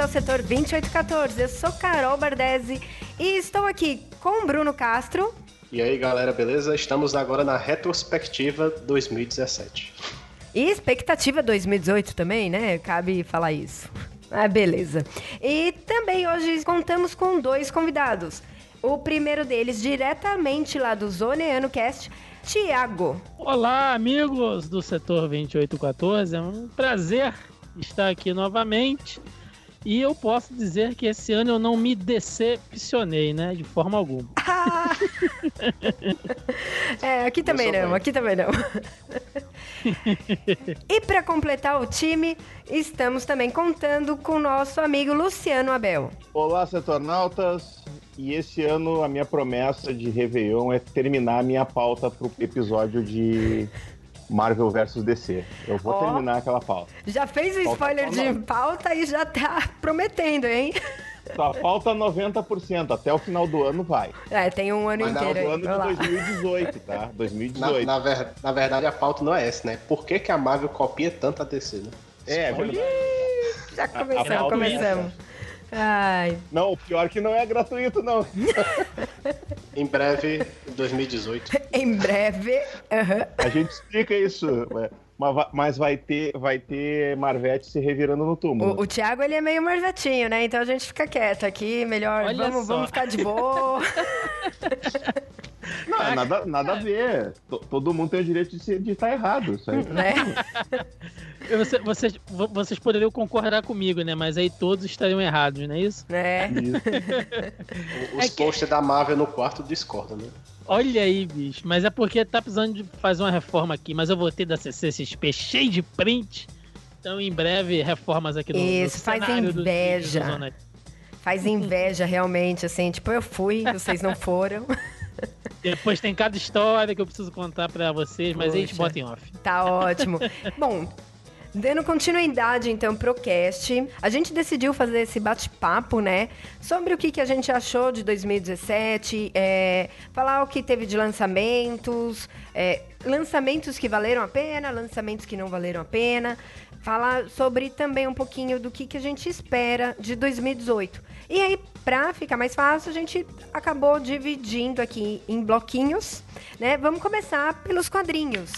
Bem-vindos ao setor 2814. Eu sou Carol Bardesi e estou aqui com o Bruno Castro. E aí, galera, beleza? Estamos agora na retrospectiva 2017. E expectativa 2018 também, né? Cabe falar isso. Ah, beleza. E também hoje contamos com dois convidados. O primeiro deles, diretamente lá do Zoneano Cast, Tiago. Olá, amigos do setor 2814. É um prazer estar aqui novamente. E eu posso dizer que esse ano eu não me decepcionei, né? De forma alguma. Ah! é, aqui também não, bem. aqui também não. e para completar o time, estamos também contando com o nosso amigo Luciano Abel. Olá, setornautas. E esse ano a minha promessa de Réveillon é terminar a minha pauta pro episódio de Marvel vs DC. Eu vou Ó. terminar aquela pauta. Já fez o spoiler de pauta e já tá prometendo, hein? Só falta 90%. Até o final do ano vai. É, tem um ano Mas não, inteiro Do aí. ano de 2018, tá? Na, 2018. na, ver- na verdade, a pauta não é essa, né? Por que, que a Marvel copia tanto a DC, né? É, é verdade. Já começamos, é começamos. Ai, Não, o pior que não é gratuito, não. Em breve, 2018. em breve. aham. A gente explica isso. É, mas vai- Mas vai ter, vai ter Marvete se revirando no túmulo. O, o Thiago, ele é meio marvetinho, né? Então a gente fica quieto aqui, melhor. Olha Vamos, só. vamos ficar de boa. Não, é nada, nada a ver. To- Todo mundo tem o direito de estar de estar errado. Isso aí. né? Você- vocês, vo- vocês poderiam concordar comigo, né? Mas aí todos estariam errados, não é isso? né? Isso. Os É que- posters da Marvel no quarto discordam, né? Olha aí, bicho. Mas é porque tá precisando de fazer uma reforma aqui. Mas eu vou ter da CCXP cheio de print. Então, em breve, reformas aqui no, no Isso, faz do- inveja. do Zona- Faz inveja realmente, assim. Tipo, eu fui, vocês não foram. Depois tem cada história que eu preciso contar pra vocês, mas a gente Poxa. bota em off. Tá ótimo. Bom, dando continuidade então pro cast, a gente decidiu fazer esse bate-papo, né? Sobre o que, que a gente achou de 2017, é, falar o que teve de lançamentos, é, lançamentos que valeram a pena, lançamentos que não valeram a pena. Falar sobre também um pouquinho do que, que a gente espera de 2018. E aí, pra ficar mais fácil, a gente acabou dividindo aqui em bloquinhos, né? Vamos começar pelos quadrinhos.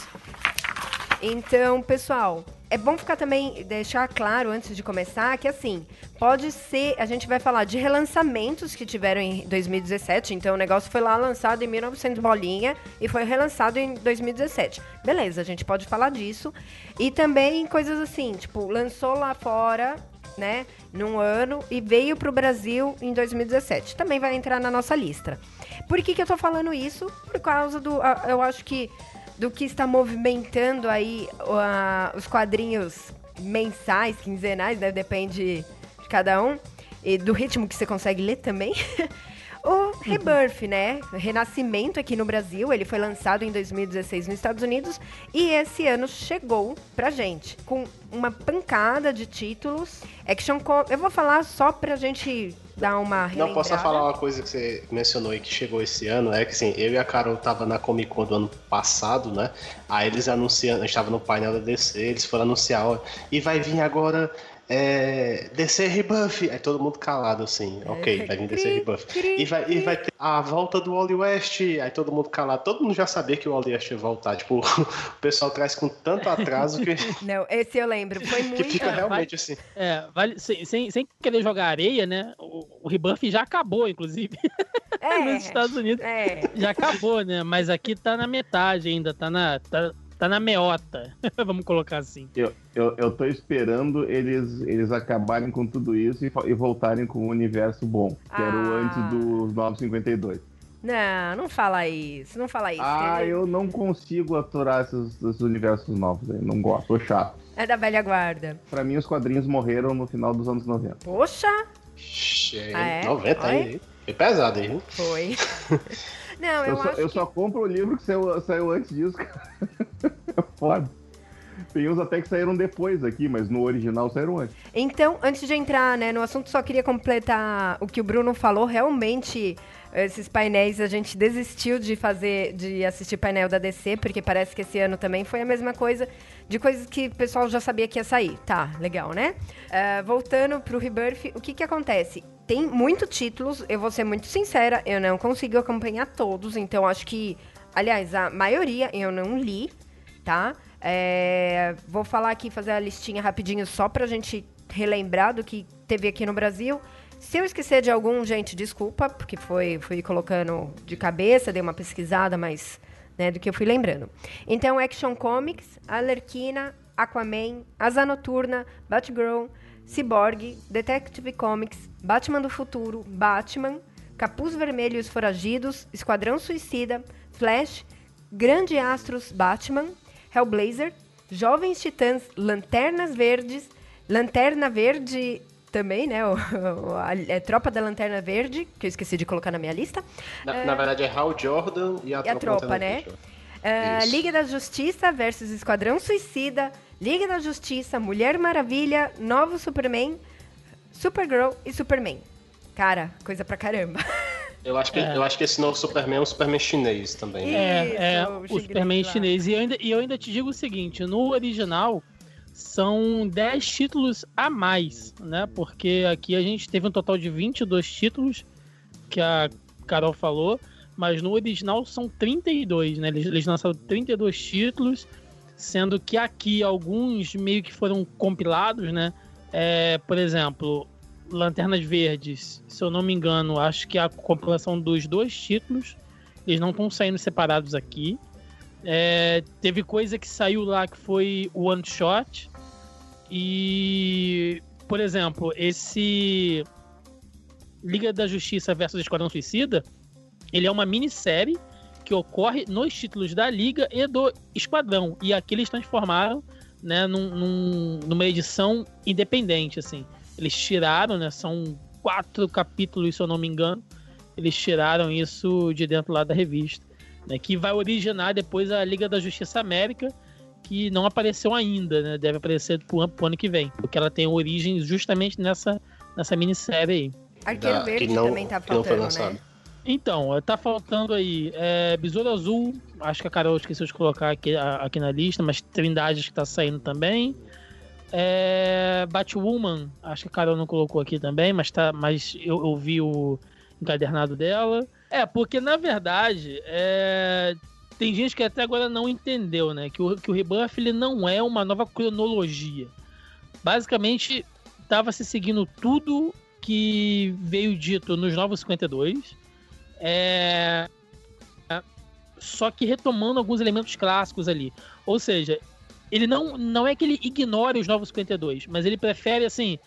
Então, pessoal, é bom ficar também, deixar claro antes de começar que assim, pode ser, a gente vai falar de relançamentos que tiveram em 2017, então o negócio foi lá lançado em 1900 bolinha e foi relançado em 2017. Beleza, a gente pode falar disso. E também coisas assim, tipo, lançou lá fora, né, num ano e veio pro Brasil em 2017. Também vai entrar na nossa lista. Por que que eu tô falando isso? Por causa do, eu acho que do que está movimentando aí a- os quadrinhos mensais, quinzenais, né? Depende de cada um. E do ritmo que você consegue ler também. o Rebirth, né? Renascimento aqui no Brasil. Ele foi lançado em 2016 nos Estados Unidos. E esse ano chegou pra gente. Com uma pancada de títulos. Action Com... Eu vou falar só pra gente dar uma Não, posso relembrada. falar uma coisa que você mencionou aí que chegou esse ano, é que assim, eu e a Carol tava na Comic Con do ano passado, né? Aí eles anunciam, a gente tava no painel da DC, eles foram anunciar, ó, e vai vir agora é, DC Rebuff. Aí todo mundo calado assim, ok, vai vir Cri, Rebuff. E vai, e vai ter a volta do Wally West, aí todo mundo calado, todo mundo já sabia que o Wally West ia voltar. Tipo, o pessoal traz com tanto atraso que, Não, esse eu lembro. Foi que muito. fica realmente assim. É, vale, sem, sem, sem querer jogar areia, né? O, o rebuff já acabou, inclusive, É, nos Estados Unidos. é. Já acabou, né? Mas aqui tá na metade ainda, tá na, tá, tá na meota. Vamos colocar assim. Eu, eu, eu tô esperando eles, eles acabarem com tudo isso e, e voltarem com um universo bom, que era o Ah. antes do 952. Não, não fala isso, não fala isso. Ah, ele eu não consigo aturar esses, esses universos novos aí. Não gosto, tô chato. É da velha guarda. Pra mim, os quadrinhos morreram no final dos anos 90. Poxa, Ixi, Ah, é? 90 aí. Oi? hein? Foi pesado aí, foi. não, eu, Eu, só, eu que... só compro o livro que saiu, saiu antes disso, cara. É foda. Tem uns até que saíram depois aqui, mas no original saíram antes. Então, antes de entrar né, no assunto, só queria completar o que o Bruno falou. Realmente, esses painéis a gente desistiu de fazer, de assistir painel da DC, porque parece que esse ano também foi a mesma coisa, de coisas que o pessoal já sabia que ia sair. Tá, legal, né? Ah, voltando pro Rebirth, o que que acontece? Tem muitos títulos, eu vou ser muito sincera, eu não consigo acompanhar todos, então acho que, aliás, a maioria eu não li, tá? É, vou falar aqui, fazer a listinha rapidinho só pra gente relembrar do que teve aqui no Brasil. Se eu esquecer de algum, gente, desculpa, porque foi, fui colocando de cabeça, dei uma pesquisada, mas né, do que eu fui lembrando. Então, Action Comics, Alerquina, Aquaman, Asa Noturna, Batgirl, Cyborg, Detective Comics, Batman do Futuro, Batman, Capuz Vermelho e os Foragidos, Esquadrão Suicida, Flash, Grande Astros Batman, Hellblazer, Jovens Titãs, Lanternas Verdes, Lanterna Verde também, né? O, o- a, é Tropa da Lanterna Verde, que eu esqueci de colocar na minha lista. Na, na verdade é Hal Jordan e a, E a tropa, né? Ah, Isso. Liga da Justiça versus Esquadrão Suicida, Liga da Justiça, Mulher Maravilha, Novo Superman, Supergirl e Superman. Cara, coisa pra caramba. Eu acho, que, É. eu acho que esse novo Superman é um Superman chinês também. né? Isso, É, é o o Superman lá. chinês. E eu, ainda, e eu ainda te digo o seguinte: no original são 10 títulos a mais, né? Porque aqui a gente teve um total de 22 títulos, que a Carol falou, mas no original são 32, né? Eles, eles lançaram 32 títulos, sendo que aqui alguns meio que foram compilados, né? É, por exemplo, Lanternas Verdes, se eu não me engano, acho que é a compilação dos dois títulos. Eles não estão saindo separados aqui. É, teve coisa que saiu lá que foi o one shot. E, por exemplo, esse Liga da Justiça versus Esquadrão Suicida, ele é uma minissérie que ocorre nos títulos da Liga e do Esquadrão. E aqui eles transformaram né, num- num- numa edição independente, assim. Eles tiraram, né? São quatro capítulos, se eu não me engano. Eles tiraram isso de dentro lá da revista. Né, que vai originar depois a Liga da Justiça América, que não apareceu ainda, né? Deve aparecer pro, ano- pro ano que vem. Porque ela tem origem justamente nessa, nessa minissérie aí. Arqueiro Da- Verde que não- também tá faltando, né? Então, tá faltando aí é, Besouro Azul, acho que a Carol esqueceu de colocar aqui, a- aqui na lista, mas Trindades que tá saindo também. É, Batwoman, acho que a Carol não colocou aqui também, mas, tá, mas eu, eu vi o encadernado dela. É, porque na verdade, é, tem gente que até agora não entendeu, né? Que o, que o Rebuff ele não é uma nova cronologia. Basicamente, tava se seguindo tudo que veio dito nos Novos 52. É... é, Só que retomando alguns elementos clássicos ali. Ou seja, ele não, não é que ele ignore os Novos 52, mas ele prefere, assim,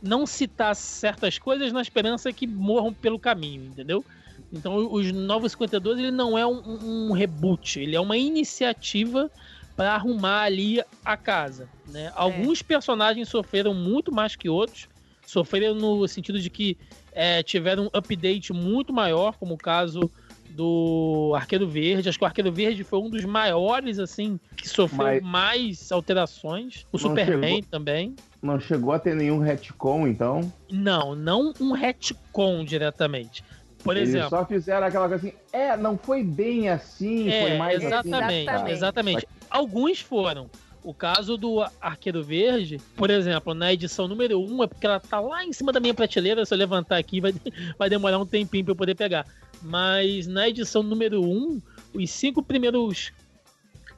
não citar certas coisas na esperança que morram pelo caminho, entendeu? Então, os Novos 52, ele não é um, um reboot, ele é uma iniciativa para arrumar ali a casa, né? Alguns personagens sofreram muito mais que outros, sofreram no sentido de que é, tiveram um update muito maior, como o caso do Arqueiro Verde. Acho que o Arqueiro Verde foi um dos maiores, assim, que sofreu Mas- mais alterações. O Não Superman chegou- também. Não chegou a ter nenhum retcon, então. Não, não um retcon diretamente. Por Eles exemplo. só fizeram aquela coisa assim, é, não foi bem assim, É, foi mais assim. exatamente, Exatamente. exatamente. Alguns foram. O caso do Arqueiro Verde, por exemplo, na edição número 1, é porque ela tá lá em cima da minha prateleira. Se eu levantar aqui, vai, vai demorar um tempinho pra eu poder pegar. Mas na edição número 1, os cinco primeiros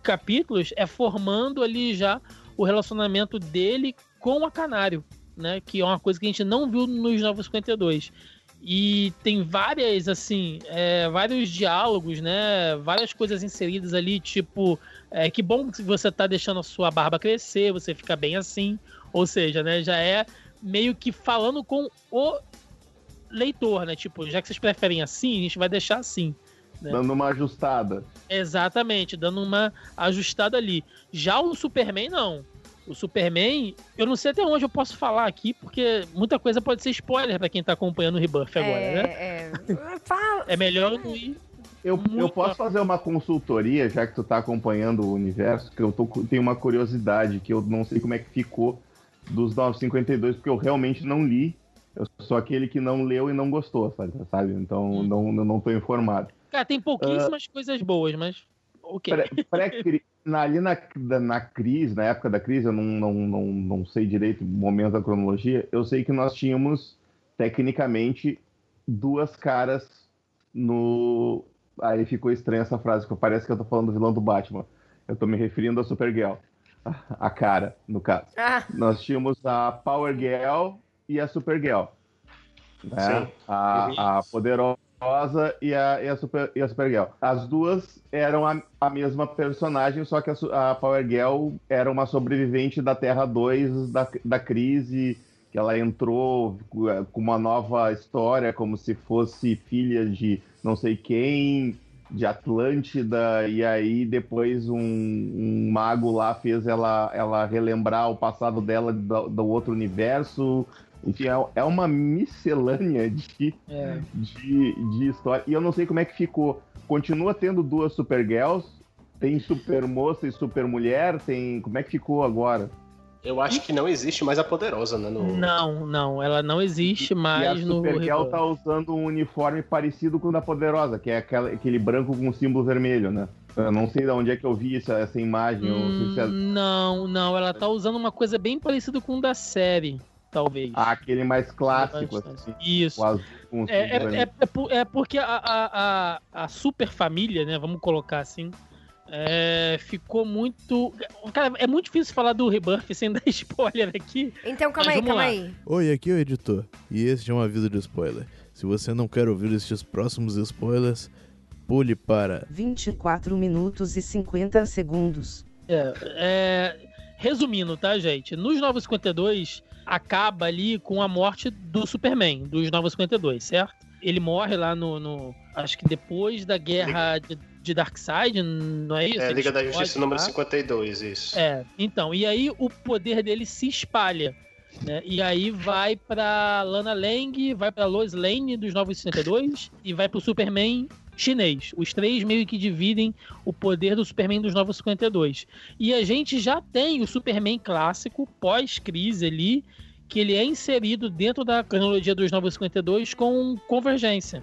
capítulos é formando ali já o relacionamento dele com a Canário, né? Que é uma coisa que a gente não viu nos Novos 52. E tem várias, assim, é, vários diálogos, né? Várias coisas inseridas ali, tipo, é, que bom que você tá deixando a sua barba crescer, você fica bem assim. Ou seja, né? Já é meio que falando com o leitor, né? Tipo, já que vocês preferem assim, a gente vai deixar assim. Né? Dando uma ajustada. Exatamente, dando uma ajustada ali. Já o Superman, não. O Superman, eu não sei até onde eu posso falar aqui, porque muita coisa pode ser spoiler para quem tá acompanhando o Rebuff agora, é, né? É. É melhor não ir. Eu, eu posso fazer uma consultoria, já que tu tá acompanhando o universo, que eu tô, tenho uma curiosidade, que eu não sei como é que ficou dos 952, porque eu realmente não li. Eu sou aquele que não leu e não gostou, sabe? sabe? Então Hum. não, eu não tô informado. Cara, tem pouquíssimas coisas boas, mas. Ok. Pré- pré-cri- na- ali na, na crise, na época da crise, eu não, não, não, não sei direito o momento da cronologia, eu sei que nós tínhamos, tecnicamente, duas caras no. Aí ficou estranha essa frase, porque parece que eu tô falando do vilão do Batman. Eu tô me referindo a Supergirl. A cara, no caso. Ah, Nós tínhamos a Power Girl e a Supergirl. Né? Sim. A, a poderosa e a, e, a Super, e a Supergirl. As duas eram a, a mesma personagem, só que a, a Power Girl era uma sobrevivente da Terra 2 da, da crise, que ela entrou com com uma nova história, como se fosse filha de não sei quem, de Atlântida, e aí depois um, um mago lá fez ela, ela relembrar o passado dela do, do outro universo. Enfim, é, é uma miscelânea de, É. de, de história. E eu não sei como é que ficou. Continua tendo duas Supergirls? Tem Super Moça e Super Mulher? Tem... Como é que ficou agora? Eu acho que não existe mais a poderosa, né? No... Não, não, ela não existe e a mais no Supergirl Rebuff. tá usando um uniforme parecido com o da Poderosa, que é aquela- aquele branco com símbolo vermelho, né? Eu não sei de onde é que eu vi essa, essa imagem. eu não sei se é- Hum, Não, não, ela tá usando uma coisa bem parecida com o da série, talvez. Ah, aquele mais clássico, assim, Isso. azul, É, é, é, é por- é porque a, a, a, a super família, né? Vamos colocar assim. é, ficou muito. Cara, é muito difícil falar do Rebirth sem dar spoiler aqui. então calma aí, calma lá. aí. Oi, aqui é o editor, e este é um aviso de spoiler. Se você não quer ouvir estes próximos spoilers, pule para 24 minutos e 50 segundos. É, é, resumindo, tá, gente? Nos Novos 52, acaba ali com a morte do Superman, dos Novos 52, certo? Ele morre lá no. no- acho que depois da guerra de, de Darkseid, não é isso? É, Ele Liga da Justiça número lá. 52, isso. É, então, e aí o poder dele se espalha. Né? E aí vai pra Lana Lang, vai pra Lois Lane dos 962 e vai pro Superman chinês. Os três meio que dividem o poder do Superman dos 952. E a gente já tem o Superman clássico, pós-crise ali, que ele é inserido dentro da cronologia dos 952 com convergência.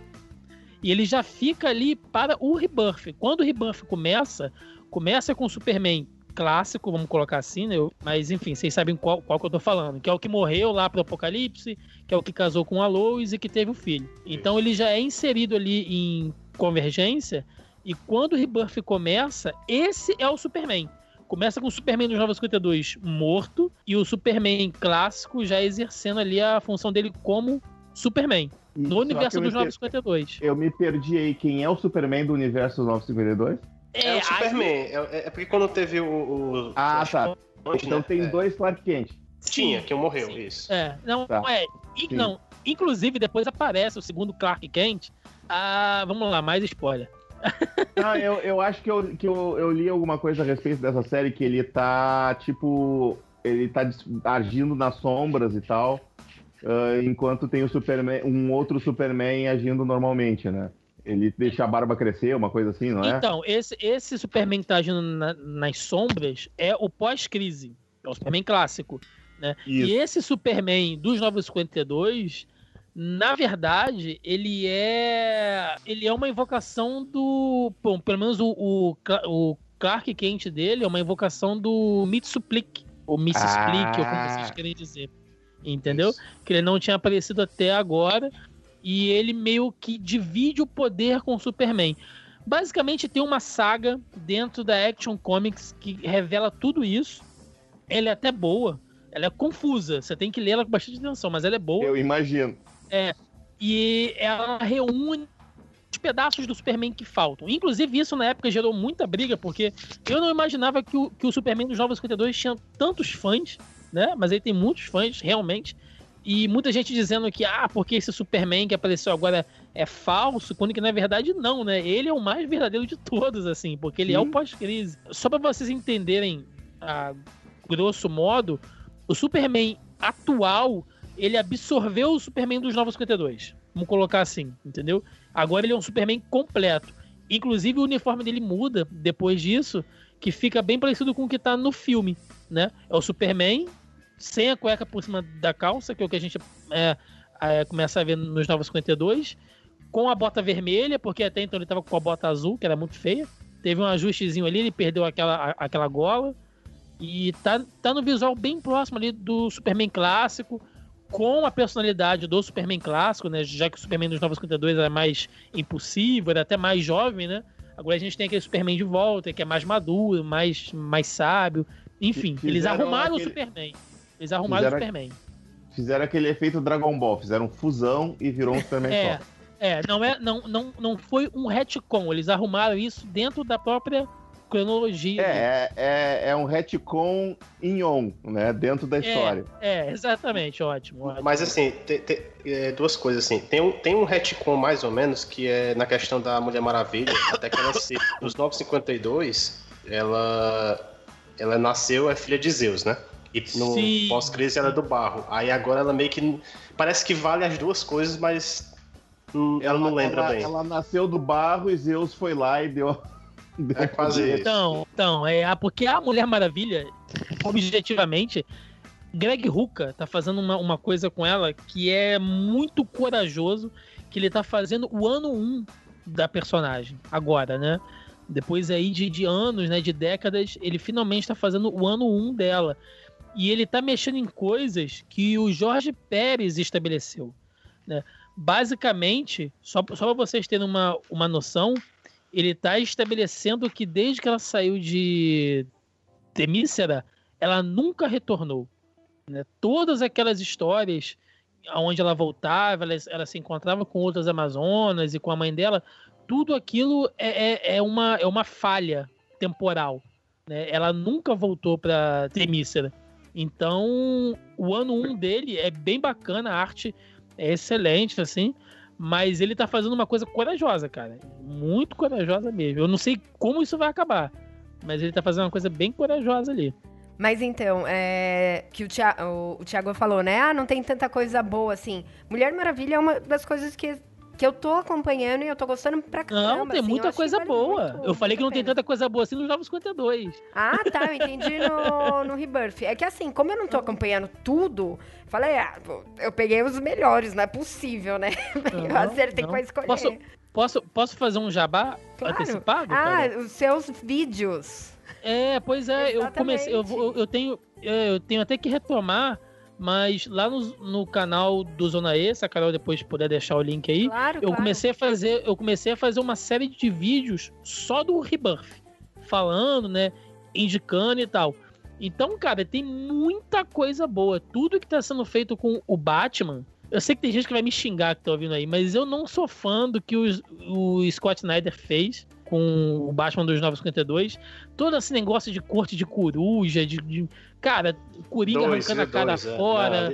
E ele já fica ali para o Rebirth. Quando o Rebirth começa, começa com o Superman clássico, vamos colocar assim, né? Mas enfim, vocês sabem qual, qual que eu tô falando. Que é o que morreu lá pro Apocalipse, que é o que casou com a Lois e que teve o filho. Então ele já é inserido ali em convergência. E quando o Rebirth começa, esse é o Superman. Começa com o Superman dos 952 morto e o Superman clássico já exercendo ali a função dele como Superman. E- No só universo eu dos me per- 952. Eu me perdi aí. Quem é o Superman do universo 952? É, o aí- Superman. É, é porque quando teve o. o Ah, acho tá. Então né? tem É. dois Clark Kent. Tinha, que morreu, Sim. isso. É, não, Tá. é. in- Sim. não, inclusive depois aparece o segundo Clark Kent. Ah, vamos lá, mais spoiler. Não, eu, eu acho que, eu, que eu, eu li alguma coisa a respeito dessa série que ele tá, tipo, ele tá agindo nas sombras e tal, ah, enquanto tem o Superman, um outro Superman agindo normalmente, né? Ele deixa a barba crescer, uma coisa assim, não é? Então, esse, esse Superman que tá agindo na- nas sombras é o pós-crise. É o Superman clássico. Isso. E esse Superman dos 952, na verdade, ele é. Ele é uma invocação do. Bom, pelo menos o, o, o Clark Kent dele é uma invocação do Mitsuplick. Ou Missisplick, ou como Ah. vocês querem dizer. Entendeu? Isso. Que ele não tinha aparecido até agora. E ele meio que divide o poder com o Superman. Basicamente tem uma saga dentro da Action Comics que revela tudo isso. Ela é até boa. Ela é confusa. Você tem que ler ela com bastante atenção, mas ela é boa. Eu imagino. E ela reúne os pedaços do Superman que faltam. Inclusive, isso na época gerou muita briga, porque eu não imaginava que o, que o Superman dos 952 tinha tantos fãs, né? Mas ele tem muitos fãs, realmente. E muita gente dizendo que, ah, porque esse Superman que apareceu agora é falso, quando que na verdade não, né? Ele é o mais verdadeiro de todos, assim, porque ele Sim. é o pós-crise. Só para vocês entenderem, a grosso modo, o Superman atual, ele absorveu o Superman dos Novos 52. Vamos colocar assim, entendeu? Agora ele é um Superman completo. Inclusive o uniforme dele muda depois disso, que fica bem parecido com o que tá no filme, né? É o Superman sem a cueca por cima da calça, que é o que a gente é, é, começa a ver nos Novos 52, com a bota vermelha, porque até então ele tava com a bota azul, que era muito feia. Teve um ajustezinho ali, ele perdeu aquela, aquela gola. E tá, tá no visual bem próximo ali do Superman clássico, com a personalidade do Superman clássico, né? Já que o Superman dos Novos 52 era mais impulsivo, era até mais jovem, né? Agora a gente tem aquele Superman de volta, que é mais maduro, mais, mais sábio. Enfim, Fizeram eles arrumaram aquele... o Superman. Eles arrumaram fizeram, o Superman. Fizeram aquele efeito Dragon Ball, fizeram fusão e virou um Superman é, só. É, não, é não, não, não foi um retcon, eles arrumaram isso dentro da própria cronologia. É, é, é, um retcon em on, né? Dentro da é, história. É, exatamente, ótimo. ótimo. Mas assim, tem, tem é, duas coisas assim. Tem um, tem um retcon mais ou menos que é na questão da Mulher Maravilha, até que ela se. Nos 952, ela. Ela nasceu, é filha de Zeus, né? E no pós-crise ela é do barro. Aí agora ela meio que. Parece que vale as duas coisas, mas. Hum, ela, ela não lembra ela, bem. Ela nasceu do barro e Zeus foi lá e deu. É quase isso. Então, então, é porque a Mulher Maravilha, objetivamente, Greg Ruka tá fazendo uma, uma coisa com ela que é muito corajoso, que ele tá fazendo o ano 1 da personagem, agora, né? Depois aí de, de anos, né, de décadas, ele finalmente está fazendo o ano 1 dela. E ele está mexendo em coisas que o Jorge Pérez estabeleceu. Né? Basicamente, só, só para vocês terem uma, uma noção, ele está estabelecendo que desde que ela saiu de Temícera, ela nunca retornou. Né? Todas aquelas histórias onde ela voltava, ela, ela, se encontrava com outras Amazonas e com a mãe dela, tudo aquilo é, é, é uma, é uma falha temporal. Né? Ela nunca voltou para Temícera. Então, o ano 1 um dele é bem bacana, a arte é excelente, assim, mas ele tá fazendo uma coisa corajosa, cara. Muito corajosa mesmo. Eu não sei como isso vai acabar, mas ele tá fazendo uma coisa bem corajosa ali. Mas então, é, que o Thiago, o Thiago falou, né? Ah, não tem tanta coisa boa assim. Mulher Maravilha é uma das coisas que que eu tô acompanhando e eu tô gostando pra caramba. Não, tem assim, muita coisa boa. Muito, eu falei que não tem tanta coisa boa assim nos Novos 52. Ah, tá, eu entendi no, no Rebirth. É que assim, como eu não tô acompanhando tudo, falei, ah, eu peguei os melhores, não é possível, né? Não, eu acertei não. com a escolher. Posso, posso, posso fazer um jabá claro. antecipado? Ah, cara? os seus vídeos. É, pois é, Exatamente. eu comecei, eu, eu tenho, eu tenho até que retomar mas lá no, no canal do Zona E, se a Carol depois puder deixar o link aí, claro, eu claro. comecei a fazer, eu comecei a fazer uma série de vídeos só do Rebirth, falando, né, indicando e tal. Então, cara, tem muita coisa boa. Tudo que tá sendo feito com o Batman, eu sei que tem gente que vai me xingar que tá ouvindo aí, mas eu não sou fã do que o, o Scott Snyder fez com o Batman dos 952. Todo esse negócio de corte de coruja, de. de cara, Coringa dois, arrancando a cara dois, é. fora.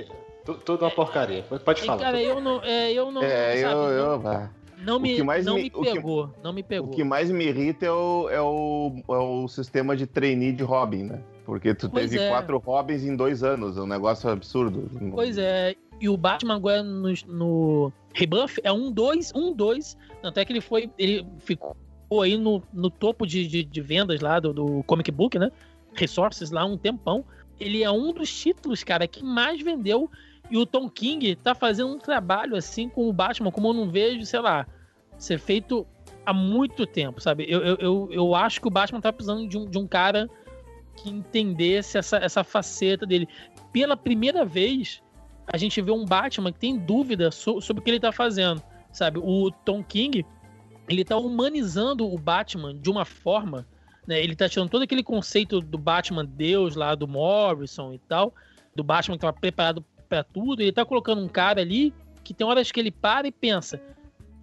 Não, tudo uma porcaria. Pode falar. cara, eu não. É, eu não. É, sabe, eu, eu, não, não me, não me, me pegou. Que, não me pegou. O que mais me irrita é o, é o, é o sistema de trainee de Robin, né? Porque tu pois teve é. quatro Robins em dois anos, é um negócio absurdo. Pois é, e o Batman agora no, no Rebuff é um dois um dois Tanto é que ele foi. Ele ficou aí no, no topo de, de, de vendas lá do, do, comic book, né? Resources lá um tempão. Ele é um dos títulos, cara, que mais vendeu. E o Tom King tá fazendo um trabalho assim com o Batman, como eu não vejo, sei lá, ser feito há muito tempo, sabe? Eu, eu, eu, eu acho que o Batman tá precisando de um, de um cara que entendesse essa, essa faceta dele. Pela primeira vez, a gente vê um Batman que tem dúvida so, sobre o que ele tá fazendo, sabe? O Tom King, ele tá humanizando o Batman de uma forma, né? Ele tá tirando todo aquele conceito do Batman Deus lá do Morrison e tal, do Batman que tava preparado para tudo, ele tá colocando um cara ali que tem horas que ele para e pensa: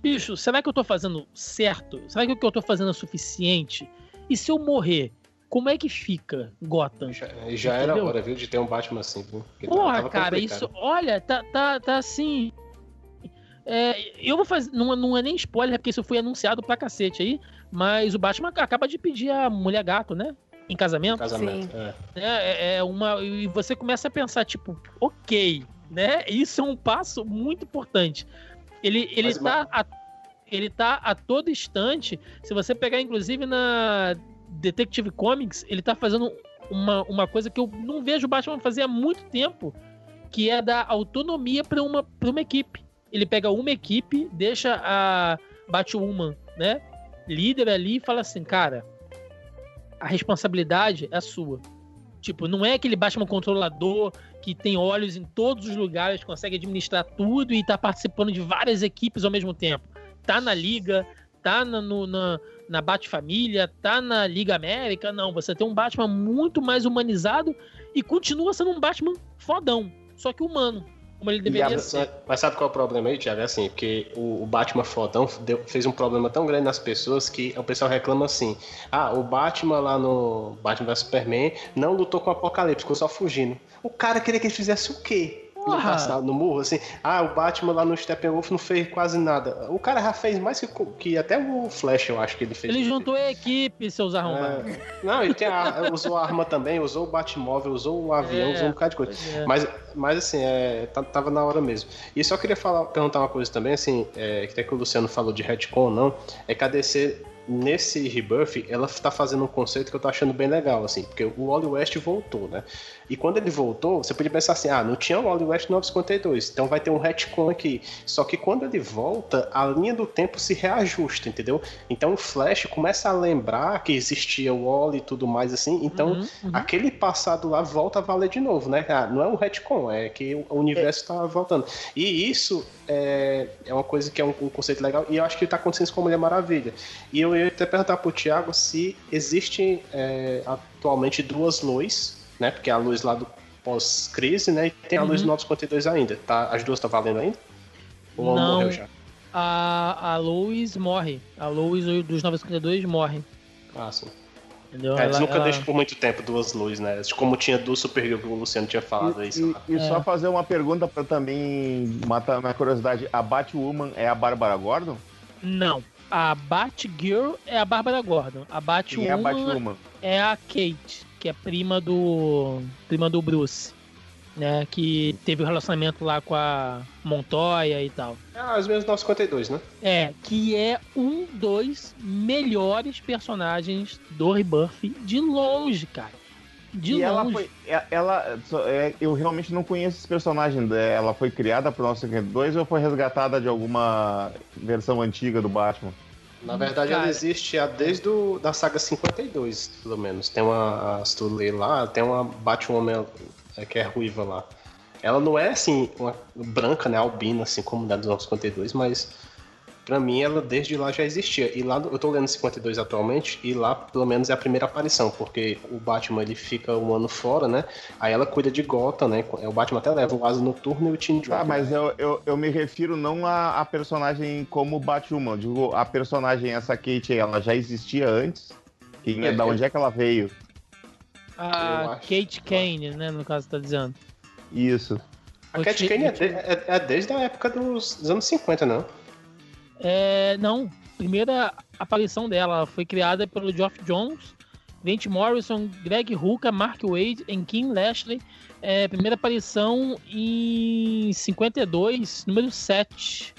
bicho, será que eu tô fazendo certo? Será que o que eu tô fazendo é suficiente? E se eu morrer? como é que fica Gotham? Já, já era hora, viu, de ter um Batman assim, viu? Porra, cara, complicado. isso. Olha, tá, tá, tá assim. É, eu vou fazer. Não, não é nem spoiler, porque isso foi anunciado pra cacete aí. Mas o Batman acaba de pedir a mulher gato, né? Em casamento. Casamento, Sim. é. né? É, é uma. E você começa a pensar, tipo, ok, né? Isso é um passo muito importante. Ele, ele, Mas, tá, a, ele tá a todo instante. Se você pegar, inclusive, na Detective Comics, ele tá fazendo uma, uma coisa que eu não vejo o Batman fazer há muito tempo, que é dar autonomia para uma, pra uma equipe. Ele pega uma equipe, deixa a Batwoman, né? Líder ali e fala assim, cara, a responsabilidade é sua. Tipo, não é aquele Batman controlador que tem olhos em todos os lugares, consegue administrar tudo e tá participando de várias equipes ao mesmo tempo. Tá na Liga, tá na, no, na, na Bat-Família, tá na Liga América. Não, você tem um Batman muito mais humanizado e continua sendo um Batman fodão, só que humano, como ele deveria ser. Mas sabe qual é o problema aí, Thiago? É assim, porque o, o Batman fodão deu- fez um problema tão grande nas pessoas que o pessoal reclama assim: ah, o Batman lá no Batman vs Superman não lutou com o Apocalipse, ficou só fugindo. O cara queria que ele fizesse o quê? No, Porra! passado, no murro, assim, ah, o Batman lá no Steppenwolf não fez quase nada. O cara já fez mais que, que até o Flash, eu acho que ele fez. Ele juntou a equipe, seus arrombados. É. Não, ele tem a, usou a arma também, usou o Batmóvel, usou o avião, É, usou um bocado de coisa. É. Mas, mas assim, é, tá- tava na hora mesmo. E só queria falar, perguntar uma coisa também, assim, é, que até que o Luciano falou de retcon ou não, é que a DC, nesse Rebirth, ela tá fazendo um conceito que eu tô achando bem legal, assim, porque o Wally West voltou, né? E quando ele voltou, você podia pensar assim, ah, não tinha o Wally West 952, então vai ter um retcon aqui. Só que quando ele volta, a linha do tempo se reajusta, entendeu? Então o Flash começa a lembrar que existia o Wally e tudo mais assim, então Uhum, uhum. aquele passado lá volta a valer de novo, né? Ah, não é um retcon, é que o universo está voltando. E isso é, é uma coisa que é um, um conceito legal, e eu acho que está acontecendo isso com a Mulher Maravilha. E eu ia até perguntar pro Thiago se existem é, atualmente duas luzes, né? Porque a luz lá do pós-crise, né? E tem a luz Uhum. do 952 ainda. Tá, as duas estão valendo ainda? Ou Não. morreu já? A, a Lois morre. A Lois dos 952 morre. Ah, sim. Entendeu? É, eles Ela- nunca ela- deixam por muito tempo duas luzes, né? Como tinha duas Supergirl que o Luciano tinha falado aí, E, sei lá. e- e É. só fazer uma pergunta pra também matar minha curiosidade. A Batwoman é a Bárbara Gordon? Não. A Batgirl é a Bárbara Gordon. A Quem é a Batwoman Batwoman? é a Kate, que é prima do prima do Bruce, né? Que teve o relacionamento lá com a Montoya e tal. Ah, os mesmos 952, né? É, que é um dos melhores personagens do Rebirth de longe, cara. De e longe. ela foi. é- Ela, é, eu realmente não conheço esse personagem. é, Ela foi criada pro 952 ou foi resgatada de alguma versão antiga do Batman? Na verdade, Cara. ela existe desde o, da saga 52, pelo menos. Tem uma, se tu ler lá, tem uma Batwoman é, que é ruiva lá. Ela não é, assim, uma branca, né, albina, assim, como da dos 952, mas pra mim ela desde lá já existia. E lá, eu tô lendo 52 atualmente, e lá pelo menos é a primeira aparição, porque o Batman ele fica um ano fora, né? Aí ela cuida de Gotham, né? O Batman até leva o Asa Noturno e o Team Joker. Ah, mas eu, eu, eu me refiro não a, a personagem como Batwoman. eu Digo, a personagem, essa Kate, aí, ela já existia antes? Quem é, É, da onde é que ela veio? A Kate Kane, né? No caso, tá dizendo. Isso. A Cat Kane é, de- é- é desde a época dos, dos anos 50, não? É, não. Primeira aparição dela ela foi criada pelo Geoff Jones, Vente Morrison, Greg Rucka, Mark Wade e Kim Lashley. É, primeira aparição em 52, número 7.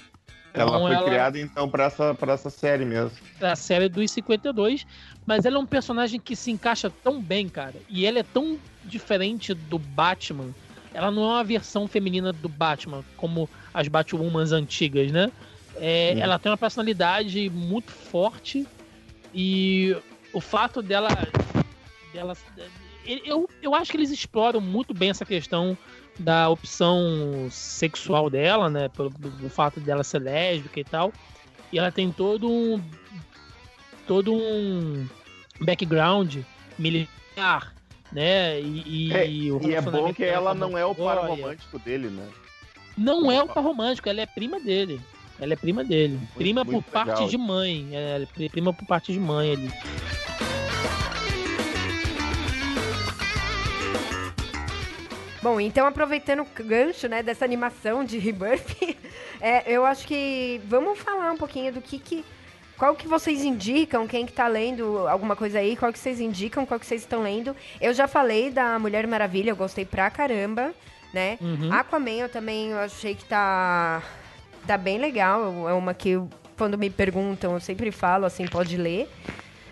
Ela Então, foi ela- criada, então, pra essa, pra essa série mesmo. da série dos 52, mas ela é um personagem que se encaixa tão bem, cara, e ela é tão diferente do Batman. Ela não é uma versão feminina do Batman, como as Batwomans antigas, né? É, ela tem uma personalidade muito forte e o fato dela. dela eu, eu acho que eles exploram muito bem essa questão da opção sexual dela, né? Pelo, fato dela ser lésbica e tal. E ela tem todo um. todo um background militar, né? E, e É, E é bom que ela não é o par romântico dele, né? Não é o par romântico, ela é prima dele. Ela é prima dele. Muito, prima muito por legal. parte de mãe. É, ela é prima por parte de mãe ali. Bom, então aproveitando o gancho, né, dessa animação de Rebirth, é, eu acho que vamos falar um pouquinho do que que... Qual que vocês indicam, quem que tá lendo alguma coisa aí, qual que vocês indicam, qual que vocês estão lendo. Eu já falei da Mulher Maravilha, eu gostei pra caramba, né? Uhum. Aquaman eu também eu achei que tá tá bem legal, é uma que quando me perguntam eu sempre falo assim, pode ler.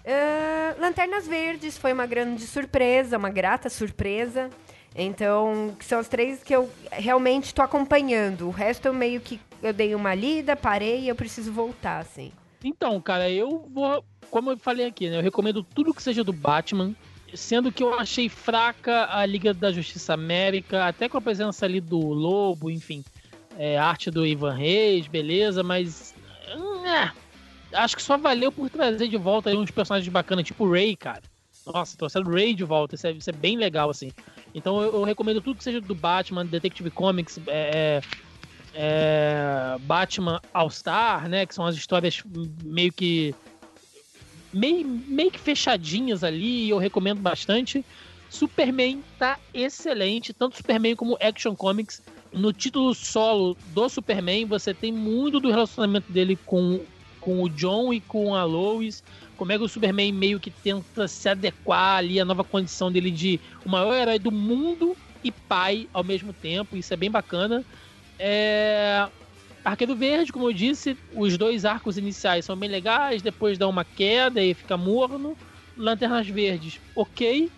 Ah, Lanternas Verdes foi uma grande surpresa, uma grata surpresa. Então, são as três que eu realmente estou acompanhando. O resto eu meio que eu dei uma lida, parei e eu preciso voltar, assim. Então, cara, eu vou. Como eu falei aqui, né? Eu recomendo tudo que seja do Batman. Sendo que eu achei fraca a Liga da Justiça América, até com a presença ali do Lobo, enfim. É, arte do Ivan Reis, beleza, mas. é, acho que só valeu por trazer de volta uns personagens bacanas, tipo o Ray, cara. Nossa, trouxeram o Ray de volta, isso é, isso é bem legal, assim. Então eu, eu recomendo tudo que seja do Batman, Detective Comics, é, é, Batman All-Star, né? Que são as histórias meio que. Meio, meio que fechadinhas ali, e eu recomendo bastante. Superman tá excelente, tanto Superman como Action Comics. No título solo do Superman, você tem muito do relacionamento dele com, com o John e com a Lois. Como é que o Superman meio que tenta se adequar ali à nova condição dele de o maior herói do mundo e pai ao mesmo tempo. Isso é bem bacana. É... Arqueiro Verde, como eu disse, os dois arcos iniciais são bem legais, depois dá uma queda e fica morno. Lanternas Verdes, ok.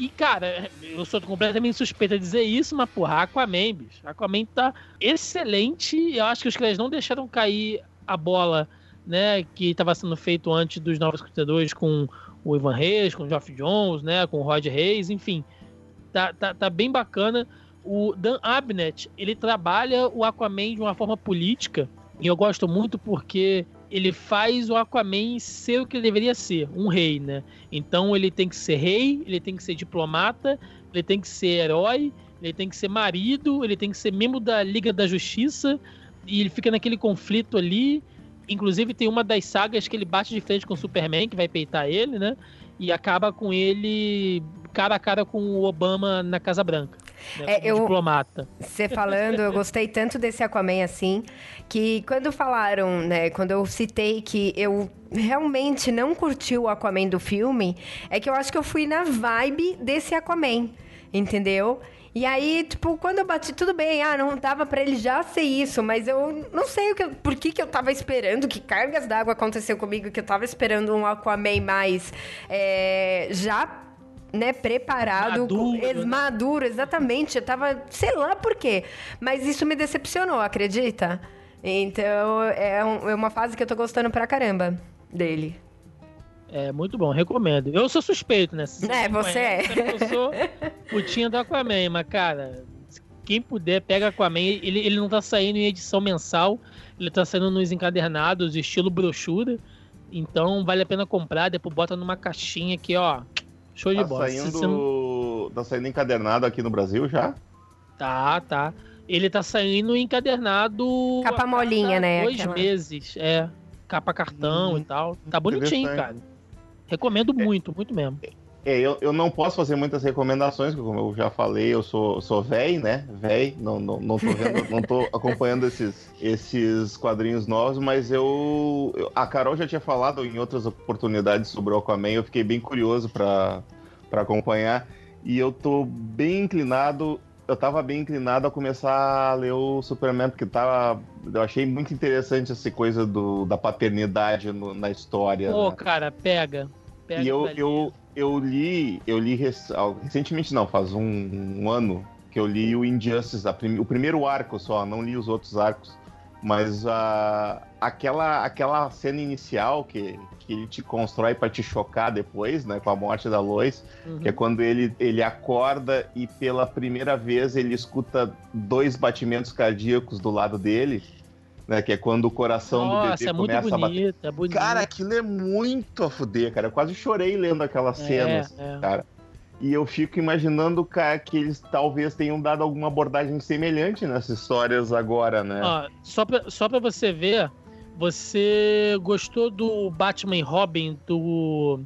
E, cara, eu sou completamente suspeita de dizer isso, mas, porra, Aquaman, bicho. Aquaman tá excelente. Eu acho que os caras não deixaram cair a bola, né, que estava sendo feito antes dos Novos Cruzadores com o Ivan Reis, com o Geoff Jones, né, com o Rod Reis, enfim. Tá, tá, tá bem bacana. O Dan Abnett, ele trabalha o Aquaman de uma forma política, e eu gosto muito porque ele faz o Aquaman ser o que ele deveria ser, um rei, né? Então ele tem que ser rei, ele tem que ser diplomata, ele tem que ser herói, ele tem que ser marido, ele tem que ser membro da Liga da Justiça, e ele fica naquele conflito ali. Inclusive tem uma das sagas que ele bate de frente com o Superman, que vai peitar ele, né? E acaba com ele cara a cara com o Obama na Casa Branca. É, eu- diplomata. Você falando, eu gostei tanto desse Aquaman assim, que quando falaram, né, quando eu citei que eu realmente não curti o Aquaman do filme, é que eu acho que eu fui na vibe desse Aquaman, entendeu? E aí, tipo, quando eu bati, tudo bem, ah, não dava pra ele já ser isso, mas eu não sei o que, por que, que eu tava esperando, que cargas d'água aconteceu comigo, que eu tava esperando um Aquaman mais é, já, né, preparado, Maduro, com- né? maduro, exatamente. Eu tava, sei lá por quê, mas isso me decepcionou, acredita? Então, é, um- é uma fase que eu tô gostando pra caramba dele. É muito bom, recomendo. Eu sou suspeito, né? Se É, você é. Eu sou putinha do Aquaman, mas, cara, quem puder, pega Aquaman. Ele, ele não tá saindo em edição mensal, ele tá saindo nos encadernados, estilo brochura. Então vale a pena comprar, depois bota numa caixinha aqui, ó. Show de Tá bola. Você não- saindo, tá saindo encadernado aqui no Brasil já? Tá, tá. Ele tá saindo encadernado. Capa molinha, né? Dois Aquela- meses, é. Capa cartão Hum, e tal. Tá bonitinho, cara. Recomendo muito, muito mesmo. É, eu, eu não posso fazer muitas recomendações, porque como eu já falei, eu sou, sou véi, né? Véi, não, não, não, tô vendo, não tô acompanhando esses, esses quadrinhos novos, mas eu, eu- A Carol já tinha falado em outras oportunidades sobre o Aquaman, eu fiquei bem curioso pra pra acompanhar. E eu tô bem inclinado. Eu tava bem inclinado a começar a ler o Superman, porque tava. Eu achei muito interessante essa coisa do, da paternidade no- na história. Pô, né? cara, pega. pega E eu, eu, eu li, eu li ah, recentemente, não, faz um, um ano que eu li o Injustice, prim- o primeiro arco só, não li os outros arcos. Mas a aquela, aquela cena inicial que, que ele te constrói pra te chocar depois, né, com a morte da Lois, Uhum. que é quando ele, ele acorda e pela primeira vez ele escuta dois batimentos cardíacos do lado dele, né, que é quando o coração do Nossa, bebê é muito começa a bater. bonito, é bonito. Cara, aquilo é muito a fuder, cara. Eu quase chorei lendo aquelas cenas, é, é. cara. E eu fico imaginando, cara, que eles talvez tenham dado alguma abordagem semelhante nessas histórias agora, né? Ó, só, pra, só pra você ver, você gostou do Batman e Robin do.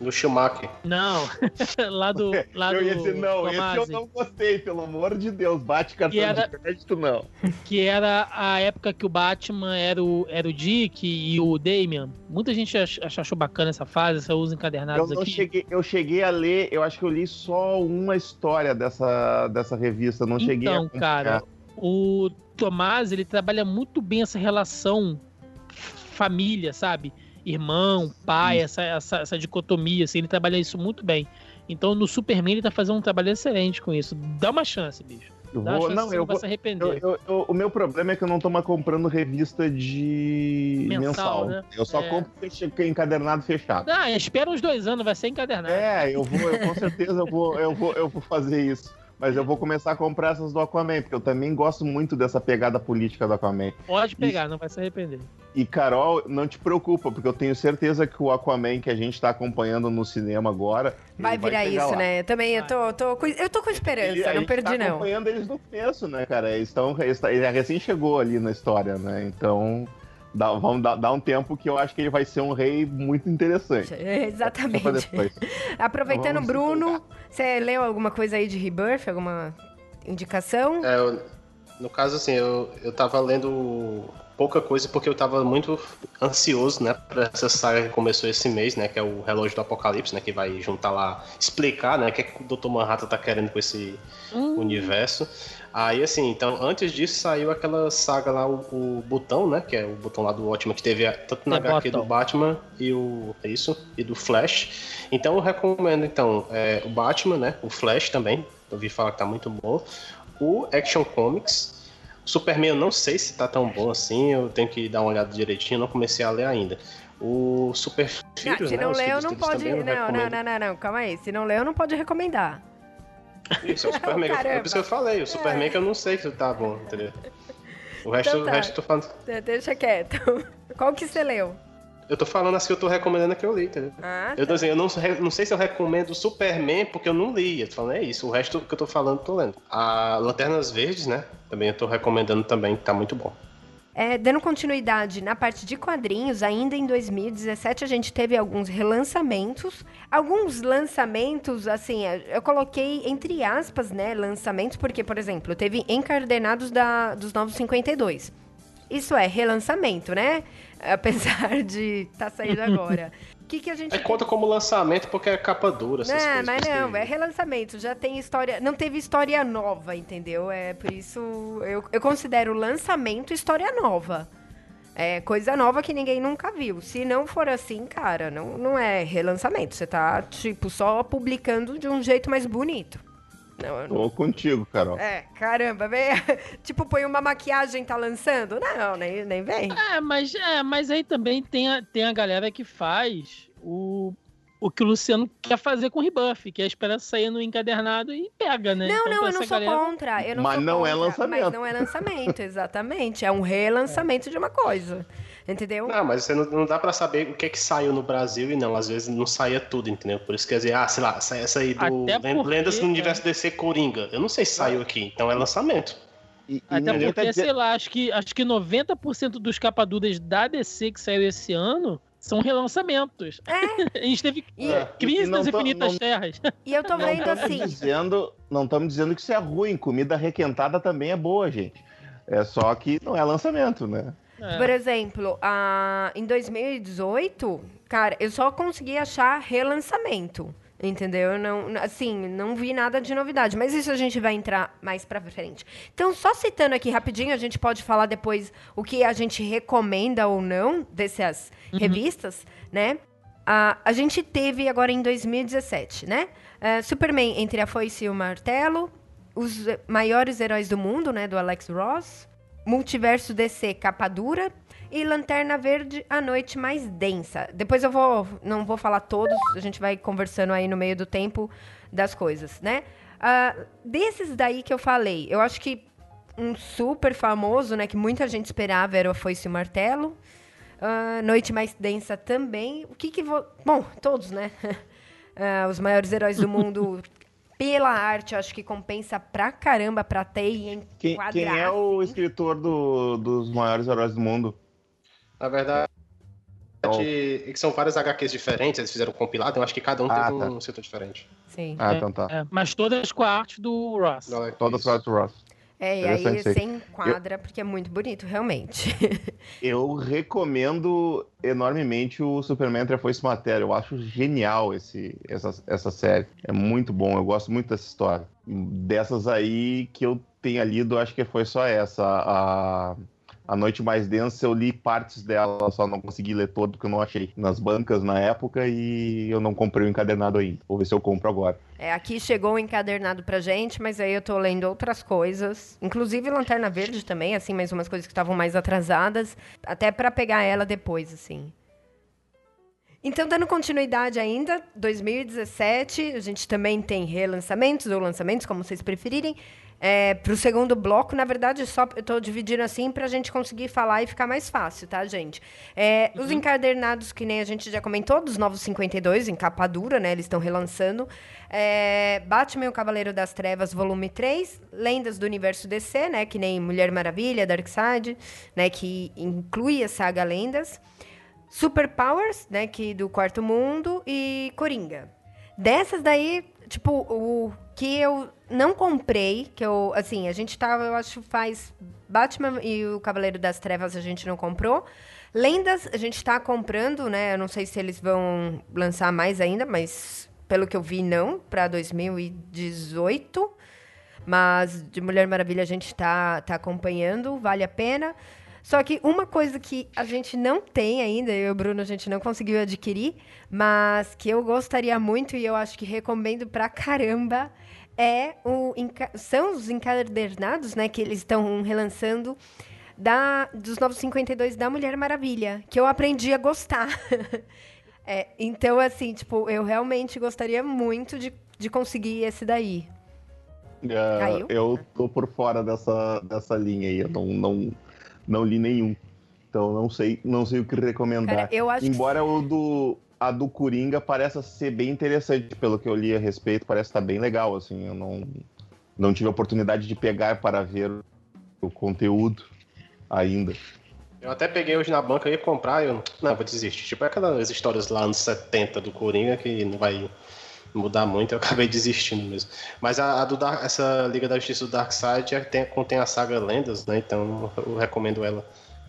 Do Schumacher. Não, lá do. Lá eu ia dizer, não, esse eu não gostei, pelo amor de Deus. Bate cartão Que era- de crédito, não. Que era a época que o Batman era o, era o Dick e o Damian. Muita gente ach- ach- achou bacana essa fase, essa usa Eu, encadernados não aqui. cheguei, eu cheguei a ler, eu acho que eu li só uma história dessa, dessa revista, não cheguei a Então, cara, o Tomás, ele trabalha muito bem essa relação família, sabe? Irmão, pai, essa, essa, essa dicotomia, assim, ele trabalha isso muito bem. Então, no Superman, ele tá fazendo um trabalho excelente com isso. Dá uma chance, bicho. Dá vou- chance, não, eu não vai vou, se arrepender. eu- eu- eu- o meu problema é que eu não tô mais comprando revista de Mensal, mensal. né? Eu só É. compro encadernado fechado. Ah, espera uns dois anos, vai ser encadernado. É, eu vou, eu, com certeza eu vou, eu, vou, eu vou fazer isso. Mas eu vou começar a comprar essas do Aquaman, porque eu também gosto muito dessa pegada política do Aquaman. Pode pegar, não vai se arrepender. E Carol, não te preocupa, porque eu tenho certeza que o Aquaman que a gente tá acompanhando no cinema agora. Vai virar chegar isso, lá. né? Também eu tô, tô, com- eu tô com esperança, Ele- a não gente perdi tá não. acompanhando eles no começo, né, cara? Eles estão, eles tá- ele recém chegou ali na história, né? Então, dá, vamos dar, dar um tempo que eu acho que ele vai ser um rei muito interessante. É, Exatamente. Aproveitando, Bruno, você leu alguma coisa aí de Rebirth? Alguma indicação? É, eu- no caso, assim, eu, eu tava lendo pouca coisa porque eu tava muito ansioso, né, pra essa saga que começou esse mês, né, que é o Relógio do Apocalipse, né, que vai juntar lá, explicar, né, o que, é que o Dr. Manhattan tá querendo com esse Hum. universo. Aí, assim, então, antes disso saiu aquela saga lá, o, o Botão, né, que é o botão lá do Watchmen, que teve a- tanto na The HQ do Bottom. Batman e o... é isso? E do Flash. Então, eu recomendo, então, é, o Batman, né, o Flash também, eu ouvi falar que tá muito bom. O Action Comics, Superman eu não sei se tá tão bom assim, eu tenho que dar uma olhada direitinho, eu não comecei a ler ainda. O Super Não, Filhos, se né? não leu, Filhos não deles pode. também eu Não, não, não, não, não, calma aí. Se não leu, não pode recomendar. Isso, é o Superman. Caramba. é por isso que eu falei, o Superman que eu não sei se tá bom, entendeu? O resto, Então tá. o resto eu tô falando. De- Deixa quieto. Qual que você leu? Eu tô falando as que eu tô recomendando que eu li, entendeu? Ah, Eu, tô tá. dizendo, eu não, não sei se eu recomendo o Superman porque eu não li. Eu tô falando, é isso. O resto que eu tô falando, eu tô lendo. A Lanternas Verdes, né? Também eu tô recomendando também, que tá muito bom. É, dando continuidade na parte de quadrinhos, ainda em 2017 a gente teve alguns relançamentos. Alguns lançamentos, assim, eu coloquei entre aspas, né, lançamentos, porque, por exemplo, teve Encardenados da, dos Novos 52. Isso é relançamento, né? Apesar de estar saindo agora. Que, que a gente Aí conta como lançamento porque é capa dura, essas não, coisas. mas não, é relançamento, já tem história, não teve história nova, entendeu? É por isso eu, eu considero lançamento história nova. É coisa nova que ninguém nunca viu. Se não for assim, cara, não, não é relançamento. Você tá, tipo, só publicando de um jeito mais bonito. Não, eu não- Tô contigo, Carol. É, caramba, vem, tipo, põe uma maquiagem e tá lançando? Não, nem, nem vem. É, mas, é, mas aí também tem a, tem a galera que faz o, o que o Luciano quer fazer com o rebuff, que é esperar sair no encadernado e pega, né? Não, Então, não, eu não sou galera- contra. Eu não Mas sou não é contra, lançamento. Mas não é lançamento, exatamente. É um relançamento de uma coisa. Entendeu? Não, mas você não, não dá pra saber o que é que saiu no Brasil e não. Às vezes não saía tudo, entendeu? Por isso quer dizer, ah, sei lá, sai essa aí do porque, Lendas do é. Universo DC Coringa. Eu não sei se saiu aqui, então é lançamento. E, e Até ninguém porque, tá sei lá, acho que, acho que 90% dos capaduras da DC que saiu esse ano são relançamentos. É. A gente teve E, É. Crise E não das Infinitas não- Terras. e eu tô Não vendo estamos assim. dizendo, não estamos dizendo que isso é ruim. Comida requentada também é boa, gente. É só que não é lançamento, né? É. Por exemplo, a... em 2018, cara, eu só consegui achar relançamento. Entendeu? Eu Não, assim, não vi nada de novidade. Mas isso a gente vai entrar mais pra frente. Então, só citando aqui rapidinho, a gente pode falar depois o que a gente recomenda ou não dessas revistas, né? A, a gente teve agora em 2017, né? Eh, Superman entre a foice e o martelo, os maiores heróis do mundo, né? Do Alex Ross, Multiverso DC capa dura e Lanterna Verde a noite mais densa. Depois eu vou, não vou falar todos, a gente vai conversando aí no meio do tempo das coisas, né? Ah, desses daí que eu falei, eu acho que um super famoso, né, que muita gente esperava era o Foice e o Martelo. Ah, noite mais densa também. O que que vou... Bom, todos, né? Ah, os maiores heróis do mundo pela arte, acho que compensa pra caramba pra ter e Quem, enquadrar. quem é o escritor do- dos maiores heróis do mundo? Na verdade, verdade, que são várias HQs diferentes, eles fizeram um compilado, eu acho que cada um Ah, teve tá. um setor diferente. Sim. Ah, É, então tá. É, mas todas com a arte do Ross. Não, é Todas isso. as Ross. É, e aí você enquadra, porque é muito bonito, realmente. Eu recomendo enormemente o Superman Trefoice Matéria. Eu acho genial esse, essa, essa série. É muito bom, eu gosto muito dessa história. Dessas aí que eu tenha lido, acho que foi só essa. A, a Noite Mais Densa, eu li partes dela, só não consegui ler todo, porque eu não achei nas bancas na época e eu não comprei o encadernado ainda. Vou ver se eu compro agora. É, aqui chegou um encadernado pra gente, mas aí eu tô lendo outras coisas. Inclusive Lanterna Verde também, assim, mais umas coisas que estavam mais atrasadas. Até pra pegar ela depois, assim. Então, dando continuidade ainda, 2017, a gente também tem relançamentos ou lançamentos, como vocês preferirem. É, para o segundo bloco, na verdade, só eu estou dividindo assim para a gente conseguir falar e ficar mais fácil, tá, gente? É, Os encadernados, que nem a gente já comentou, dos Novos 52, em capa dura, né? Eles estão relançando. É, Batman e o Cavaleiro das Trevas, volume 3. Lendas do Universo DC, né? Que nem Mulher Maravilha, Darkseid, né? Que inclui a saga Lendas. Superpowers, né, que do Quarto Mundo e Coringa. Dessas daí, tipo, o que eu não comprei, que eu, assim, a gente tava, eu acho, faz Batman e o Cavaleiro das Trevas a gente não comprou. Lendas a gente tá comprando, né? Eu não sei se eles vão lançar mais ainda, mas pelo que eu vi não, para 2018. Mas de Mulher Maravilha a gente tá tá acompanhando, vale a pena. Só que uma coisa que a gente não tem ainda, eu e o Bruno, a gente não conseguiu adquirir, mas que eu gostaria muito e eu acho que recomendo pra caramba, é o, são os encadernados, né, que eles estão relançando da, dos Novos 52 da Mulher Maravilha, que eu aprendi a gostar. É, então, assim, tipo, eu realmente gostaria muito de, de conseguir esse daí. É, Caiu? eu tô por fora dessa, dessa linha aí. Eu não, não, não li nenhum. Então não sei, não sei o que recomendar. Cara, eu acho que Embora o do a do Coringa pareça ser bem interessante pelo que eu li a respeito, parece estar bem legal assim. Eu não não tive a oportunidade de pegar para ver o conteúdo ainda. Eu até peguei hoje na banca e ia comprar, eu não, vou desistir. Tipo aquelas histórias lá nos 70 do Coringa que não vai mudar muito, eu acabei desistindo mesmo. Mas a, a do Dark- essa Liga da Justiça do Darkseid é- tem, contém a saga Lendas, né? Então eu recomendo ela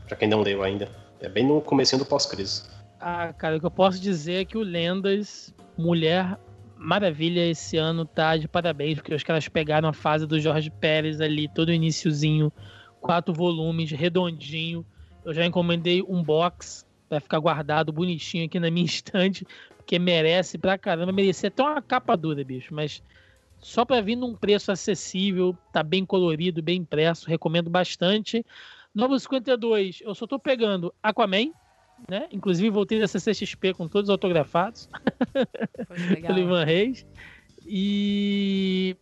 pra quem não leu ainda. É bem no comecinho do pós-crise. Ah, cara, o que eu posso dizer é que o Lendas, Mulher Maravilha, esse ano tá de parabéns, porque os caras pegaram a fase do Jorge Pérez ali, todo iniciozinho, quatro volumes, redondinho. Eu já encomendei um box, vai ficar guardado bonitinho aqui na minha estante, porque merece pra caramba, merecia até uma capa dura, bicho, mas só pra vir num preço acessível, tá bem colorido, bem impresso, recomendo bastante. Novo 52, eu só tô pegando Aquaman, né? Inclusive voltei da CCXP com todos autografados pelo Ivan Reis. E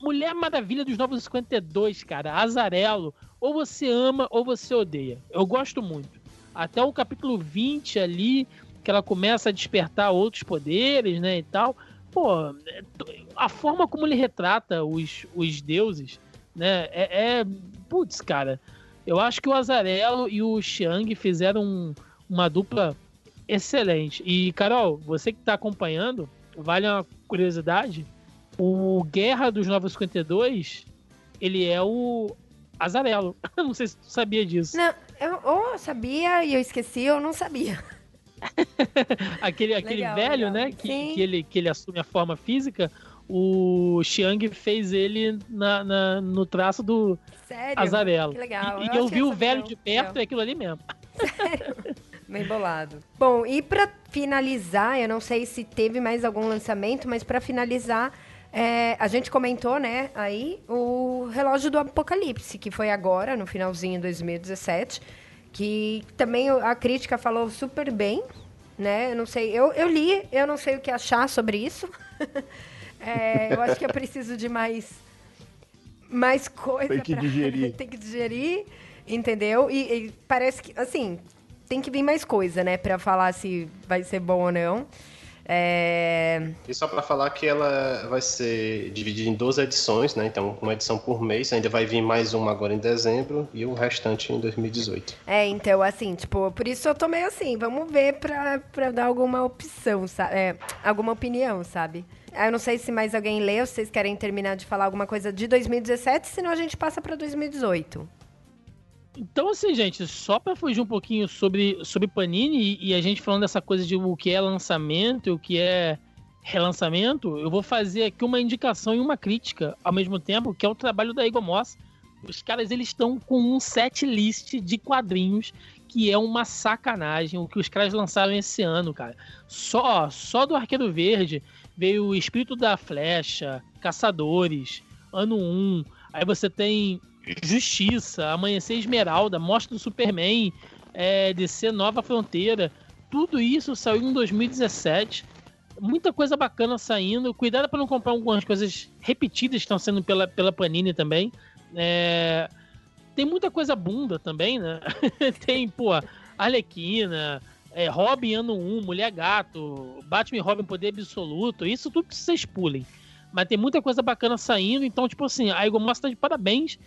Mulher Maravilha dos Novos 52, cara, Azarelo, ou você ama ou você odeia. Eu gosto muito. Até o capítulo 20 ali, que ela começa a despertar outros poderes, né, e tal. Pô, é- a forma como ele retrata os, os deuses, né, é, é... Putz, cara, eu acho que o Azarelo e o Xiang fizeram um- uma dupla excelente. E, Carol, você que tá acompanhando, vale uma curiosidade, o Guerra dos 952, ele é o Azarelo. Não sei se tu sabia disso. Não, eu ou eu sabia e eu esqueci, ou não sabia. Aquele, aquele Legal, velho, legal. né, que, que, ele, que ele assume a forma física, o Xiang fez ele na, na- no traço do Sério? Azarelo. Que legal. E, e Eu eu achei vi o velho de perto, legal. é aquilo ali mesmo. Bem bolado. Bom, e pra finalizar, eu não sei se teve mais algum lançamento, mas pra finalizar, é, a gente comentou, né, aí, o Relógio do Apocalipse, que foi agora, no finalzinho de 2017, que também a crítica falou super bem, né, eu não sei, eu, eu li, eu não sei o que achar sobre isso. É, eu acho que eu preciso de mais mais coisa Tem que pra- digerir. tem que digerir, entendeu? E, e parece que, assim, tem que vir mais coisa, né, Pra falar se vai ser bom ou não. É... E só para falar que ela vai ser dividida em 12 edições, né? Então, uma edição por mês, ainda vai vir mais uma agora em dezembro e o restante em 2018. É, então, assim, tipo, por isso eu tô meio assim, vamos ver pra, pra dar alguma opção, sabe? É, alguma opinião, sabe? Eu não sei se mais alguém leu, se vocês querem terminar de falar alguma coisa de 2017, senão a gente passa pra 2018. Então, assim, gente, só para fugir um pouquinho sobre, sobre Panini e, e, a gente falando dessa coisa de o que é lançamento e o que é relançamento, eu vou fazer aqui uma indicação e uma crítica ao mesmo tempo, que é o trabalho da Igor Moss. Os caras, eles estão com um set list de quadrinhos que é uma sacanagem o que os caras lançaram esse ano, cara. Só, só do Arqueiro Verde veio o Espírito da Flecha, Caçadores, Ano 1. Aí você tem Justiça, Amanhecer Esmeralda, Mostra do Superman, é, DC Nova Fronteira. Tudo isso saiu em 2017. Muita coisa bacana saindo. Cuidado para não comprar algumas coisas repetidas que estão sendo pela, pela Panini também. É... Tem muita coisa bunda também, né? Tem, pô, Arlequina, é, Robin ano 1, Mulher Gato, Batman e Robin Poder Absoluto. Isso tudo que vocês pulem. Mas tem muita coisa bacana saindo. Então, tipo assim, a Igor mostra de parabéns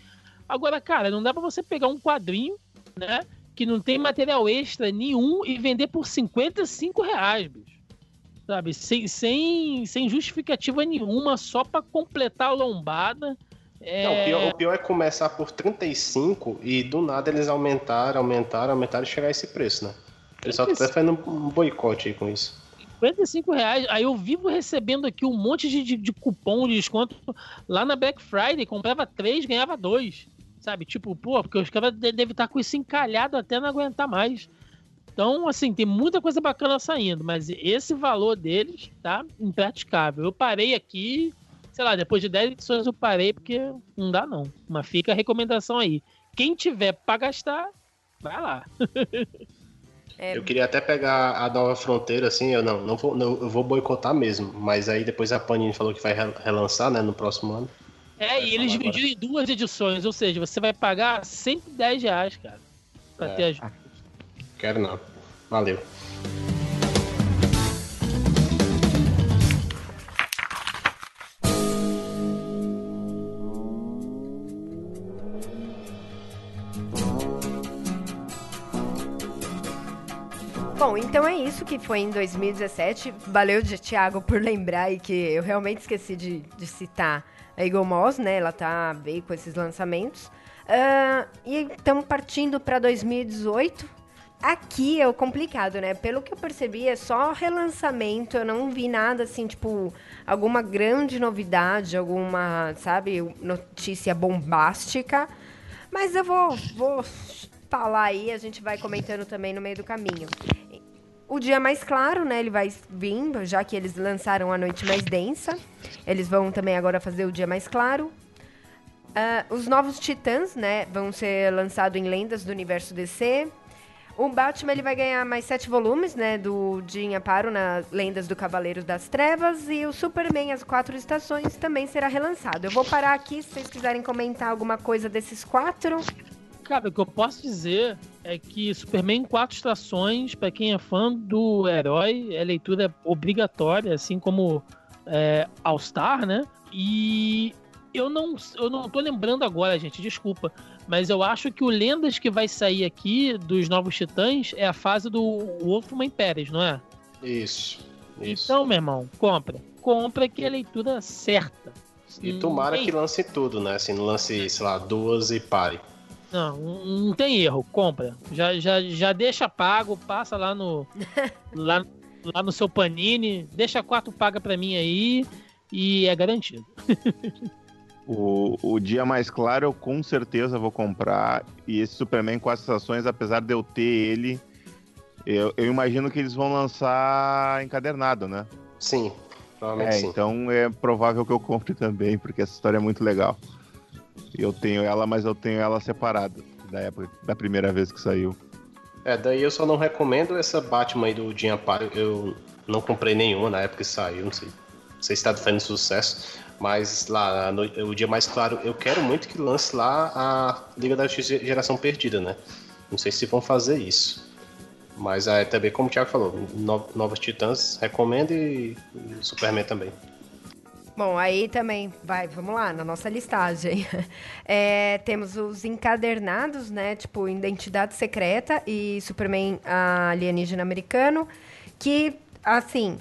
Agora, cara, não dá pra você pegar um quadrinho, né? Que não tem material extra nenhum e vender por 55 reais, bicho. Sabe? Sem, sem, sem justificativa nenhuma, só pra completar a lombada. É... Não, o, pior, o pior é começar por 35 e do nada eles aumentaram, aumentaram, aumentaram e chegar a esse preço, né? Eles só estão fazendo um boicote aí com isso. 55 reais. Aí eu vivo recebendo aqui um monte de, de, de, cupom de desconto. Lá na Black Friday, comprava três, ganhava dois. Sabe? Tipo, pô, porque os caras devem estar com isso encalhado até não aguentar mais. Então, assim, tem muita coisa bacana saindo, mas esse valor deles tá impraticável. Eu parei aqui, sei lá, depois de 10 edições eu parei porque não dá não. Mas fica a recomendação aí. Quem tiver para gastar, vai lá. É... Eu queria até pegar a nova fronteira, assim, eu não, não vou, não, eu vou boicotar mesmo, mas aí depois a Panini falou que vai relançar, né, no próximo ano. É, e eles dividiram em duas edições, ou seja, você vai pagar 110 reais, cara, pra é. ter as. Quero não. Valeu. Bom, então é isso que foi em 2017. Valeu, Thiago, por lembrar e que eu realmente esqueci de, de citar a Eagle Moss, né? Ela tá bem com esses lançamentos. Uh, e estamos partindo para 2018. Aqui é o complicado, né? Pelo que eu percebi, é só relançamento. Eu não vi nada assim, tipo, alguma grande novidade, alguma, sabe, notícia bombástica. Mas eu vou, vou falar aí, a gente vai comentando também no meio do caminho. O dia mais claro, né? Ele vai vir, já que eles lançaram a noite mais densa. Eles vão também agora fazer o dia mais claro. Uh, os novos Titãs, né? Vão ser lançados em Lendas do Universo DC. O Batman ele vai ganhar mais sete volumes, né? Do Jim Aparo na Lendas do Cavaleiros das Trevas. E o Superman, As Quatro Estações, também será relançado. Eu vou parar aqui se vocês quiserem comentar alguma coisa desses quatro. Cara, o que eu posso dizer é que Superman quatro estações, para quem é fã do herói, é leitura obrigatória, assim como é, All Star, né? E eu não, eu não tô lembrando agora, gente, desculpa. Mas eu acho que o Lendas que vai sair aqui dos Novos Titãs é a fase do Wolfman Pérez, não é? Isso. isso. Então, meu irmão, compra. Compra que é a leitura certa. E tomara que lance tudo, né? Assim, não lance, sei lá, duas e pare. Não, não tem erro, compra. Já, já, já deixa pago, passa lá no lá, lá no seu Panini, deixa quatro paga para mim aí e é garantido. o, o dia mais claro eu com certeza vou comprar e esse Superman com as estações, apesar de eu ter ele, eu, eu imagino que eles vão lançar encadernado, né? Sim, provavelmente é, sim. Então é provável que eu compre também, porque essa história é muito legal. Eu tenho ela, mas eu tenho ela separada da época, da primeira vez que saiu. É, daí eu só não recomendo essa Batman aí do Jim Amparo. Eu não comprei nenhuma na época que saiu, não sei, não sei se tá fazendo sucesso. Mas lá, no, o dia mais claro, eu quero muito que lance lá a Liga da Justiça Geração Perdida, né? Não sei se vão fazer isso. Mas é também, como o Thiago falou, no, Novos Titãs recomendo e Superman também. Bom, aí também, vai, vamos lá, na nossa listagem. É, temos os encadernados, né? Tipo, Identidade Secreta e Superman Alienígena Americano. Que, assim,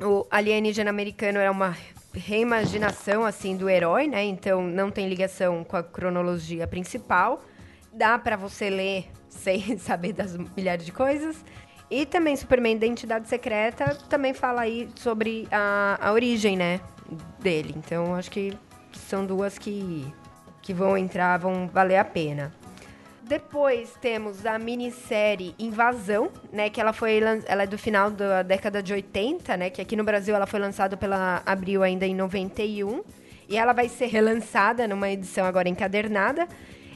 o alienígena americano é uma reimaginação, assim, do herói, né? Então, não tem ligação com a cronologia principal. Dá para você ler sem saber das milhares de coisas. E também Superman Identidade Secreta também fala aí sobre a, a origem, né? Dele. Então, acho que são duas que, que vão entrar, vão valer a pena. Depois temos a minissérie Invasão, né? Que ela foi ela é do final da década de 80, né? Que aqui no Brasil ela foi lançada pela Abril ainda em 91. E ela vai ser relançada numa edição agora encadernada.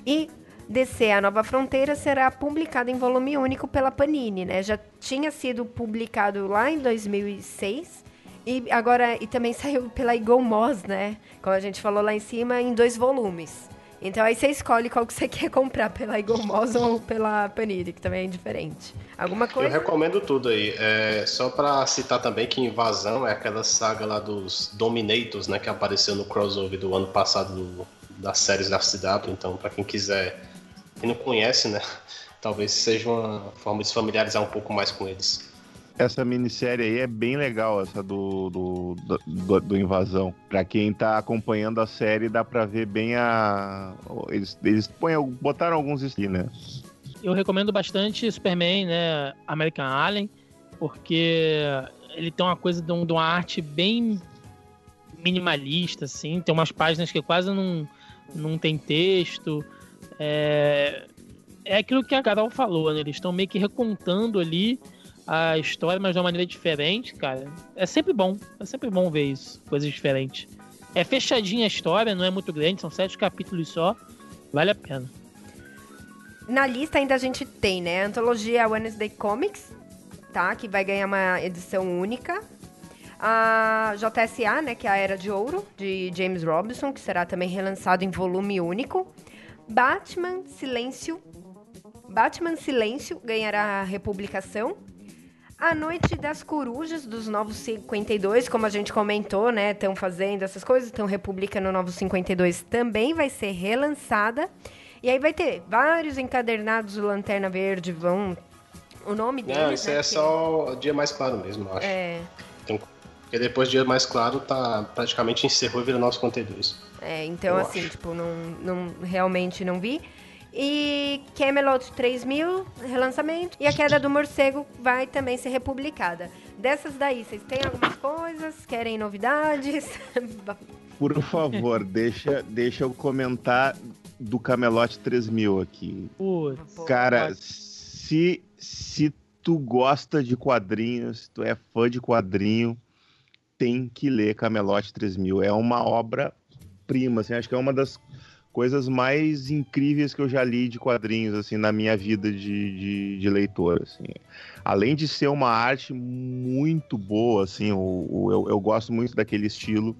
E DC A Nova Fronteira será publicada em volume único pela Panini, né? Já tinha sido publicado lá em 2006 e agora, e também saiu pela Eagle Moss, né? Como a gente falou lá em cima, em dois volumes. Então aí você escolhe qual que você quer comprar, pela Eagle Moss ou pela Panini, que também é diferente. Alguma coisa? Eu recomendo tudo aí. É, só pra citar também que Invasão é aquela saga lá dos Dominators, né? Que apareceu no crossover do ano passado do, das séries da CW. Então, para quem quiser, quem não conhece, né? Talvez seja uma forma de se familiarizar um pouco mais com eles essa minissérie aí é bem legal, essa do, do, do, do, Invasão. Pra quem tá acompanhando a série, dá pra ver bem a. Eles, eles põem, botaram alguns estilos, né? Eu recomendo bastante Superman, né? American Alien, porque ele tem uma coisa de, uma arte bem minimalista, assim. Tem umas páginas que quase não, não tem texto. É, é aquilo que a Carol falou, né? Eles estão meio que recontando ali a história, mas de uma maneira diferente, cara. É sempre bom. É sempre bom ver isso. Coisas diferentes. É fechadinha a história, não é muito grande, são sete capítulos só. Vale a pena. Na lista ainda a gente tem, né? A antologia Wednesday Comics, tá? Que vai ganhar uma edição única. A JSA, né? Que é a Era de Ouro, de James Robinson, que será também relançado em volume único. Batman Silêncio. Batman Silêncio ganhará republicação a Noite das Corujas dos Novos 52, como a gente comentou, né? Estão fazendo essas coisas. Então, República no Novos 52 também vai ser relançada. E aí vai ter vários encadernados do Lanterna Verde, vão. O nome dele. Não, isso né, é que... só Dia Mais Claro mesmo, eu acho. É. Então, porque depois Dia Mais Claro tá praticamente encerrou e vira Novos 52. É, então eu assim, acho. tipo, não, não, realmente não vi. E Camelot 3000, relançamento. E a Queda do Morcego vai também ser republicada. Dessas daí, vocês têm algumas coisas? Querem novidades? Por favor, deixa, deixa eu comentar do Camelot 3000 aqui. Putz. Cara, se, se tu gosta de quadrinhos, se tu é fã de quadrinho, tem que ler Camelot 3000. É uma obra prima, assim, acho que é uma das coisas mais incríveis que eu já li de quadrinhos assim na minha vida de, de, de leitor assim. além de ser uma arte muito boa assim o, o eu, eu, gosto muito daquele estilo.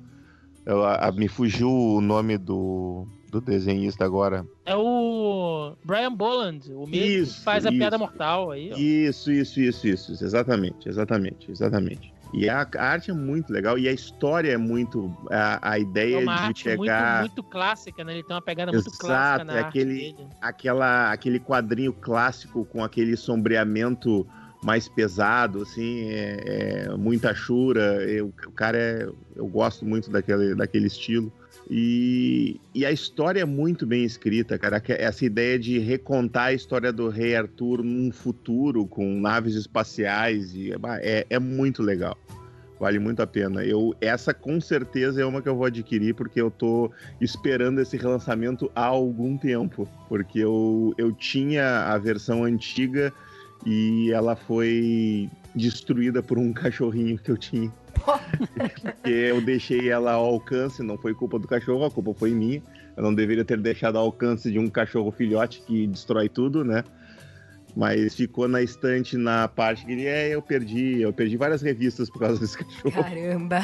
Eu, a, me fugiu o nome do, do desenhista agora. É o Brian Boland o mesmo isso, que faz a piada mortal aí ó. isso isso isso isso. Exatamente exatamente exatamente e a, a, arte é muito legal e a história é muito. A, a ideia é uma de pegar. Muito, muito clássica, né? Ele tem uma pegada Exato, muito clássica. Exato, é aquele, aquela, aquele quadrinho clássico com aquele sombreamento mais pesado, assim, é, é muita chura. Eu, o cara é. Eu gosto muito daquele, daquele estilo. E, e, a história é muito bem escrita, cara. Essa ideia de recontar a história do rei Arthur num futuro com naves espaciais e, é, é muito legal. Vale muito a pena. Eu, essa com certeza é uma que eu vou adquirir porque eu tô esperando esse relançamento há algum tempo. Porque eu, eu tinha a versão antiga e ela foi destruída por um cachorrinho que eu tinha. Porque eu deixei ela ao alcance, não foi culpa do cachorro, a culpa foi minha. Eu não deveria ter deixado ao alcance de um cachorro filhote que destrói tudo, né? Mas ficou na estante na parte que ele é, eu perdi, eu perdi várias revistas por causa desse cachorro. Caramba!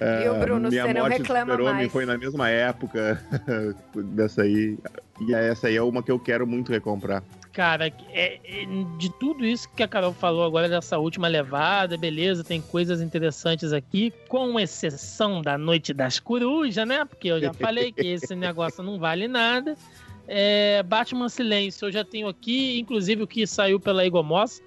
É, e o Bruno, você não reclama mais. foi na mesma época dessa aí. E essa aí é uma que eu quero muito recomprar. Cara, é, é, de tudo isso que a Carol falou agora dessa última levada, beleza, tem coisas interessantes aqui, com exceção da Noite das Corujas, né? Porque eu já falei que esse negócio não vale nada. É, Batman Silêncio, eu já tenho aqui, inclusive o que saiu pela Egomos,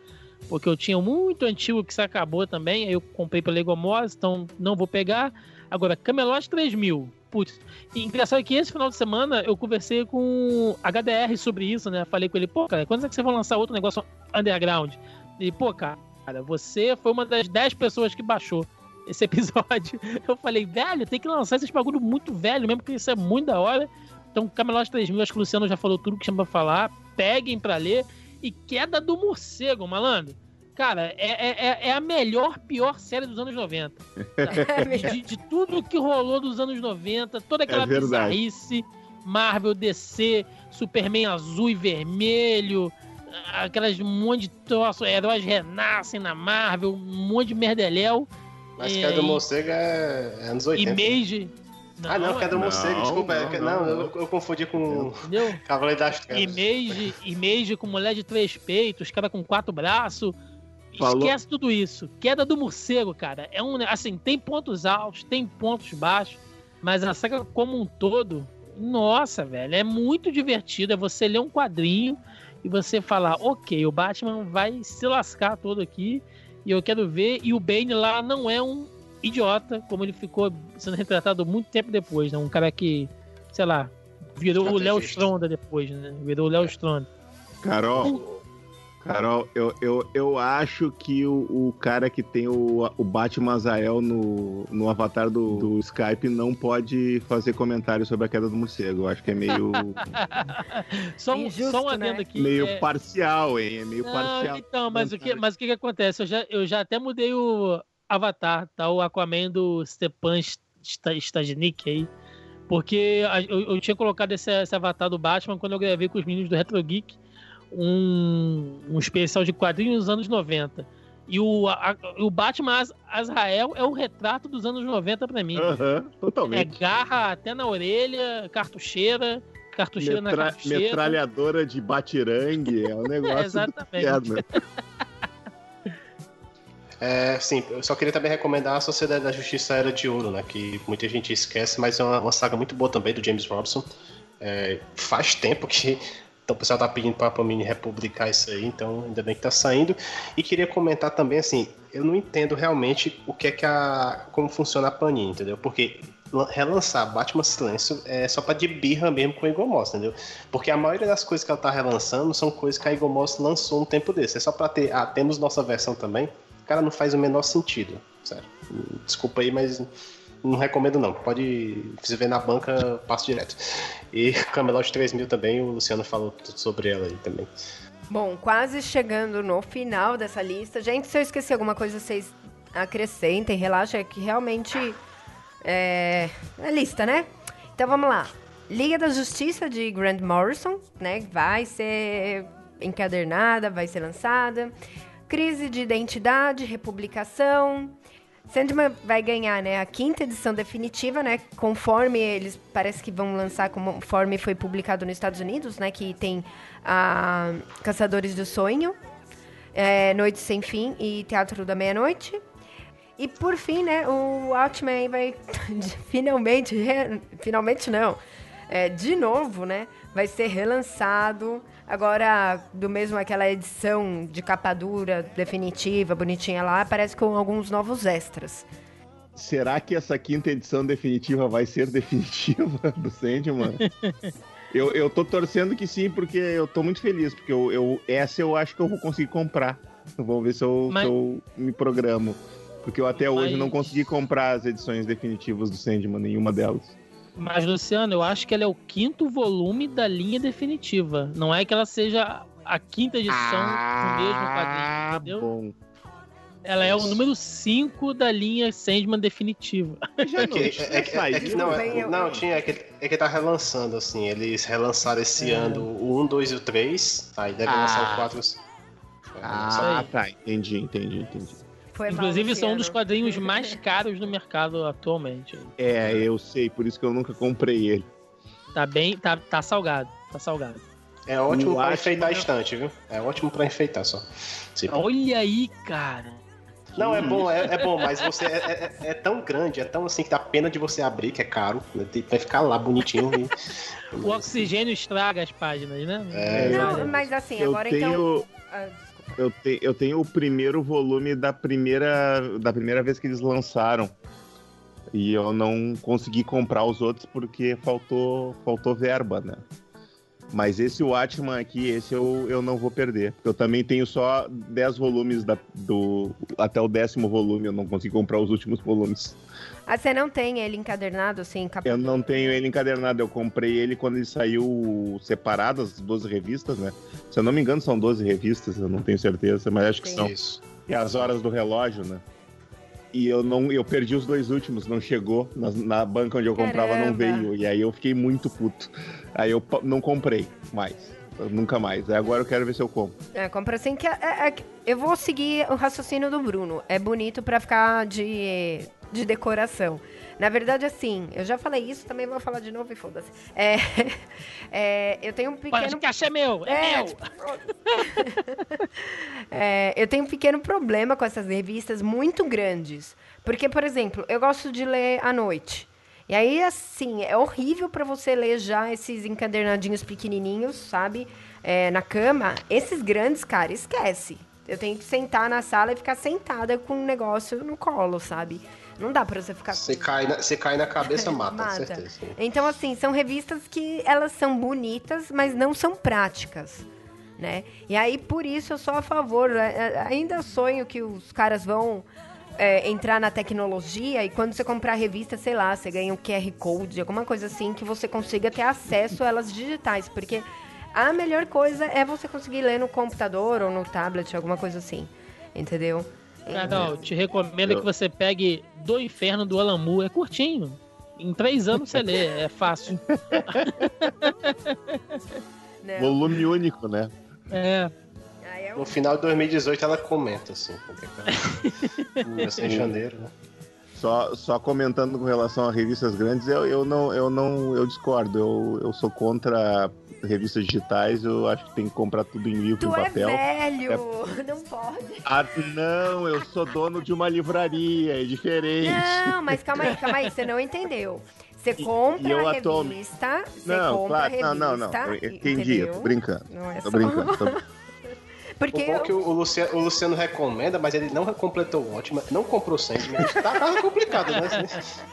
porque eu tinha um muito antigo que se acabou também, aí eu comprei pela Egomos, então não vou pegar. Agora, Camelot 3000, Putz, e engraçado que esse final de semana eu conversei com HDR sobre isso, né? Falei com ele, pô, cara, quando é que você vai lançar outro negócio underground? E, pô, cara, você foi uma das 10 pessoas que baixou esse episódio. Eu falei, velho, tem que lançar esse bagulho muito velho mesmo, porque isso é muito da hora. Então, Camelot 3000, acho que o Luciano já falou tudo que tinha pra falar. Peguem pra ler. E Queda do Morcego, malandro. Cara, é, é, é a melhor, pior série dos anos 90. Tá? De, de, tudo que rolou dos anos 90, toda aquela é bizarrice, Marvel, DC, Superman azul e vermelho, aquelas um monte de troço, heróis renascem na Marvel, um monte de merdeléu. Mas é, Morcego é, é anos 80. E Mage... Não, ah, não, Queda do Morcego, desculpa. Não, é, não, não eu, eu, confundi com? Cavaleiro das Trevas. Image, Image com mulher de três peitos, cara com quatro braços. Falou. Esquece tudo isso. Queda do morcego, cara. É um. Assim, tem pontos altos, tem pontos baixos. Mas a saga como um todo, nossa, velho, é muito divertido. É você ler um quadrinho e você falar, ok, o Batman vai se lascar todo aqui. E eu quero ver. E o Bane lá não é um idiota, como ele ficou sendo retratado muito tempo depois, né? Um cara que, sei lá, virou o Léo Stronda depois, né? Virou o Léo Stronda. Carol, Carol, eu, eu, eu acho que o, o cara que tem o, o Batman Azael no, no avatar do, do Skype não pode fazer comentário sobre a queda do morcego. Eu acho que é meio. só, um, Injusto, só um adendo né? aqui. Meio é... parcial, hein? É meio não, parcial. Então, mas o, que, mas o que, que acontece? Eu já, eu já até mudei o avatar, tá? O Aquaman do Stepan Stajnik aí. Porque eu, eu tinha colocado esse, esse avatar do Batman quando eu gravei com os meninos do Retro Geek um, um especial de quadrinhos dos anos 90. E o, a, o Batman Azrael é o retrato dos anos 90 para mim. Uhum, totalmente. É garra até na orelha, cartucheira, cartucheira Metra na cartucheira. Metralhadora de batirangue, é um negócio. é, exatamente. É, sim, eu só queria também recomendar a Sociedade da Justiça Era de Ouro, né? Que muita gente esquece, mas é uma, uma saga muito boa também do James Robson. É, faz tempo que então o pessoal tá pedindo para a Panini republicar isso aí, então ainda bem que tá saindo. E queria comentar também assim, eu não entendo realmente o que é que a como funciona a Panini, entendeu? Porque relançar Batman Silêncio é só para de birra mesmo com a Igomos, entendeu? Porque a maioria das coisas que ela tá relançando são coisas que a Igomos lançou um tempo desse. É só para ter, ah, temos nossa versão também. Cara, não faz o menor sentido, sério. Desculpa aí, mas não recomendo não. Pode se ver na banca, passo direto. E Camelot 3000 também, o Luciano falou sobre ela aí também. Bom, quase chegando no final dessa lista. Gente, se eu esqueci alguma coisa, vocês acrescentem, relaxa, é que realmente é, é lista, né? Então vamos lá. Liga da Justiça de Grant Morrison, né? Vai ser encadernada, vai ser lançada. Crise de identidade, republicação, Sandman vai ganhar, né, a quinta edição definitiva, né, conforme eles parece que vão lançar, conforme foi publicado nos Estados Unidos, né, que tem a Caçadores do Sonho, é, Noite Sem Fim e Teatro da Meia-Noite. E por fim, né, o Watchmen vai finalmente, finalmente não, é, de novo, né, vai ser relançado Agora, do mesmo aquela edição de capa dura, definitiva, bonitinha lá, parece com alguns novos extras. Será que essa quinta edição definitiva vai ser definitiva do Sandman? eu, eu tô torcendo que sim, porque eu tô muito feliz, porque eu, eu essa eu acho que eu vou conseguir comprar. Vamos ver se eu, Mas... se eu me programo. Porque eu até hoje Mas... não consegui comprar as edições definitivas do Sandman, nenhuma delas. Mas, Luciano, eu acho que ela é o quinto volume da linha definitiva. Não é que ela seja a quinta edição ah, do mesmo quadrinho, entendeu? Bom. Ela é o número 5 da linha Sandman definitiva. Já é que, é, é, é que não, é, não, tinha, é que, é que tá relançando, assim. Eles relançaram esse é. ano o 1, 2 e o 3. Aí deve ah. lançar o 4. Ah, tá. Entendi, entendi, entendi. Foi Inclusive, são um dos quadrinhos mais caros do mercado atualmente. É, eu sei, por isso que eu nunca comprei ele. Tá bem, tá, tá salgado, tá salgado. É ótimo Atman- enfeitar a estante, viu? É ótimo pra enfeitar só. Se- Olha aí, cara. Não, é bom, é, é bom, mas você é, é- é tão grande, é tão assim que dá pena de você abrir, que é caro. né? Tem- Vai ficar lá bonitinho. e- O oxigênio estraga as páginas, né? É, Não, mas assim, Eu agora então. tenho, desculpa. Eu, te, eu tenho o primeiro volume da primeira, da primeira vez que eles lançaram. E eu não consegui comprar os outros porque faltou, faltou verba, né? Mas esse Watchman aqui, esse eu, eu não vou perder. Eu também tenho só 10 volumes da, do, até o décimo volume, eu não consegui comprar os últimos volumes. Ah, você não tem ele encadernado, assim, capa... Eu não tenho ele encadernado, eu comprei ele quando ele saiu separado, as 12 revistas, né? Se eu não me engano, são 12 revistas, eu não tenho certeza, mas acho que Sim. são. Isso. E as horas do relógio, né? E eu não, eu perdi os dois últimos, não chegou. Na, na banca onde eu comprava não Caramba. veio. E aí eu fiquei muito puto. Aí eu não comprei mais. Nunca mais. Aí agora eu quero ver se eu compro. É, compra assim que é- é- é que- eu vou seguir o raciocínio do Bruno. É bonito pra ficar de, de decoração. Na verdade, assim, eu já falei isso, também vou falar de novo e foda-se. É, é, eu tenho um pequeno que caixa é meu, é, É, meu. tipo, É, eu tenho um pequeno problema com essas revistas muito grandes. Porque, por exemplo, eu gosto de ler à noite. E aí, assim, é horrível para você ler já esses encadernadinhos pequenininhos, sabe? É, na cama. Esses grandes, cara, esquece. Eu tenho que sentar na sala e ficar sentada com um negócio no colo, sabe? Não dá pra você ficar Você com- cai na, você cai na cabeça, mata, Mata. certeza. Então, assim, são revistas que elas são bonitas, mas não são práticas, né? E aí, por isso, eu sou a favor. é, é, Ainda sonho que os caras vão é, entrar na tecnologia e quando você comprar revista, sei lá, você ganha um QR Code, alguma coisa assim, que você consiga ter acesso a elas digitais. Porque a melhor coisa é você conseguir ler no computador ou no tablet, alguma coisa assim. Entendeu? Carol, te recomendo Eu- que você pegue Do Inferno do Moore. É curtinho. Em três anos você lê, é fácil. Né? Volume único, né? É. É No final de 2018 ela comenta, assim. Vai ser em janeiro, né? Só, só comentando com relação a revistas grandes, eu, eu não, eu não, eu discordo. Eu, eu sou contra revistas digitais. Eu acho que tem que comprar tudo em livro, Tu em é papel. velho, não pode. Ah, não, eu sou dono de uma livraria, é diferente. Não, mas calma aí, calma aí, você não entendeu. Você compra e eu a atualmente- revista, você Não, compra claro, a não, revista, não, não. Eu entendi, eu entendeu? tô brincando. Não é Tô só... brincando. tô- Porque O bom é que eu... o o Luciano, o Luciano recomenda, mas ele não completou o ótimo, não comprou sempre. Mas tá, tá complicado, né?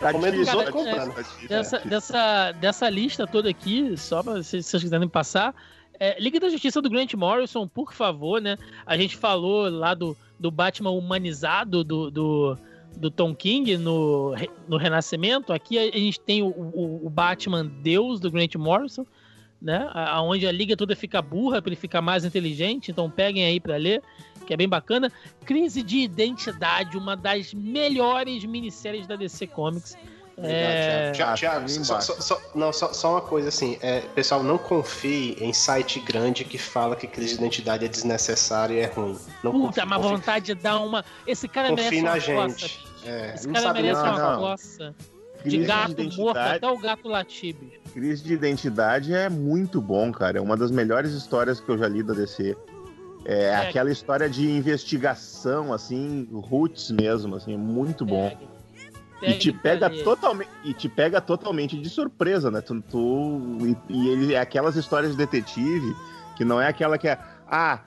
Tá Recomendo os difícil, outros tá tá difícil, Dessa, dessa, dessa lista toda aqui, só pra se se vocês quiserem passar, é, Liga da Justiça do Grant Morrison, por favor, né? A gente falou lá do, do Batman humanizado do, do, do Tom King no, no Renascimento. Aqui a, a gente tem o, o, o Batman Deus do Grant Morrison, né? a- Onde a liga toda fica burra para ele ficar mais inteligente. Então peguem aí para ler, que é bem bacana. Crise de Identidade, uma das melhores minisséries da DC Comics. É, Tiago, só, só- só- não, só, só uma coisa assim, é, pessoal, não confie em site grande que fala que crise de identidade é desnecessária e é ruim. Não Puta, confie, mas confie, vontade de dar uma. Esse cara confie merece na uma gente. coça. É, Esse cara merece não, uma não. coça. De gato morto até o gato latir, bicho. Crise de Identidade é muito bom, cara. É uma das melhores histórias que eu já li da DC. É, É. aquela história de investigação, assim, roots mesmo, assim, é muito bom. Pegue, E te pega totalmente e te pega totalmente de surpresa, né? Tu, tu- e, e ele é aquelas histórias de detetive que não é aquela que é ah,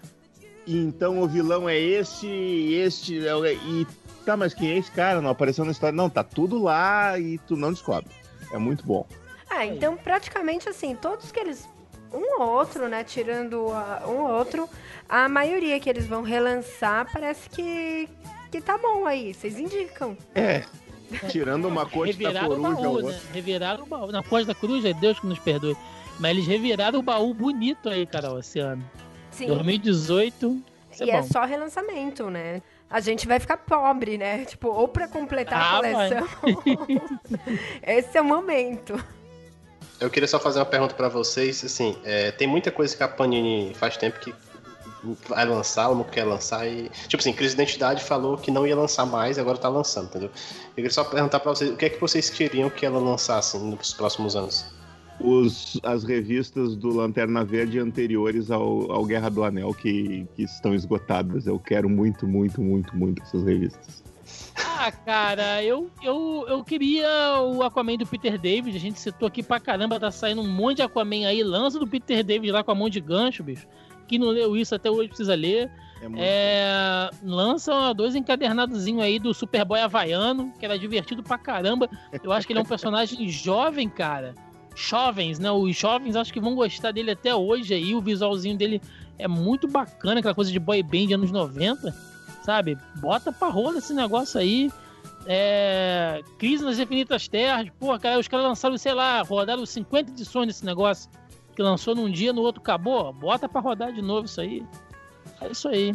então o vilão é esse, este é o- e tá, mas quem é esse cara? Não apareceu na história. Não, tá tudo lá e tu não descobre. É muito bom. Ah, então praticamente assim, todos que eles. Um ou outro, né? Tirando a- um ou outro, a maioria que eles vão relançar parece que, que tá bom aí. Vocês indicam. É. Tirando uma corte da Reviraram o coruja baú, ou né? outra. Reviraram o baú. Na Foz da Cruz, é Deus que nos perdoe. Mas eles reviraram o baú bonito aí, Carol, esse ano. Sim. 2018. Isso e é é só relançamento, né? A gente vai ficar pobre, né? Tipo, ou pra completar Ah, a coleção. Esse é o momento. Eu queria só fazer uma pergunta pra vocês, assim, é, tem muita coisa que a Panini faz tempo que vai lançar ou não quer lançar e... Tipo assim, Crise de Identidade falou que não ia lançar mais, agora tá lançando, entendeu? Eu queria só perguntar pra vocês, o que é que vocês queriam que ela lançasse nos próximos anos? os, as revistas do Lanterna Verde anteriores ao, ao Guerra do Anel que, que estão esgotadas. Eu quero muito, muito, muito, muito essas revistas. Ah, cara, eu, eu, eu queria o Aquaman do Peter David. A gente citou aqui pra caramba, tá saindo um monte de Aquaman aí. Lança do Peter David lá com a mão de gancho, bicho. Quem não leu isso até hoje precisa ler. É muito É, lança dois encadernadozinhos aí do Superboy Havaiano, que era divertido pra caramba. Eu acho que ele é um personagem jovem, cara. Jovens, né? Os jovens acho que vão gostar dele até hoje aí. O visualzinho dele é muito bacana, aquela coisa de boy band anos 90, sabe? Bota pra rola esse negócio aí. É... Crise nas Infinitas Terras. Pô, cara, os caras lançaram, sei lá, rodaram 50 edições desse negócio. Que lançou num dia, no outro acabou. Bota pra rodar de novo isso aí. É isso aí.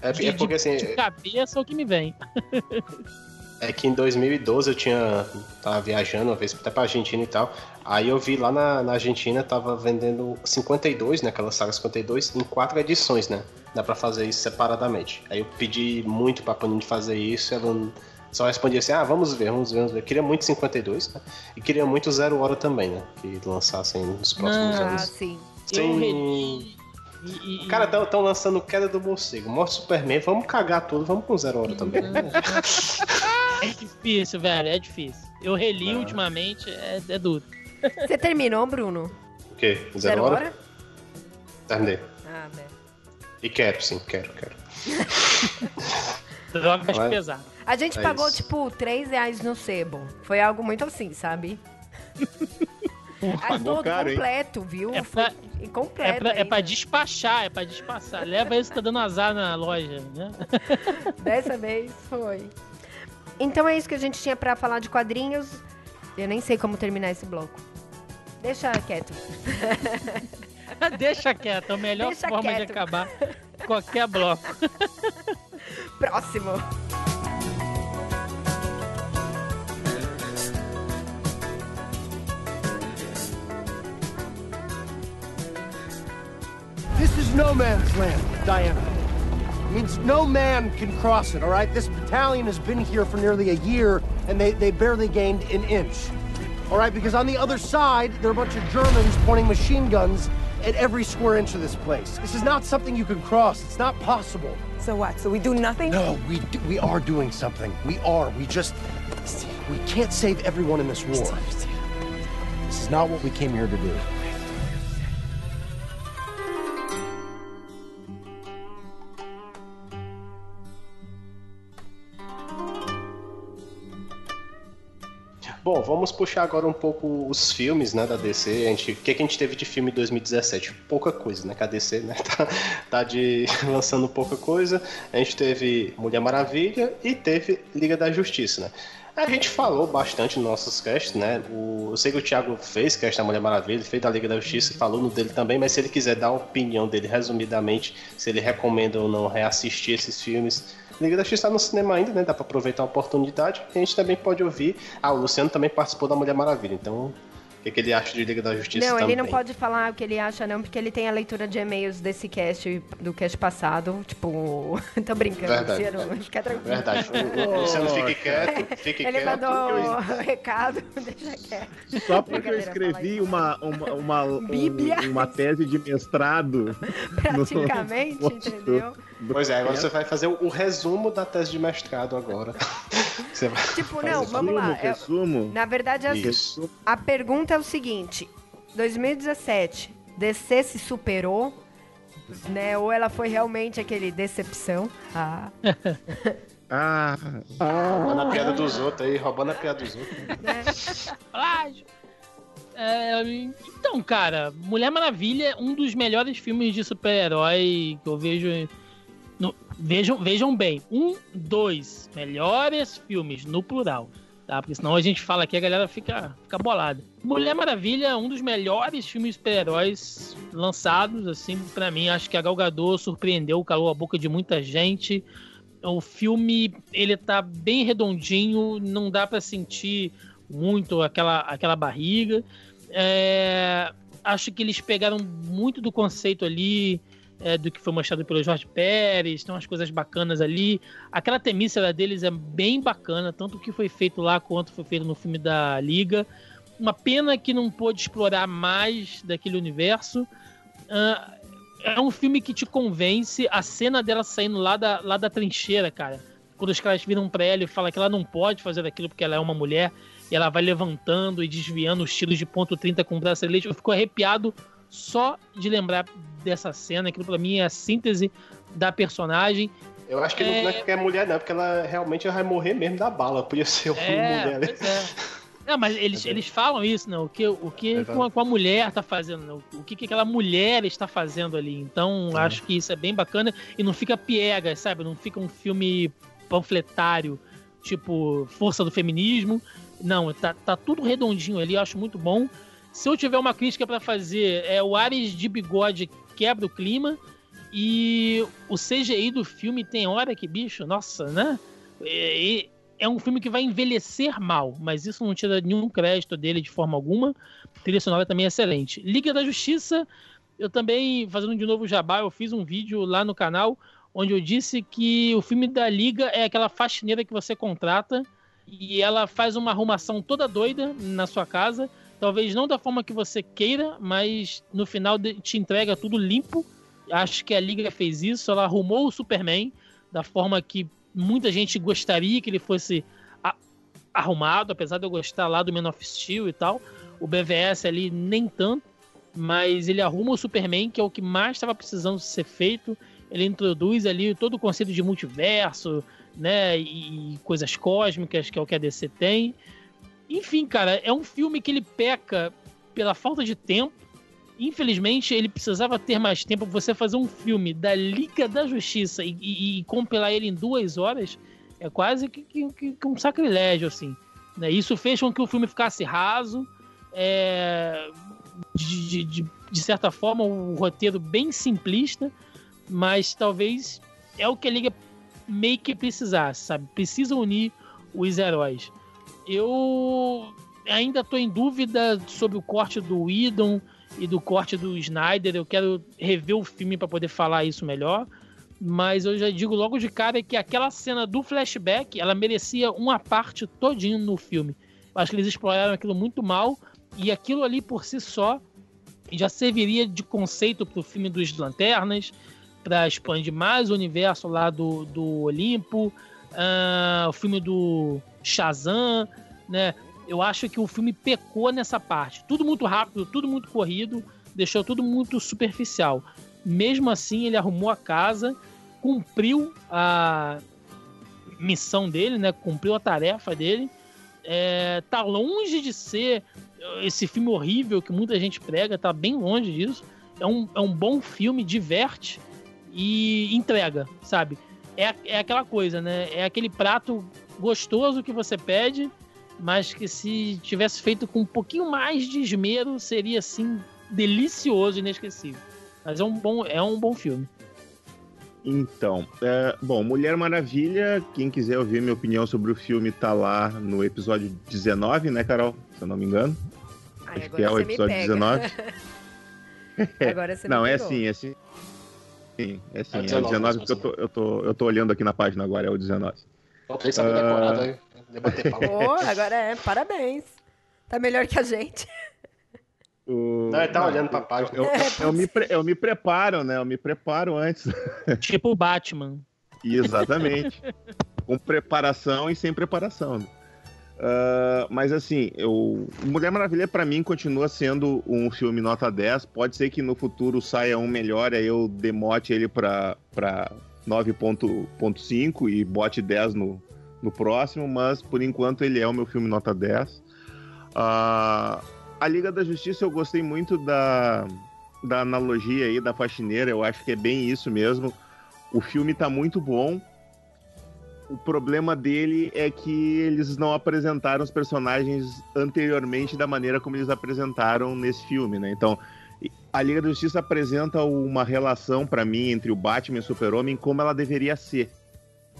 É, De, é porque assim, de cabeça é o que me vem. é que em 2012 eu tinha. tava viajando uma vez até pra Argentina e tal. Aí eu vi lá na, na Argentina, tava vendendo 52, né? Aquela saga 52, em quatro edições, né? Dá pra fazer isso separadamente. Aí eu pedi muito pra Panini fazer isso, ela só respondia assim: ah, vamos ver, vamos ver, vamos ver. Queria muito 52, né? E queria muito Zero Hora também, né? Que lançassem nos próximos Ah, anos. sim. Eu Sim. reli. E, e- Cara, estão lançando Queda do Morcego, Morte Superman, vamos cagar tudo, vamos com Zero Hora também. É difícil, velho, é difícil. Eu reli Ah. ultimamente, é, é duro. Você terminou, Bruno? o quê? Zero, Zero Hora? hora? Terminei. Ah, né. E quero, sim, quero, quero. Drogas Vai. pesadas. A gente É pagou, isso. tipo, 3 reais no sebo. Foi algo muito assim, sabe? Aí pagou todo caro, hein? completo, viu? É Foi pra- incompleto. É pra, é pra despachar, é pra despachar. Leva isso que tá dando azar na loja, né? Dessa vez foi. Então é isso que a gente tinha pra falar de quadrinhos. Eu nem sei como terminar esse bloco. Deixa quieto. Deixa quieto, é a melhor Deixa forma quieto. de acabar qualquer bloco. Próximo. This is no man's land, Diana. It means no man can cross it, all right? This battalion has been here for nearly a year, and they, they barely gained an inch. All right, because on the other side, there are a bunch of Germans pointing machine guns at every square inch of this place. This is not something you can cross. It's not possible. So what? So we do nothing? No, we do, we are doing something. We are. We just we can't save everyone in this war. This is not what we came here to do. Bom, vamos puxar agora um pouco os filmes, né, da DC. A gente, o que, que a gente teve de filme em 2017? Pouca coisa, né? Que a DC, né, tá, tá de lançando pouca coisa. A gente teve Mulher Maravilha e teve Liga da Justiça, né? A gente falou bastante nos nossos casts, né? O, eu sei que o Thiago fez cast da Mulher Maravilha, fez da Liga da Justiça, falou no dele também, mas se ele quiser dar a opinião dele resumidamente, se ele recomenda ou não reassistir esses filmes, Liga da Justiça tá no cinema ainda, né? Dá pra aproveitar a oportunidade. E a gente também pode ouvir. Ah, o Luciano também participou da Mulher Maravilha, então o que, que ele acha de Liga da Justiça não, também? ele não pode falar o que ele acha, não, porque ele tem a leitura de e-mails desse cast, do cast passado. Tipo, tô brincando, Verdade. Luciano. Fica tranquilo. Verdade. O, o Luciano fique quieto, fique Ele quieto. mandou recado, deixa quieto. Só porque eu escrevi uma, uma, uma, um- uma tese de mestrado. Praticamente, no- entendeu? Pois é, agora você vai fazer o, o resumo da tese de mestrado agora. Você vai Tipo, fazer não, vamos lá. Resumo, É- na verdade, é assim, a pergunta é o seguinte: 2017, DC se superou? Né? Ou ela foi realmente aquele decepção? Ah. Ah, Roubando a piada dos outros aí, roubando a piada dos outros. né? É, então, cara, Mulher Maravilha é um dos melhores filmes de super-herói que eu vejo. No- vejam, vejam bem, um, dois melhores filmes no plural, tá? Porque senão a gente fala aqui a galera fica, fica bolada. Mulher Maravilha é um dos melhores filmes super-heróis lançados, assim, pra mim. Acho que a Gal Gadot surpreendeu, calou a boca de muita gente. O filme, ele tá bem redondinho, não dá pra sentir muito aquela, aquela barriga. É, acho que eles pegaram muito do conceito ali é, do que foi mostrado pelo Jorge Pérez, tem umas coisas bacanas ali. Aquela temícera deles é bem bacana, tanto o que foi feito lá quanto foi feito no filme da Liga. uma pena que não pôde explorar mais daquele universo. Uh, é um filme que te convence. A cena dela saindo lá da, lá da trincheira, cara. Quando os caras viram pra ela e falam que ela não pode fazer aquilo porque ela é uma mulher. E ela vai levantando e desviando os tiros de ponto 30 com o bracelete. Eu fico arrepiado só de lembrar dessa cena. Aquilo pra mim é a síntese da personagem. Eu acho que é... não é porque é mulher, não, porque ela realmente vai morrer mesmo da bala. Podia ser uma é, mulher. Né? É. Não, mas eles, eles falam isso, né? O que, o que é com, a, mulher tá fazendo, né? O que, que aquela mulher está fazendo ali. Então, é. acho que isso é bem bacana e não fica piegas, sabe? Não fica um filme panfletário, tipo Força do Feminismo. Não, tá, tá tudo redondinho ali, eu acho muito bom. Se eu tiver uma crítica para fazer, é o Ares de bigode quebra o clima e o CGI do filme tem hora que, bicho, nossa, né? E, é um filme que vai envelhecer mal, mas isso não tira nenhum crédito dele de forma alguma. A trilha sonora também é excelente. Liga da Justiça, eu também, fazendo de novo o jabá, eu fiz um vídeo lá no canal onde eu disse que o filme da Liga é aquela faxineira que você contrata e ela faz uma arrumação toda doida na sua casa. Talvez não da forma que você queira, mas no final te entrega tudo limpo. Acho que a Liga fez isso. Ela arrumou o Superman da forma que muita gente gostaria que ele fosse arrumado, apesar de eu gostar lá do Man of Steel e tal. O BVS ali nem tanto, mas ele arruma o Superman, que é o que mais estava precisando ser feito. Ele introduz ali todo o conceito de multiverso, né, e coisas cósmicas, que é o que a DC tem. Enfim, cara, é um filme que ele peca pela falta de tempo, Infelizmente, ele precisava ter mais tempo você fazer um filme da Liga da Justiça e, e, e compilar ele em duas horas. É quase que, que, que um sacrilégio, assim. Né? Isso fez com que o filme ficasse raso. É, de, de, de, de certa forma, um roteiro bem simplista, mas talvez é o que a Liga meio que precisasse, sabe? Precisa unir os heróis. Eu ainda estou em dúvida sobre o corte do Idon e do corte do Snyder. Eu quero rever o filme para poder falar isso melhor. Mas eu já digo logo de cara que aquela cena do flashback, ela merecia uma parte todinho no filme. Acho que eles exploraram aquilo muito mal e aquilo ali por si só já serviria de conceito para o filme dos Lanternas, para expandir mais o universo lá do, do Olimpo, uh, o filme do Shazam, né? eu acho que o filme pecou nessa parte. Tudo muito rápido, tudo muito corrido, deixou tudo muito superficial. Mesmo assim, ele arrumou a casa, cumpriu a missão dele, né? Cumpriu a tarefa dele. É, tá longe de ser esse filme horrível que muita gente prega, tá bem longe disso. É um, é um bom filme, diverte e entrega, sabe? É, é aquela coisa, né? É aquele prato gostoso que você pede mas que se tivesse feito com um pouquinho mais de esmero, seria assim delicioso e inesquecível. Mas é um bom, é um bom filme. Então, é, bom, Mulher Maravilha, quem quiser ouvir minha opinião sobre o filme, tá lá no episódio 19, né, Carol? Se eu não me engano. Ai, Acho que é o episódio 19. agora você Não, é assim, é assim. Sim, é assim, é, 19, é o 19 porque eu tô, eu, tô, eu tô olhando aqui na página agora, é o 19. Debater Oh, agora é, parabéns. Tá melhor que a gente. O... Não, ele tá olhando pra página. Eu, eu, eu, me pre... eu me preparo, né? Eu me preparo antes. Tipo o Batman. Exatamente. Com preparação e sem preparação. Uh, mas assim, eu... Mulher Maravilha para mim continua sendo um filme nota 10. Pode ser que no futuro saia um melhor, aí eu demote ele para 9.5 e bote 10 no, no próximo, mas por enquanto ele é o meu filme nota 10. Uh, a Liga da Justiça eu gostei muito da, da analogia aí da faxineira, eu acho que é bem isso mesmo. O filme tá muito bom. O problema dele é que eles não apresentaram os personagens anteriormente da maneira como eles apresentaram nesse filme, né? Então, a Liga da Justiça apresenta uma relação para mim entre o Batman e o Super-Homem como ela deveria ser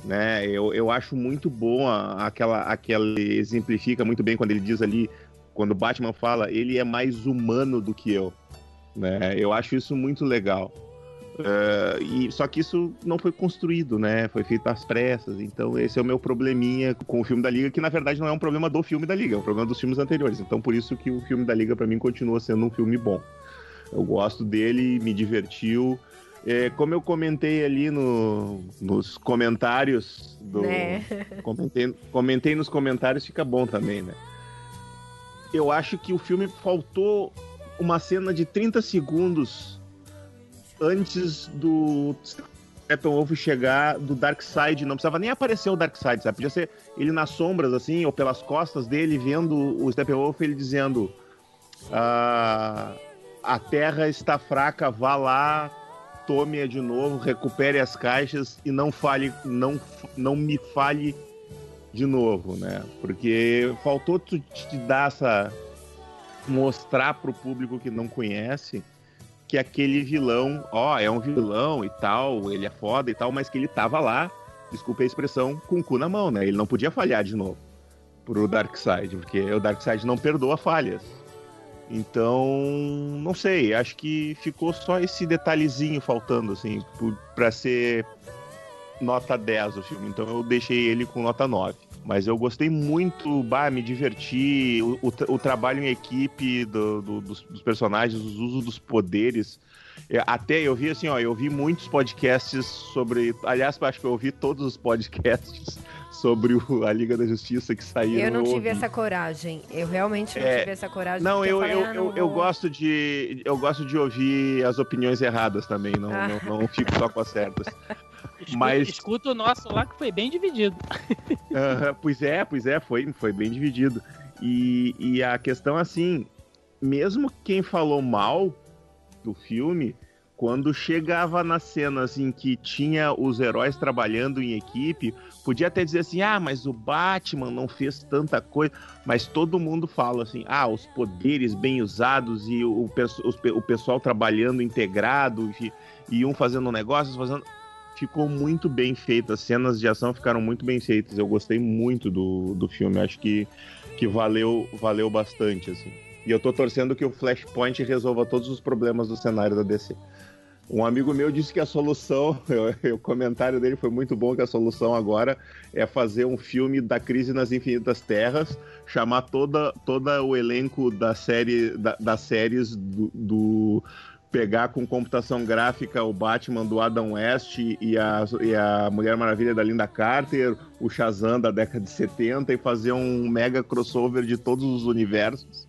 né? Eu, eu acho muito bom aquela, aquela exemplifica muito bem quando ele diz ali, quando o Batman fala, ele é mais humano do que eu, né? Eu acho isso muito legal. Uh, e, só que isso não foi construído, né? Foi feito às pressas. Então, esse é o meu probleminha com o filme da Liga, que na verdade não é um problema do filme da Liga, é um problema dos filmes anteriores. Então, por isso que o filme da Liga, para mim, continua sendo um filme bom. Eu gosto dele, me divertiu. É, como eu comentei ali no, nos comentários do. Né? Comentei, comentei nos comentários, fica bom também, né? Eu acho que o filme faltou uma cena de 30 segundos antes do Steppenwolf chegar do Darkseid. Não precisava nem aparecer o Darkseid, sabe? Podia ser ele nas sombras, assim, ou pelas costas dele, vendo o Steppenwolf, ele dizendo: ah, A Terra está fraca, vá lá, tome-a de novo, recupere as caixas e não fale, não, não me fale de novo, né? Porque faltou te, te dar essa mostrar para o público que não conhece que aquele vilão, ó, é um vilão e tal, ele é foda e tal, mas que ele tava lá, desculpe a expressão, com o cu na mão, né? Ele não podia falhar de novo pro Darkseid, porque o Darkseid não perdoa falhas. Então, não sei, acho que ficou só esse detalhezinho faltando, assim, para ser nota 10 o filme. Então eu deixei ele com nota 9. Mas eu gostei muito, bah, me diverti, o, o, o trabalho em equipe do, do, dos, dos, personagens, os usos dos poderes. É, até eu vi assim, ó, eu vi muitos podcasts sobre. Aliás, acho que eu ouvi todos os podcasts sobre o, a Liga da Justiça que saíram. Eu não tive essa coragem. Eu realmente não é, tive essa coragem. Não, eu, eu, eu, eu, eu, gosto de. Eu gosto de ouvir as opiniões erradas também. Não, ah. não, não fico só com as certas. Escuta, Mas... escuta o nosso lá que foi bem dividido. Uh, pois é, pois é, foi, foi bem dividido. E, e a questão assim, mesmo quem falou mal do filme, quando chegava nas cenas em que tinha os heróis trabalhando em equipe, podia até dizer assim: ah, mas o Batman não fez tanta coisa. Mas todo mundo fala assim: ah, os poderes bem usados e o, o, o pessoal trabalhando integrado e, e um fazendo negócios, fazendo ficou muito bem feita. As cenas de ação ficaram muito bem feitas. Eu gostei muito do, do filme. Acho que, que valeu, valeu bastante, assim. E eu tô torcendo que o Flashpoint resolva todos os problemas do cenário da DC. Um amigo meu disse que a solução, o comentário dele foi muito bom, que a solução agora é fazer um filme da crise nas infinitas terras, chamar toda, toda o elenco da série, da, das séries do, do pegar com computação gráfica o Batman do Adam West e a, e a Mulher Maravilha da Linda Carter, o Shazam da década de 70 e fazer um mega crossover de todos os universos.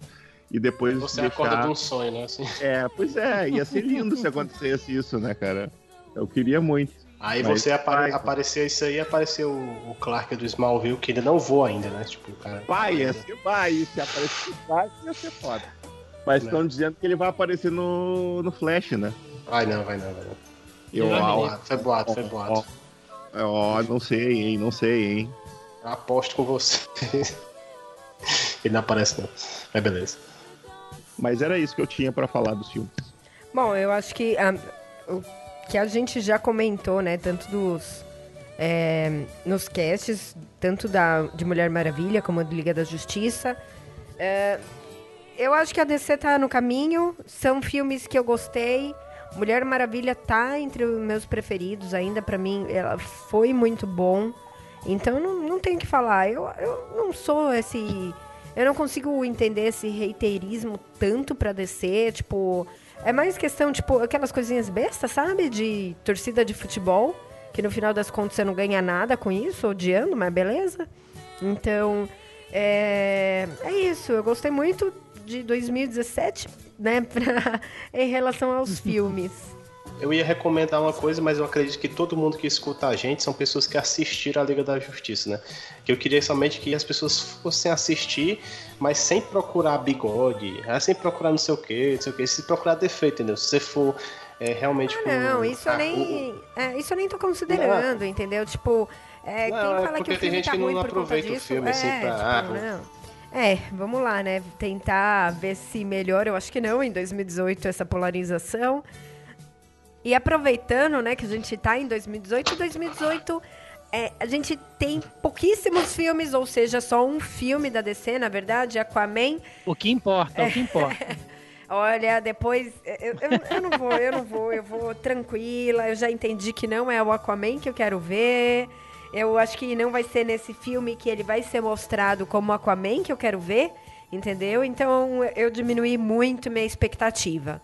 E depois Você deixar... acorda de um sonho, né? Assim. É, pois é, ia ser lindo se acontecesse isso, né, cara? Eu queria muito. Aí Mas você apare... apareceu isso aí, apareceu o Clark do Smallville, que ainda não voa ainda, né? Tipo, o cara. Vai, ia ser, vai, se aparecer o Clark, ia ser foda. Mas estão dizendo que ele vai aparecer no, no Flash, né? Vai não, vai não, vai não. Eu, ó, foi boato, foi boato. Ó, ó, não sei, hein, não sei, hein. Eu aposto com você. ele não aparece não. Mas beleza. Mas era isso que eu tinha para falar dos filmes. Bom, eu acho que a, o que a gente já comentou, né, tanto dos é, nos casts, tanto da de Mulher Maravilha como do Liga da Justiça, é, eu acho que a DC tá no caminho. São filmes que eu gostei. Mulher Maravilha tá entre os meus preferidos ainda. para mim, ela foi muito bom. Então, não, não tenho o que falar. Eu, eu não sou esse... Eu não consigo entender esse reiterismo tanto pra DC. Tipo, é mais questão, tipo, aquelas coisinhas bestas, sabe? De torcida de futebol. Que no final das contas você não ganha nada com isso, odiando, mas beleza. Então, é, é isso. Eu gostei muito de 2017, né, pra, em relação aos filmes. Eu ia recomendar uma coisa, mas eu acredito que todo mundo que escuta a gente são pessoas que assistiram a Liga da Justiça, né? Que eu queria somente que as pessoas fossem assistir, mas sem procurar bigode, ah, sem procurar não sei o que, não sei o que, se procurar defeito, entendeu? Se você for é, realmente. Ah, não, isso eu nem. É, isso eu nem tô considerando, não. entendeu? Tipo, é, não, quem é fala que o filme tá ruim por conta disso, o filme, assim, é, pra, tipo, ah, não. É, vamos lá, né? Tentar ver se melhora. Eu acho que não, em 2018, essa polarização. E aproveitando, né, que a gente tá em 2018, 2018 é, a gente tem pouquíssimos filmes, ou seja, só um filme da DC, na verdade, Aquaman. O que importa, é, o que importa. Olha, depois. Eu, eu, eu não vou, eu não vou, eu vou tranquila. Eu já entendi que não é o Aquaman que eu quero ver. Eu acho que não vai ser nesse filme que ele vai ser mostrado como Aquaman que eu quero ver, entendeu? Então eu diminuí muito minha expectativa.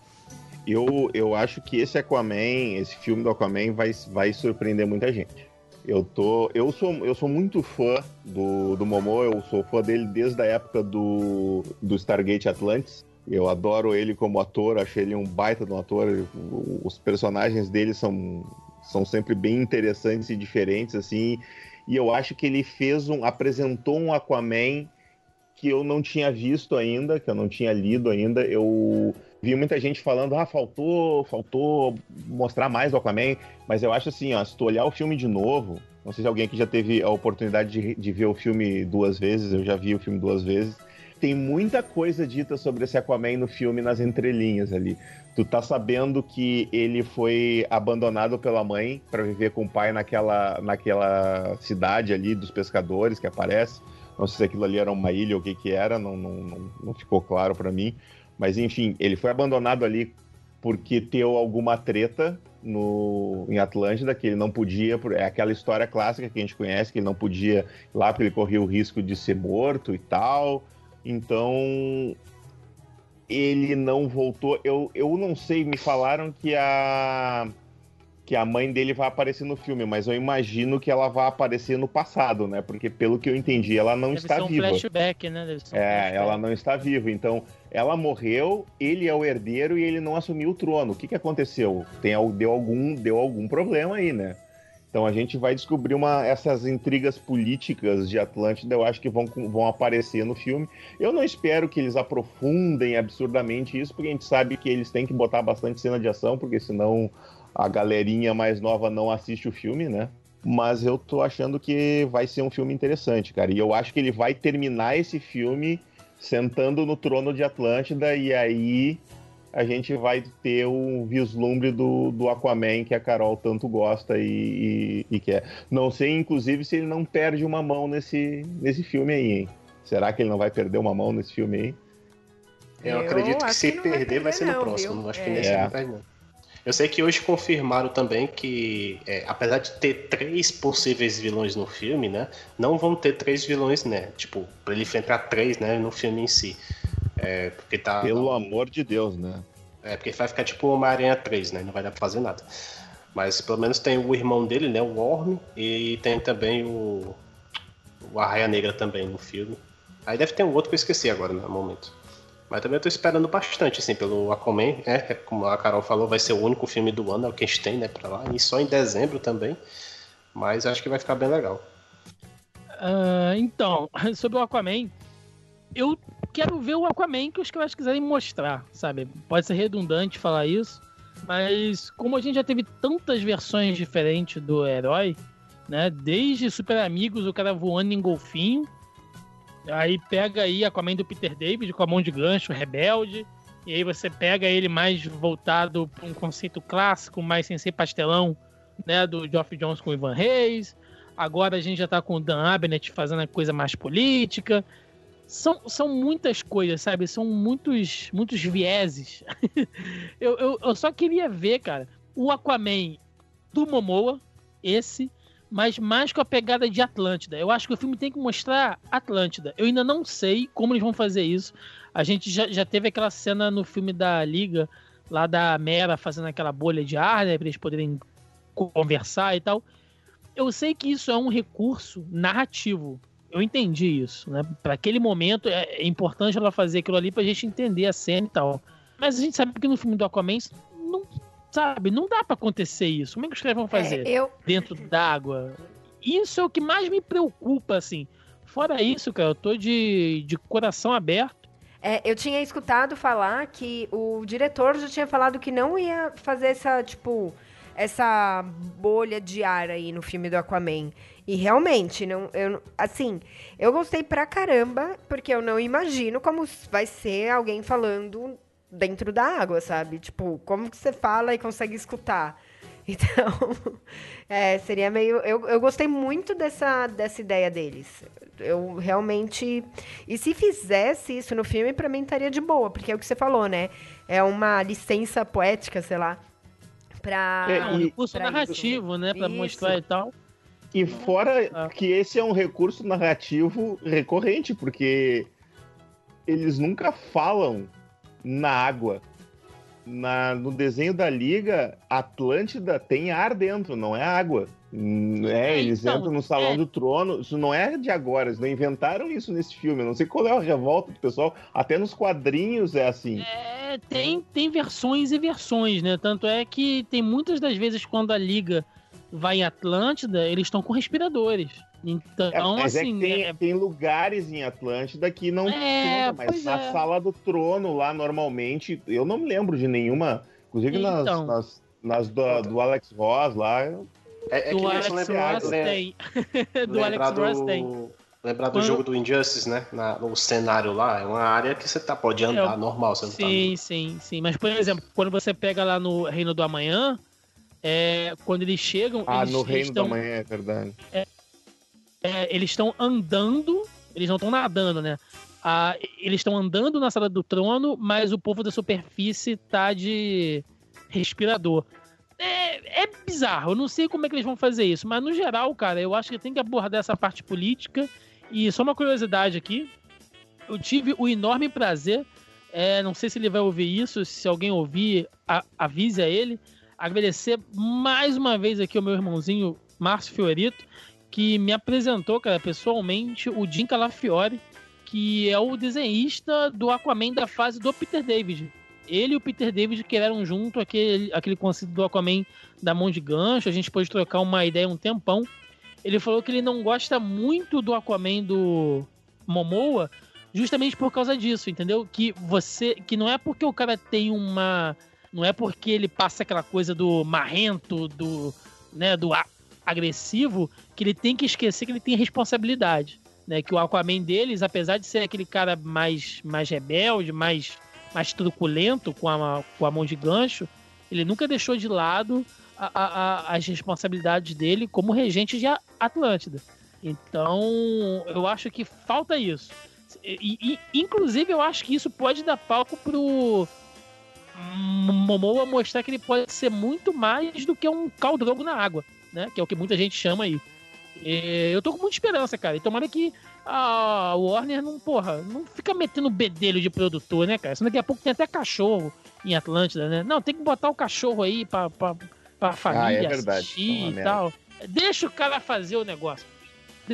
Eu, eu acho que esse Aquaman, esse filme do Aquaman, vai, vai surpreender muita gente. Eu tô. Eu sou, eu sou muito fã do, do Momo, eu sou fã dele desde a época do, do Stargate Atlantis. Eu adoro ele como ator, achei ele um baita de um ator. Os personagens dele são, são sempre bem interessantes e diferentes, assim. E eu acho que ele fez um. apresentou um Aquaman que eu não tinha visto ainda, que eu não tinha lido ainda. Eu vi muita gente falando, ah, faltou, faltou mostrar mais do Aquaman, mas eu acho assim, ó, se tu olhar o filme de novo, não sei se alguém aqui já teve a oportunidade de, de ver o filme duas vezes, eu já vi o filme duas vezes, tem muita coisa dita sobre esse Aquaman no filme nas entrelinhas ali. Tu tá sabendo que ele foi abandonado pela mãe para viver com o pai naquela, naquela cidade ali dos pescadores que aparece. Não sei se aquilo ali era uma ilha ou o que que era, não, não, não, não ficou claro para mim. Mas enfim, ele foi abandonado ali porque teve alguma treta no, em Atlântida, que ele não podia, é aquela história clássica que a gente conhece, que ele não podia lá porque ele corria o risco de ser morto e tal. Então ele não voltou. Eu, eu não sei, me falaram que a que a mãe dele vai aparecer no filme, mas eu imagino que ela vai aparecer no passado, né? Porque pelo que eu entendi, ela não Deve está ser um viva. flashback, né? Deve ser um É, flashback. ela não está viva. Então, ela morreu, ele é o herdeiro e ele não assumiu o trono. O que, que aconteceu? Tem, deu, algum, deu algum problema aí, né? Então a gente vai descobrir uma, essas intrigas políticas de Atlântida, eu acho que vão, vão aparecer no filme. Eu não espero que eles aprofundem absurdamente isso, porque a gente sabe que eles têm que botar bastante cena de ação, porque senão a galerinha mais nova não assiste o filme, né? Mas eu tô achando que vai ser um filme interessante, cara. E eu acho que ele vai terminar esse filme sentando no trono de Atlântida e aí a gente vai ter um vislumbre do, do Aquaman que a Carol tanto gosta e, e, e quer. Não sei, inclusive, se ele não perde uma mão nesse, nesse filme aí, hein? Será que ele não vai perder uma mão nesse filme aí? Eu, Eu acredito que se não vai perder vai ser no perder, não, próximo. viu? Não acho que É. nesse É. não vai, não. Eu sei que hoje confirmaram também que, é, apesar de ter três possíveis vilões no filme, né? Não vão ter três vilões, né? Tipo, pra ele enfrentar três, né? No filme em si. É, porque tá. Pelo amor de Deus, né? É, porque vai ficar tipo uma Aranha 3, né? Não vai dar pra fazer nada. Mas pelo menos tem o irmão dele, né? O Worm. E tem também o. O Arraia Negra também no filme. Aí deve ter um outro que eu esqueci agora, no momento. Mas também eu tô esperando bastante, assim, pelo Aquaman. É, é, como a Carol falou, vai ser o único filme do ano, é o que a gente tem, né, pra lá. E só em dezembro também. Mas acho que vai ficar bem legal. Ah, então, sobre o Aquaman, eu quero ver o Aquaman que os caras quiserem mostrar, sabe? Pode ser redundante falar isso, mas como a gente já teve tantas versões diferentes do herói, né? Desde Super Amigos, o cara voando em golfinho, aí pega aí Aquaman do Peter David com a mão de gancho, rebelde, e aí você pega ele mais voltado para um conceito clássico, mais sem ser pastelão, né? Do Geoff Jones com o Ivan Reis. Agora a gente já tá com o Dan Abnett fazendo a coisa mais política. São, são muitas coisas, sabe? São muitos, muitos vieses. eu, eu, eu só queria ver, cara, o Aquaman do Momoa, esse, mas mais com a pegada de Atlântida. Eu acho que o filme tem que mostrar Atlântida. Eu ainda não sei como eles vão fazer isso. A gente já, já teve aquela cena no filme da Liga, lá da Mera fazendo aquela bolha de ar, né? Pra eles poderem conversar e tal. Eu sei que isso é um recurso narrativo. Eu entendi isso, né? Para aquele momento é, é importante ela fazer aquilo ali pra gente entender a cena e tal. Mas a gente sabe que no filme do Aquaman não sabe, não dá pra acontecer isso. Como é que os caras vão fazer É, eu, dentro d'água? Isso é o que mais me preocupa, assim. Fora isso, cara, eu tô de, de coração aberto. é, eu tinha escutado falar que o diretor já tinha falado que não ia fazer essa, tipo, essa bolha de ar aí no filme do Aquaman. E realmente, não, eu, assim, eu gostei pra caramba, porque eu não imagino como vai ser alguém falando dentro da água, sabe? Tipo, como que você fala e consegue escutar? Então, é, seria meio. Eu, eu gostei muito dessa, dessa ideia deles. Eu realmente. E se fizesse isso no filme, pra mim estaria de boa, porque é o que você falou, né? É uma licença poética, sei lá. Pra. É, É um recurso pra narrativo, né? Pra Isso. mostrar e tal. E fora Ah. que esse é um recurso narrativo recorrente, porque eles nunca falam na água. Na, no desenho da Liga, Atlântida tem ar dentro, não é água. Hum, É, É, eles então, entram no Salão é. do Trono. Isso não é de agora, eles não inventaram isso nesse filme. Eu não sei qual é a revolta do pessoal. Até nos quadrinhos é assim. É, tem, tem versões e versões, né? Tanto é que tem muitas das vezes quando a Liga vai em Atlântida, eles estão com respiradores. Então, É, mas assim, é que tem, né, tem lugares em Atlântida que não É, tem, mas na é. sala do trono lá normalmente, eu não me lembro de nenhuma, inclusive nas, Então. nas, nas do, do Alex Ross lá. É, é que do Alex lembrar, Ross lem- tem. do Alex Ross do- tem. Lembrar do Quando- jogo do Injustice, né? Na, no cenário lá, é uma área que você tá, pode andar É, normal, você não tá Sim, sim, sim. Mas, por exemplo, quando você pega lá no Reino do Amanhã, é, quando eles chegam. Ah, eles, no eles Reino da tão- Manhã, é verdade. é, eles estão andando, eles não estão nadando, né? Ah, eles estão andando na sala do trono, mas o povo da superfície tá de respirador. É, é bizarro, eu não sei como é que eles vão fazer isso, mas no geral, cara, eu acho que tem que abordar essa parte política. E só uma curiosidade aqui: eu tive o enorme prazer, é, não sei se ele vai ouvir isso, se alguém ouvir, a- avise a ele, agradecer mais uma vez aqui ao meu irmãozinho Márcio Fiorito, que me apresentou, cara, pessoalmente, o Jim Calafiore, que é o desenhista do Aquaman da fase do Peter David. Ele e o Peter David criaram junto aquele, aquele conceito do Aquaman da mão de gancho, a gente pôde trocar uma ideia um tempão. Ele falou que ele não gosta muito do Aquaman do Momoa, justamente por causa disso, entendeu? Que você, que não é porque o cara tem uma, não é porque ele passa aquela coisa do marrento, do, né, do agressivo, que ele tem que esquecer que ele tem responsabilidade, né? Que o Aquaman deles, apesar de ser aquele cara mais, mais rebelde, mais, mais truculento com a, com a mão de gancho, ele nunca deixou de lado a- a- a- as responsabilidades dele como regente de Atlântida. Então, eu acho que falta isso. E, e- inclusive, eu acho que isso pode dar palco pro Momoa mostrar que ele pode ser muito mais do que um caldrogo na água, né? Que é o que muita gente chama aí. E eu tô com muita esperança, cara. E tomara que a Warner não, porra, não fica metendo bedelho de produtor, né, cara? Senão daqui a pouco tem até cachorro em Atlântida, né? Não, tem que botar o cachorro aí pra, pra, pra família é verdade. assistir É e merda. tal. Deixa o cara fazer o negócio.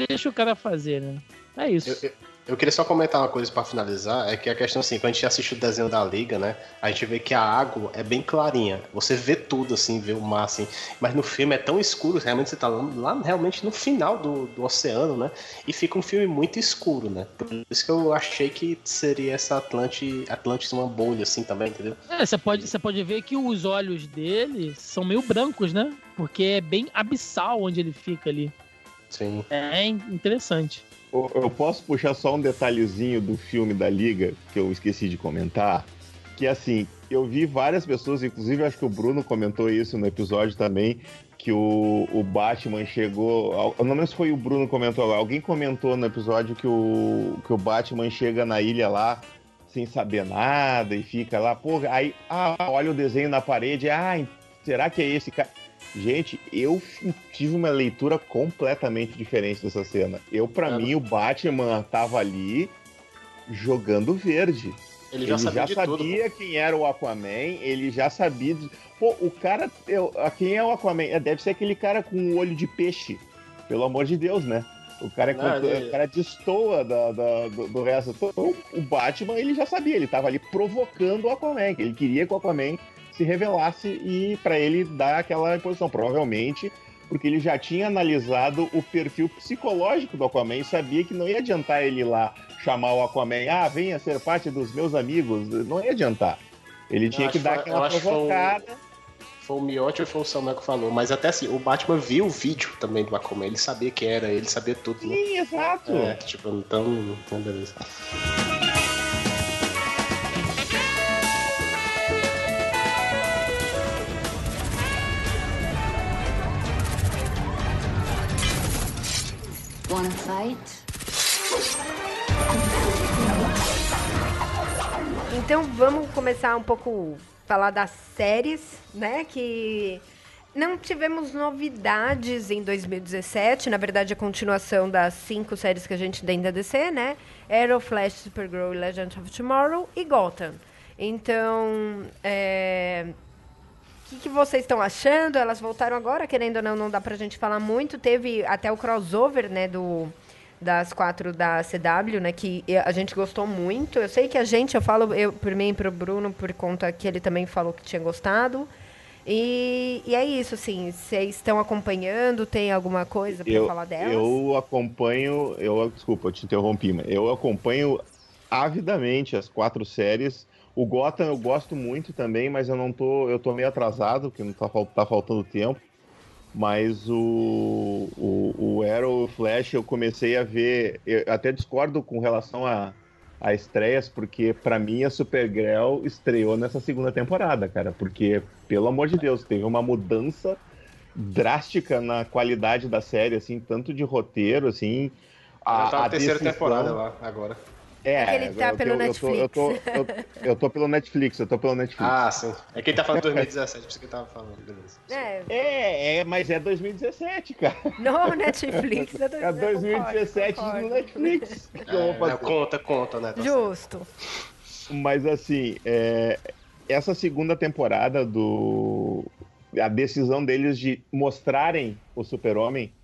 Deixa o cara fazer, né? É isso. Eu, eu- eu queria só comentar uma coisa pra finalizar, é que a questão assim, quando a gente assiste o desenho da Liga, né, a gente vê que a água é bem clarinha, você vê tudo assim, vê o mar assim, mas no filme é tão escuro, realmente você tá lá, lá realmente no final do, do oceano, né, e fica um filme muito escuro, né, por isso que eu achei que seria essa Atlante, Atlantis uma bolha assim também, entendeu? É, você pode, você pode ver que os olhos dele são meio brancos, né? Porque é bem abissal onde ele fica ali. Sim. É in- interessante. Eu posso puxar só um detalhezinho do filme da Liga que eu esqueci de comentar. Que assim, eu vi várias pessoas, inclusive acho que o Bruno comentou isso no episódio também, que o, o Batman chegou. Eu não lembro se foi o Bruno que comentou, alguém comentou no episódio que o, que o Batman chega na ilha lá sem saber nada e fica lá, pô, aí, ah, olha o desenho na parede, ah, será que é esse cara? Gente, eu tive uma leitura completamente diferente dessa cena. Eu, pra É. mim, o Batman tava ali jogando verde. Ele já sabia de tudo. pô. sabia quem era o Aquaman, ele já sabia. de- Pô, o cara. eu- a- quem é o Aquaman? É, Deve ser aquele cara com o olho de peixe. Pelo amor de Deus, né? O cara, é Não, conto- ele- o cara destoa da, da- do, do resto. Então, o Batman, ele já sabia, ele tava ali provocando o Aquaman. Ele queria que o Aquaman se revelasse e pra ele dar aquela imposição. Provavelmente porque ele já tinha analisado o perfil psicológico do Aquaman e sabia que não ia adiantar ele ir lá chamar o Aquaman, ah, venha ser parte dos meus amigos. Não ia adiantar. Ele tinha que dar aquela que foi provocada. Foi o Miotti ou foi o Samuel que falou, mas até assim, o Batman viu o vídeo também do Aquaman, ele sabia que era, ele sabia tudo, né? Sim, exato. É, tipo, então, então beleza. Wanna fight? Então vamos começar um pouco falar das séries, né? Que não tivemos novidades em 2017. Na verdade, a continuação das cinco séries que a gente tem da DC, né? Arrow, Flash, Supergirl, Legend of Tomorrow e Gotham. Então, é... o que, que vocês estão achando? Elas voltaram agora, querendo ou não, não dá pra gente falar muito. Teve até o crossover, né, do das quatro da CW, né, que a gente gostou muito. Eu sei que a gente, eu falo eu por mim e pro Bruno por conta que ele também falou que tinha gostado. E, e é isso, assim, vocês estão acompanhando, tem alguma coisa para falar delas? eu acompanho, eu desculpa, eu te interrompi, mas eu acompanho avidamente as quatro séries. O Gotham eu gosto muito também, mas eu não tô, eu tô meio atrasado, porque não tá, tá faltando tempo. Mas o, o, o Arrow o Flash eu comecei a ver. Eu até discordo com relação a, a estreias, porque pra mim a Supergirl estreou nessa segunda temporada, cara. Porque, pelo amor de Deus, teve uma mudança drástica na qualidade da série, assim, tanto de roteiro, assim. Ela tá na terceira decisão- temporada lá, agora. É, É que ele tá eu- pelo eu, eu tô- Eu tô, eu, eu tô pelo Netflix, eu tô pelo Netflix. Ah, sim. É que ele tá falando 2017, por isso que ele tava falando, beleza. É, É, é, mas é 2017, cara. no Netflix. eu tô- É 2017 concordo, no. Netflix. É, não, conta, conta, né? Tá certo. Justo. Mas assim, é, essa segunda temporada do. A decisão deles de mostrarem o Super-Homem,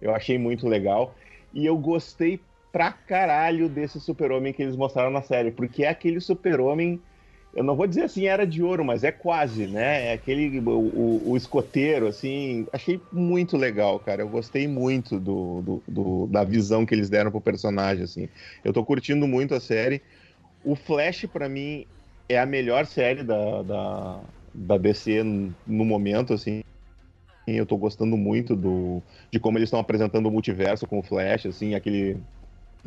eu achei muito legal. E eu gostei pra caralho desse Super-Homem que eles mostraram na série, porque é aquele Super-Homem. Eu não vou dizer assim, era de ouro, mas é quase, né? É aquele. O, o- o escoteiro, assim. Achei muito legal, cara. Eu gostei muito do, do- do- da visão que eles deram pro personagem, assim. Eu tô curtindo muito a série. O Flash, pra mim, é a melhor série da, da, da DC no momento, assim. Eu tô gostando muito do, de como eles estão apresentando o multiverso com o Flash, assim, aquele.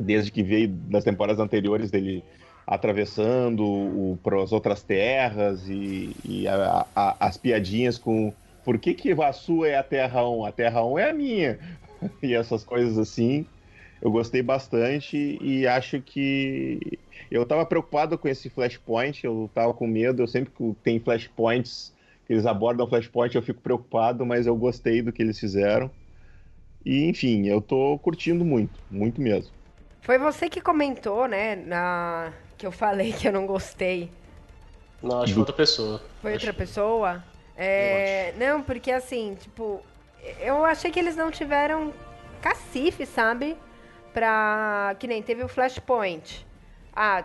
Desde que veio das temporadas anteriores dele atravessando para as outras terras e, e a- a- as piadinhas com por que, que a sua é a Terra 1? A Terra 1 é a minha. E essas coisas assim. Eu gostei bastante e acho que eu tava preocupado com esse flashpoint, eu tava com medo, eu sempre que tem flashpoints, que eles abordam flashpoint, eu fico preocupado, mas eu gostei do que eles fizeram. E enfim, eu tô curtindo muito, muito mesmo. Foi você que comentou, né, na... que eu falei que eu não gostei. Não, acho que foi outra pessoa. Foi Acho- outra pessoa? É, não, porque assim, tipo, eu achei que eles não tiveram cacife, sabe? Pra. Que nem teve o Flashpoint. Ah,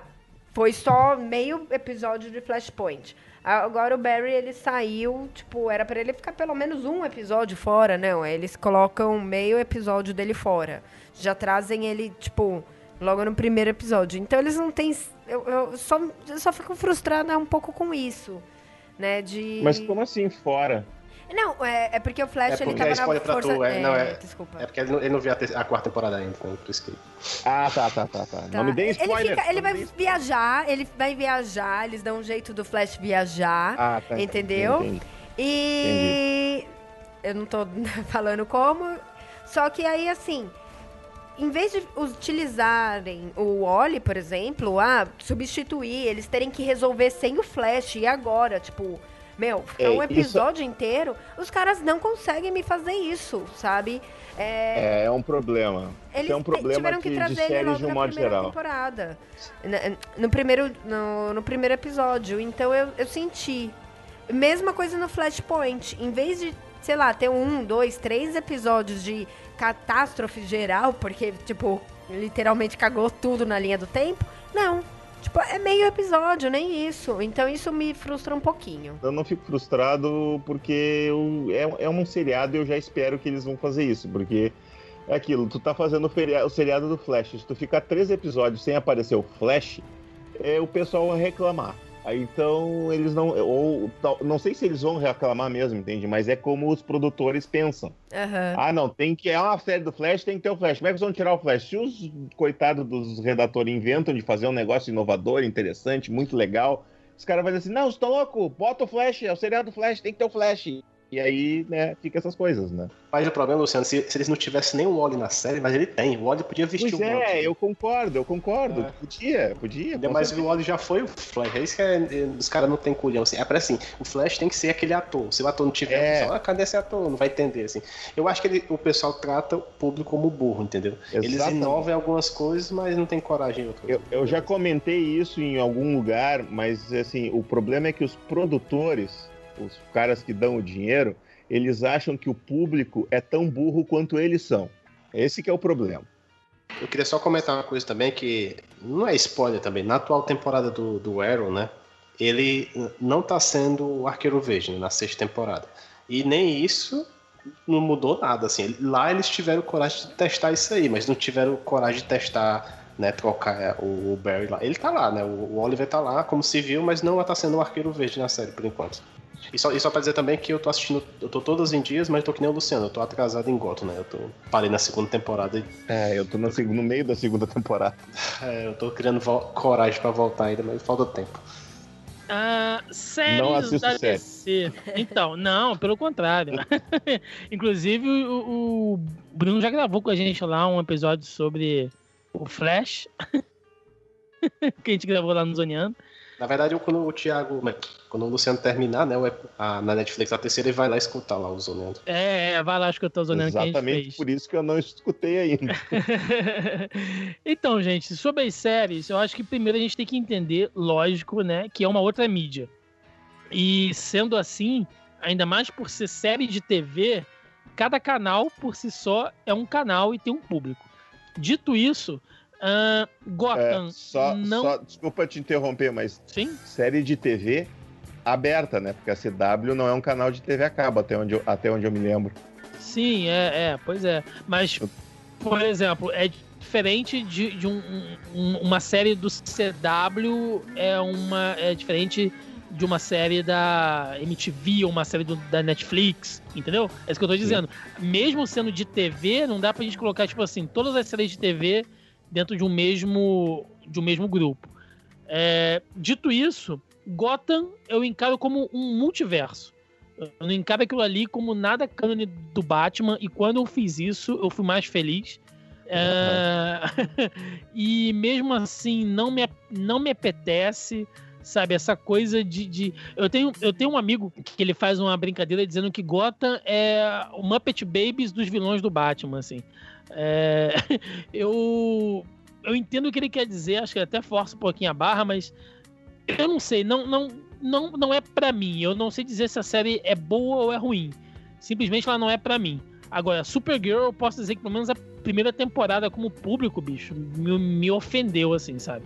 foi só meio episódio de Flashpoint. Agora o Barry, ele saiu, tipo, era pra ele ficar pelo menos um episódio fora, não. Eles colocam meio episódio dele fora. Já trazem ele, tipo, logo no primeiro episódio. Então eles não têm. Eu, eu só, eu só fico frustrada um pouco com isso. Né, de... Mas como assim fora? Não, é, é porque o Flash, É ele porque tava é na força... tu, é, não, é- Desculpa. É porque ele não, ele não viu a, ter- a quarta temporada ainda, então por isso que. Ah, tá, tá, tá, tá. Tá. Não me dê spoiler. Ele, fica- ele vai viajar, ele vai viajar, eles dão um jeito do Flash viajar, Ah, tá. entendeu? entendi. E eu não tô falando como, só que aí assim, em vez de utilizarem o Oli, por exemplo, ah, substituir, eles terem que resolver sem o Flash e agora, tipo, meu, ficar É, um isso- episódio inteiro, os caras não conseguem me fazer isso, sabe? É, É, é um problema. eles Isso é um problema tiveram que de, de trazer ele séries logo de um na modo primeira geral. temporada. No primeiro, no, no primeiro episódio. Então eu, eu senti. Mesma coisa no Flashpoint. Em vez de, sei lá, ter um, dois, três episódios de catástrofe geral, porque, tipo, literalmente cagou tudo na linha do tempo. Não. Tipo, é meio episódio, nem isso. Então isso me frustra um pouquinho. Eu não fico frustrado porque eu- é, é um seriado e eu já espero que eles vão fazer isso, porque é aquilo, tu tá fazendo o, feria- o seriado do Flash, se tu ficar três episódios sem aparecer o Flash, é, o pessoal vai reclamar. Aí então eles não. Ou não sei se eles vão reclamar mesmo, entende? Mas é como os produtores pensam. Aham. Ah, não, tem que. É uma série do Flash, tem que ter o Flash. Como é que eles vão tirar o Flash? Se os coitados dos redatores inventam de fazer um negócio inovador, interessante, muito legal, os caras vão dizer assim: não, você tá louco? Bota o Flash, é o seriado do Flash, tem que ter o Flash. E aí, né, fica essas coisas, né? Mas o problema, Luciano, se, se eles não tivessem nem o Wally na série, mas ele tem. O Wally podia vestir Pois o manto. é, eu concordo, eu concordo. É. Podia, podia. Mas o Wally já foi o Flash. É isso que é- é- os caras não têm culhão. Assim. É para assim, o Flash tem que ser aquele ator. Se o ator não tiver, É. pessoal, ah, cadê esse ator? Não vai entender, assim. Eu acho que ele- o pessoal trata o público como burro, entendeu? Eles Exatamente. inovam em algumas coisas, mas não tem coragem em outras. Eu, eu já comentei isso em algum lugar, mas assim, o problema é que os produtores, os caras que dão o dinheiro, eles acham que o público é tão burro quanto eles são. Esse que é o problema. Eu queria só comentar uma coisa também que não é spoiler também. Na atual temporada do, do Arrow, né? Ele não tá sendo o Arqueiro Verde né, na sexta temporada. E nem isso não mudou nada, assim. Lá eles tiveram coragem de testar isso aí, mas não tiveram coragem de testar, né, trocar é, o, o Barry lá. Ele tá lá, né? O, o Oliver tá lá como civil, mas não tá sendo o Arqueiro Verde na série por enquanto. E só, e só pra dizer também que eu tô assistindo, eu tô todos em dias, mas tô que nem o Luciano, eu tô atrasado em Gotham, né? Eu tô, parei na segunda temporada e É, eu tô na seg- no meio da segunda temporada. é, eu tô criando coragem pra voltar ainda, mas falta tempo. Ah, séries da série. DC. Então, não, pelo contrário. Inclusive, o, o Bruno já gravou com a gente lá um episódio sobre o Flash. que a gente gravou lá no Zoneando. Na verdade, eu, quando o Thiago, né, quando o Luciano terminar, né, a, na Netflix a terceira, ele vai lá escutar lá o Zonando. É, é, vai lá escutar o Zoneando que a gente Exatamente fez. por isso que eu não escutei ainda. então, gente, sobre as séries, eu acho que primeiro a gente tem que entender, lógico, né, que é uma outra mídia. E sendo assim, ainda mais por ser série de TV, cada canal por si só é um canal e tem um público. Dito isso, ah, Gotham É, só, não. só- desculpa te interromper, mas Sim? série de TV aberta, né? Porque a CW não é um canal de TV a cabo, até onde eu, até onde eu me lembro. Sim, é, é, pois é. Mas, por exemplo, é diferente de, de um- um- uma série do CW, é uma é diferente de uma série da MTV ou uma série do- da Netflix, entendeu? É isso que eu tô dizendo. Mesmo sendo de TV, não dá pra gente colocar, tipo assim, todas as séries de TV dentro de um mesmo, de um mesmo grupo. É, dito isso, Gotham eu encaro como um multiverso. Eu não encaro aquilo ali como nada cânone do Batman, e quando eu fiz isso, eu fui mais feliz. É, e mesmo assim, não me, não me apetece, sabe, essa coisa de. de- Eu, tenho, eu tenho um amigo que ele faz uma brincadeira dizendo que Gotham é o Muppet Babies dos vilões do Batman, assim. É, eu, eu entendo o que ele quer dizer, acho que ele até força um pouquinho a barra, mas eu não sei, não, não, não, não é pra mim. Eu não sei dizer se a série é boa ou é ruim. Simplesmente ela não é pra mim. Agora, Supergirl, eu posso dizer que pelo menos a primeira temporada como público, bicho, me, me ofendeu, assim, sabe?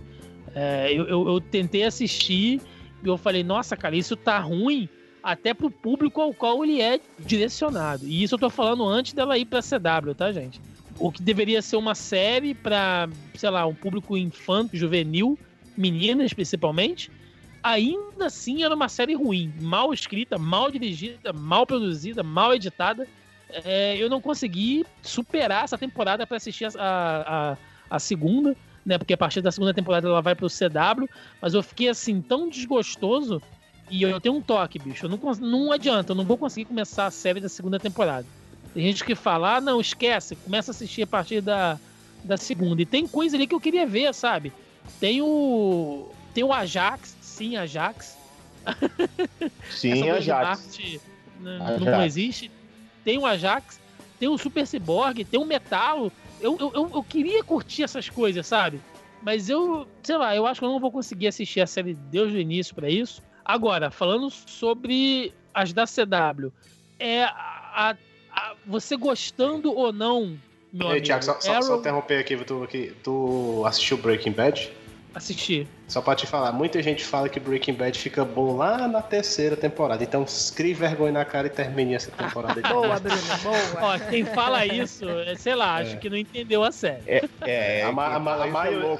É, eu, eu, eu tentei assistir e eu falei, nossa, cara, isso tá ruim até pro público ao qual ele é direcionado. E isso eu tô falando antes dela ir pra CW, tá, gente? O que deveria ser uma série pra, sei lá, um público infanto, juvenil, meninas principalmente, ainda assim era uma série ruim, mal escrita, mal dirigida, mal produzida, mal editada. É, eu não consegui superar essa temporada para assistir a, a, a segunda, né? Porque a partir da segunda temporada ela vai pro CW, mas eu fiquei assim tão desgostoso e eu tenho um toque, bicho. Eu não, não adianta, eu não vou conseguir começar a série da segunda temporada. Tem gente que fala, ah, não, esquece, começa a assistir a partir da, da segunda. E tem coisa ali que eu queria ver, sabe? Tem o. Tem o Ajax, sim, Ajax. Sim, Essa a coisa de Jax. Marte, né, Ajax. não existe. Tem o Ajax, tem o Super Cyborg, tem o Metalo. Eu, eu, eu, queria curtir essas coisas, sabe? Mas eu, sei lá, eu acho que eu não vou conseguir assistir a série desde o início pra isso. Agora, falando sobre as da CW, é a, a- você gostando ou não, meu Ei, amigo, Thiago, só, só, só Arrow, interromper aqui, tu, que tu assistiu Breaking Bad? Assistir. Só pra te falar, muita gente fala que Breaking Bad fica bom lá na terceira temporada. Então, crie vergonha na cara e termine essa temporada. Boa, Bruno, boa. Ó, quem fala isso, é, sei lá, acho que não entendeu a série. É, A ma- a ma- a é.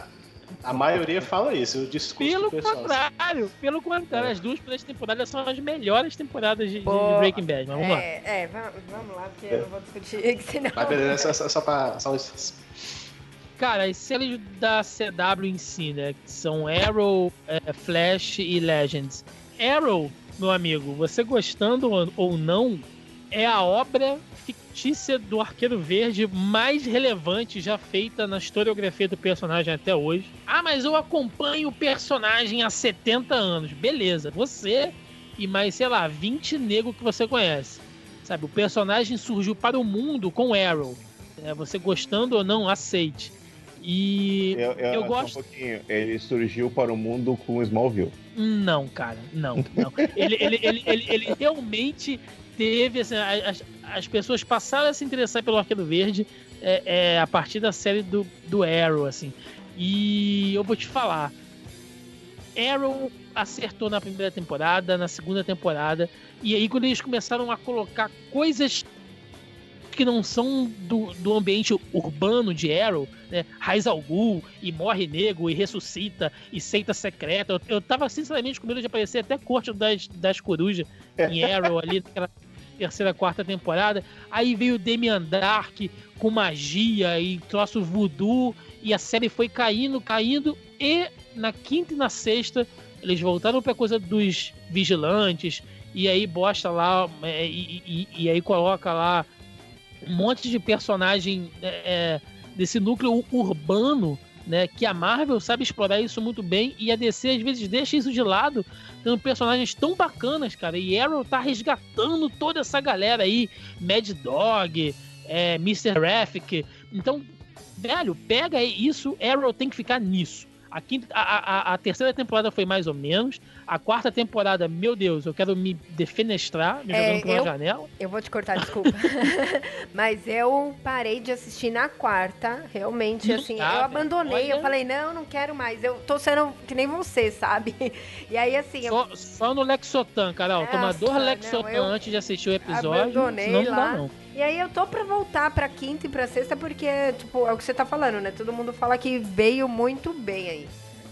A maioria fala isso, o discurso Pelo do pessoal. contrário, pelo contrário, as duas primeiras temporadas são as melhores temporadas de, de- Breaking Bad. Mas vamos lá. É, é, va- vamos lá, porque eu não vou discutir, que senão... Mas beleza, só, só, só pra. Só, Cara, as séries da CW em si, né? que São Arrow, é, Flash e Legends. Arrow meu amigo, você gostando ou- não, é a obra fictícia do Arqueiro Verde mais relevante já feita na historiografia do personagem até hoje. Ah, mas eu acompanho o personagem há 70 anos. Beleza, você e mais, sei lá, 20 negros que você conhece. Sabe, o personagem surgiu para o mundo com Arrow. É, você gostando ou não, aceite. E Eu, eu, Eu gosto- Um pouquinho. Ele surgiu para o mundo com Smallville. Não, cara, não, não. Ele, ele, ele, ele, ele realmente teve, assim, as, as pessoas passaram a se interessar pelo Arqueiro Verde é, é, a partir da série do, do Arrow, assim. E eu vou te falar, Arrow acertou na primeira temporada, na segunda temporada, e aí quando eles começaram a colocar coisas que não são do, do ambiente urbano de Arrow, né? Raiz ao Ghul, e morre nego, e ressuscita, e seita secreta. Eu, eu tava sinceramente com medo de aparecer até Corte das, das Corujas em Arrow ali naquela terceira, quarta temporada. Aí veio Damian Dark com magia e troço voodoo, e a série foi caindo, caindo, e na quinta e na sexta eles voltaram pra coisa dos vigilantes, e aí bosta lá, é, e, e- e aí coloca lá um monte de personagem é, é, desse núcleo urbano, né? Que a Marvel sabe explorar isso muito bem e a DC às vezes deixa isso de lado, tendo personagens tão bacanas, cara. E Arrow tá resgatando toda essa galera aí, Mad Dog, é, Mr. Graphic. Então, velho, pega isso, Arrow tem que ficar nisso. A, quinta, a, a, a terceira temporada foi mais ou menos. A quarta temporada, meu Deus, eu quero me defenestrar, me É, jogando uma eu- janela. Eu vou te cortar, desculpa. Mas eu parei de assistir na quarta, realmente, Não assim. eu abandonei, velho. eu Olha. falei, não, não quero mais. Eu tô sendo que nem você, sabe? E aí, assim, eu Só, só no Lexotan, Carol. Toma Nossa, dois não, Lexotan eu antes de assistir o episódio. abandonei não lá. dá, não. E aí eu tô pra voltar pra quinta e pra sexta, porque, tipo, é o que você tá falando, né? Todo mundo fala que veio muito bem aí.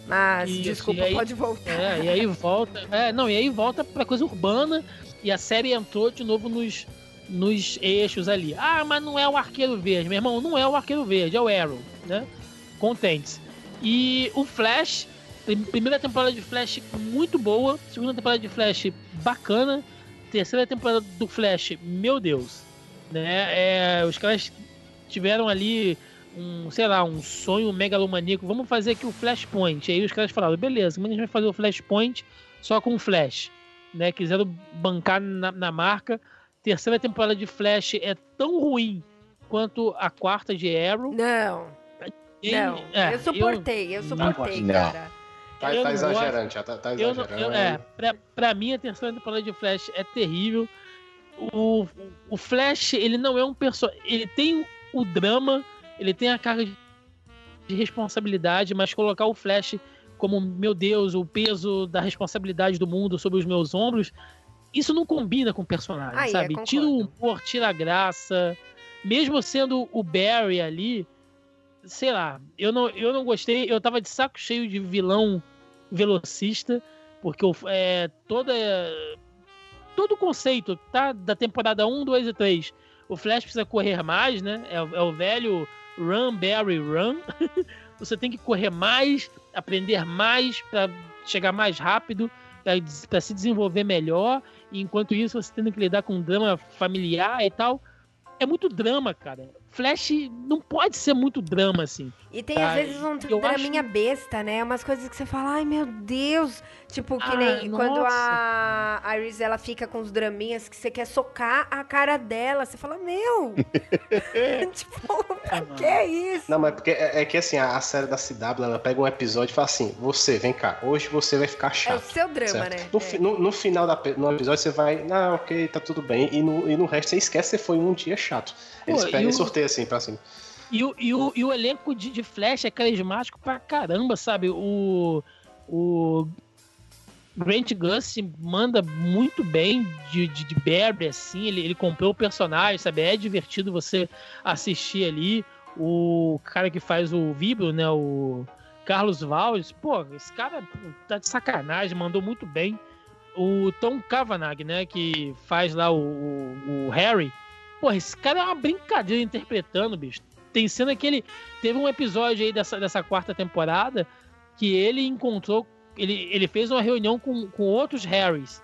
Mas, Isso, desculpa, aí- pode voltar. É, e aí volta. É, não, e aí volta pra coisa urbana. E a série entrou de novo nos, nos eixos ali. Ah, mas não é o Arqueiro Verde, meu irmão. Não é o Arqueiro Verde, é o Arrow, né? Contente. E o Flash, prim- primeira temporada de Flash muito boa. Segunda temporada de Flash bacana. Terceira temporada do Flash, meu Deus. Né? É, os caras tiveram ali um, sei lá, um sonho megalomaníaco. Vamos fazer aqui o Flashpoint. Aí os caras falaram, beleza, como a gente vai fazer o Flashpoint só com o Flash? Né? Quiseram bancar na, na marca. Terceira temporada de Flash é tão ruim quanto a quarta de Arrow. Não, E- não. é, eu suportei, eu, suportei, Não. cara. Tá, Eu tá já, tá, tá Eu não, exagerando. eu, é, pra, pra mim a terceira temporada de Flash é terrível. O, o Flash, ele não é um personagem. Ele tem o drama, ele tem a carga de, de responsabilidade, mas colocar o Flash como, meu Deus, o peso da responsabilidade do mundo sobre os meus ombros, isso não combina com o personagem, é, sabe? tira o humor, tira a graça. Mesmo sendo o Barry ali, sei lá, eu não, eu não gostei. Eu tava de saco cheio de vilão velocista, porque o- é, toda, todo o conceito tá, da temporada 1, 2 e 3. O Flash precisa correr mais, né? É, o- é o velho Run, Barry, Run. Você tem que correr mais, aprender mais para chegar mais rápido, para se desenvolver melhor. E enquanto isso, você tendo que lidar com drama familiar e tal. É muito drama, cara. Flash não pode ser muito drama assim. E tem Tá, às vezes um eu draminha besta, né? Umas coisas que você fala, ai meu Deus. Tipo, que Ah, nem quando nossa. a Iris ela fica com os draminhas que você quer socar a cara dela. Você fala, meu! tipo, pra Ah, que isso? Não, mas porque é, é que assim, a, a série da CW, ela pega um episódio e fala assim, você, vem cá, hoje você vai ficar É o chato. seu drama, certo? né? No, É. no- no final da, no episódio você vai, ah, ok, tá tudo bem. E no, e no resto você esquece que foi um dia chato. Eles Pô, pegam e o- sorteiam assim pra cima. E o, e o, e o elenco de, de Flash é carismático pra caramba, sabe? O, o Grant Gustin manda muito bem de, de, de Barry, assim. Ele, ele comprou o personagem, sabe? É divertido você assistir ali. O cara que faz o Vibro, né? O Carlos Valles. Pô, esse cara tá de sacanagem, mandou muito bem. O Tom Cavanagh, né? Que faz lá o, o, o Harry. Pô, esse cara é uma brincadeira interpretando, bicho tem cena que ele teve um episódio aí dessa, dessa quarta temporada que ele encontrou ele, ele fez uma reunião com, com outros Harrys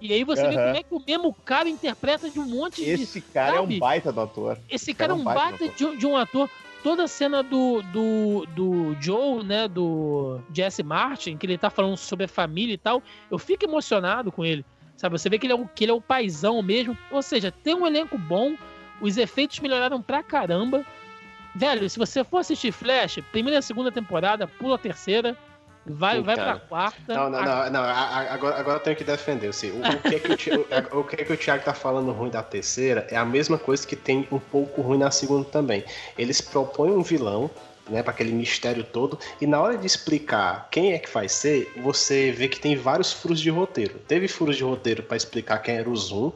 E aí você vê Aham. como é que o mesmo cara interpreta de um monte de. Esse cara é sabe? um baita do ator. Esse cara é um baita baita de, um- de um ator. Toda a cena do, do, do Joe, né, do Jesse Martin, que ele tá falando sobre a família e tal, eu fico emocionado com ele. Sabe, você vê que ele é o, que ele é o paizão mesmo. Ou seja, tem um elenco bom, os efeitos melhoraram pra caramba. Velho, se você for assistir Flash, primeira e segunda temporada, pula a terceira, vai, Sim, vai cara. pra quarta. Não, não, não, não, a- a- agora, agora eu tenho que defender. Assim, o, o que é que o, Thi- o, o que é que o Thiago tá falando ruim da terceira é a mesma coisa que tem um pouco ruim na segunda também. Eles propõem um vilão, né, para aquele mistério todo, e na hora de explicar quem é que vai ser, você vê que tem vários furos de roteiro. Teve furos de roteiro para explicar quem era o Zoom,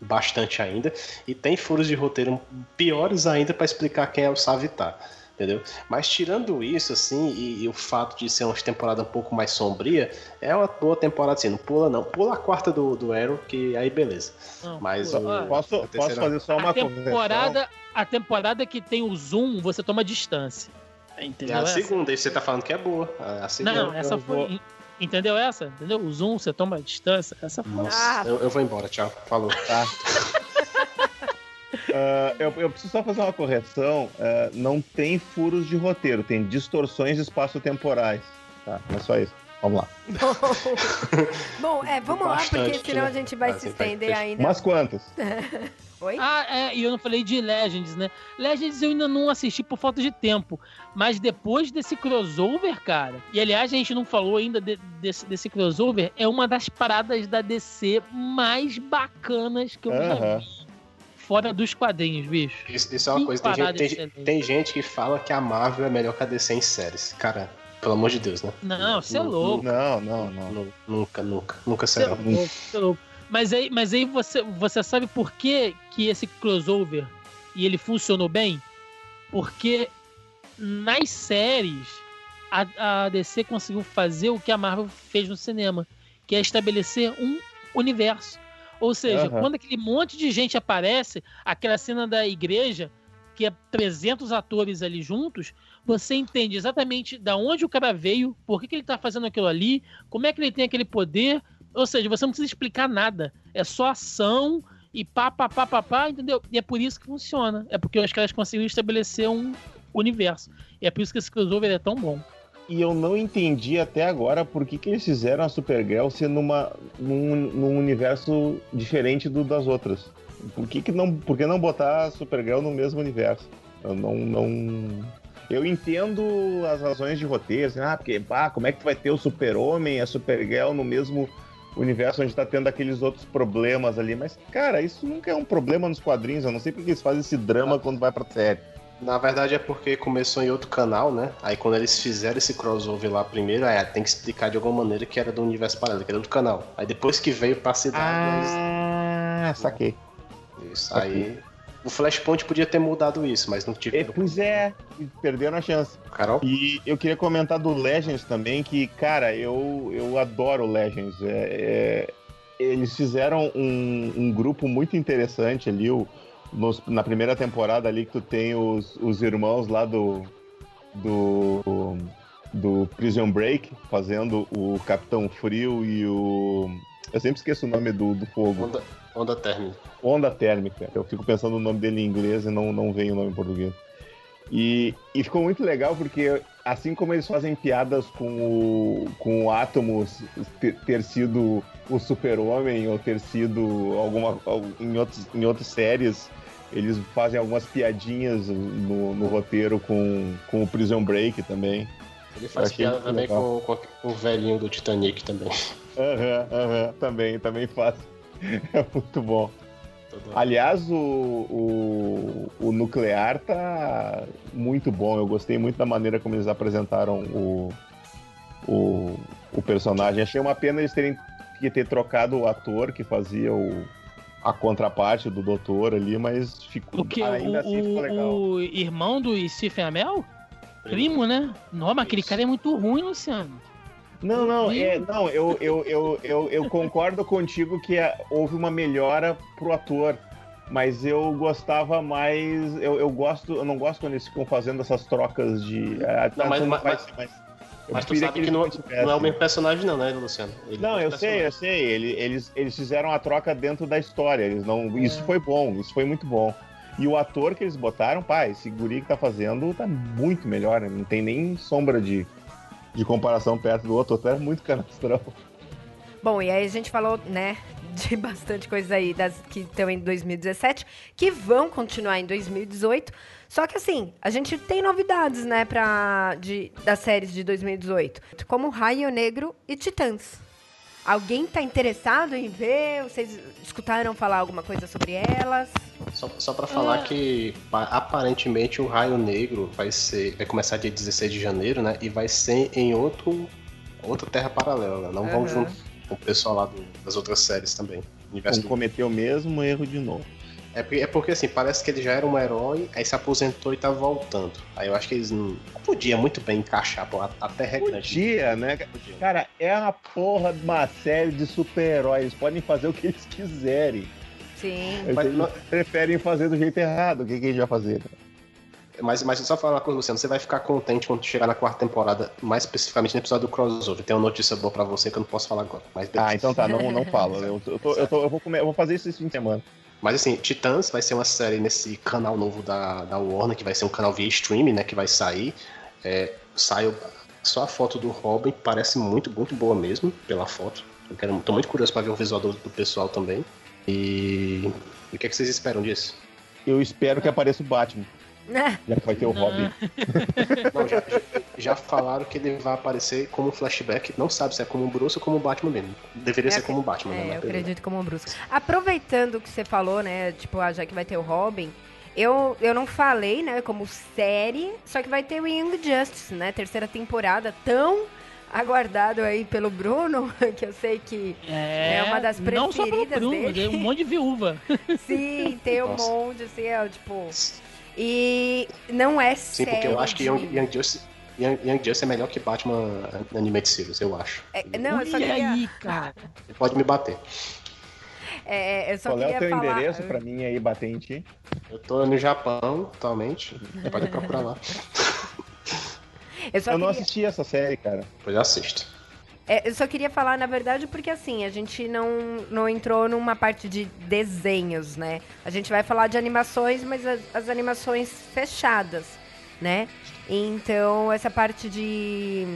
bastante ainda, e tem furos de roteiro piores ainda para explicar quem é o Savitar. Entendeu? Mas tirando isso, assim, e, e o fato de ser uma temporada um pouco mais sombria, é uma boa temporada, assim, não pula não. Pula a quarta do, do Arrow, que aí beleza. Não, Mas pô, o- Posso, a posso terceira- fazer só uma a temporada, a temporada que tem o zoom, você toma distância. É Entendeu? a essa? segunda, e você tá falando que é boa. A, a segunda. Não, essa foi. vou- Entendeu essa? Entendeu? O zoom, você toma distância. Essa foi. Nossa, Ah. eu, eu vou embora, tchau. Falou. Tá. Ah, eu, eu preciso só fazer uma correção. ah, não tem furos de roteiro, tem distorções espaço-temporais. Tá, é só isso. Vamos lá. Bom, é, vamos lá, porque Bastante, senão a né? gente vai Ah, se estender ainda. Umas quantas? Oi? Ah, é, e eu não falei de Legends, né? Legends eu ainda não assisti por falta de tempo. Mas depois desse crossover, cara. E aliás, a gente não falou ainda de- desse, desse crossover. É uma das paradas da DC mais bacanas que eu já Aham. vi. Fora dos quadrinhos, bicho. Isso, isso é uma Que coisa. Tem gente, tem, tem gente que fala que a Marvel é melhor que a DC em séries. Cara, pelo amor de Deus, né? Não, você é louco. Não, não, não. nu- Nunca, nunca. Nunca Você é será. louco, você é louco. Mas aí, mas aí você, você sabe por que, que esse crossover e ele funcionou bem? Porque nas séries a, a DC conseguiu fazer o que a Marvel fez no cinema, que é estabelecer um universo. Ou seja, Aham. quando aquele monte de gente aparece, aquela cena da igreja, que é 300 atores ali juntos, você entende exatamente da onde o cara veio, por que, que ele tá fazendo aquilo ali, como é que ele tem aquele poder. Ou seja, você não precisa explicar nada. É só ação e pá, pá, pá, pá, pá, entendeu? E é por isso que funciona. É porque os caras conseguiram estabelecer um universo. E é por isso que esse crossover é tão bom. E eu não entendi até agora por que, que eles fizeram a Supergirl ser numa, num, num universo diferente do das outras. Por que, que não, por que não botar a Supergirl no mesmo universo? Eu não, não. Eu entendo as razões de roteiro, assim, ah, porque, ah, como é que tu vai ter o Super-Homem e a Supergirl no mesmo universo onde tá tendo aqueles outros problemas ali, mas, cara, isso nunca é um problema nos quadrinhos, eu não sei porque eles fazem esse drama quando vai pra série. Na verdade é porque começou em outro canal, né? Aí quando eles fizeram esse crossover lá primeiro, aí tem que explicar de alguma maneira que era do universo paralelo, que era outro canal. Aí depois que veio pra cidade, Ah, saquei. mas isso. Aí o Flashpoint podia ter mudado isso, mas não É, tiveram. pois é, perderam a chance. Carol? E eu queria comentar do Legends também, que, cara, eu, eu adoro Legends. É, é, eles fizeram um, um grupo muito interessante ali, o, nos- na primeira temporada ali, que tu tem os, os irmãos lá do, do, do Prison Break, fazendo o Capitão Frio e o... Eu sempre esqueço o nome do, do fogo. Onda, onda térmica. Onda Térmica. Eu fico pensando no nome dele em inglês e não, não vem o nome em português. E, e ficou muito legal porque, assim como eles fazem piadas com o, com o Atomos ter, ter sido o super-homem ou ter sido alguma em, outros, em outras séries, eles fazem algumas piadinhas no, no roteiro com, com o Prison Break também. Ele faz piada também com, com o velhinho do Titanic também. Aham, aham, também, também faz. É muito bom. Aliás, o, o, o Nuclear tá muito bom. Eu gostei muito da maneira como eles apresentaram o, o, o personagem. Achei uma pena eles terem que ter trocado o ator que fazia o, a contraparte do doutor ali, mas ficou, O que? ainda o, assim ficou legal. o, o irmão do Stephen Amell? Primo, né? Não, mas aquele cara é muito ruim, Luciano. Não, não, é, não eu, eu, eu, eu, eu concordo contigo que é, houve uma melhora pro ator, mas eu gostava mais. Eu, eu gosto, eu não gosto quando eles ficam fazendo essas trocas de. ah, Não, mas- tu mas- vai ser mais- Mas tu sabe eles que não, mantivessem. não é o mesmo personagem, não, né, Luciano? Ele Não, é eu outro sei, eu personagem. sei. Ele- Eles, eles fizeram a troca dentro da história. Eles não, Isso foi bom, isso foi muito bom. E o ator que eles botaram, pá, esse guri que tá fazendo tá muito melhor, né? Não tem nem sombra de, de comparação perto do outro. O outro é muito canastrão. Bom, e aí a gente falou, né, de bastante coisa aí das que estão em 2017, que vão continuar em 2018. Só que assim, a gente tem novidades, né, pra, de, das séries de 2018, como Raio Negro e Titãs. Alguém tá interessado em ver? Vocês escutaram falar alguma coisa sobre elas? Só, só pra falar que pa- aparentemente o Raio Negro vai ser. Vai começar dia 16 de janeiro, né? E vai ser em outro. outra terra paralela. né? Não vão Aham. junto com o pessoal lá do- das outras séries também. Universo Vão do- cometer o mesmo erro de novo. É porque, é porque assim, parece que ele já era um herói, aí se aposentou e tá voltando. Aí eu acho que eles não. Podia muito bem encaixar, pô. A, a terra é grande. Podia, né? Podia. Cara, é uma porra de uma série de super-heróis. Eles podem fazer o que eles quiserem. Sim. Eles Mas- mas- preferem fazer do jeito errado. O que, que a gente vai fazer? Mas, mas só falar uma coisa, Luciano, você vai ficar contente quando chegar na quarta temporada, mais especificamente no episódio do crossover. Tem uma notícia boa pra você que eu não posso falar agora. Mas, Ah, então tá, não, não fala. Eu, eu, tô- eu, tô- eu vou, comer- eu vou fazer isso esse fim de semana. mas assim, Titãs vai ser uma série nesse canal novo da, da Warner, que vai ser um canal via streaming, né? Que vai sair. É, saiu só a foto do Robin, parece muito, muito boa mesmo, pela foto. Eu quero, tô muito curioso pra ver o visual do, do pessoal também. E, o que, é que vocês esperam disso? Eu espero que apareça o Batman, Né? já que vai ter o Robin. Não, já, já- falaram que ele vai aparecer como um flashback. Não sabe se é como o Bruce ou como o Batman mesmo. Deveria É, ser como o Batman, né? É, mas eu acredito como um Brusco. Aproveitando o que você falou, né? Tipo, ah, já que vai ter o Robin. Eu, eu não falei, né, como série, só que vai ter o Young Justice, né? Terceira temporada, tão aguardado aí pelo Bruno, que eu sei que É uma das Não só pelo preferidas Bruno, dele. tem um monte de viúva. sim, tem um Nossa. monte, assim, é, tipo. E não é Sim, série. porque eu acho que Young, Young Justice. Young, Young Justice é melhor que Batman Animated Series, eu acho. É, não, eu só queria. aí, cara. Você pode me bater. É, eu só Qual é o teu falar. endereço pra mim aí bater em ti? Eu tô no Japão atualmente. Pode procurar lá. Eu só eu não queria... assisti essa série, cara. Depois assiste. É, eu só queria falar, na verdade, porque assim, a gente não, não entrou numa parte de desenhos, né? A gente vai falar de animações, mas as, as animações fechadas, né? Então, essa parte de,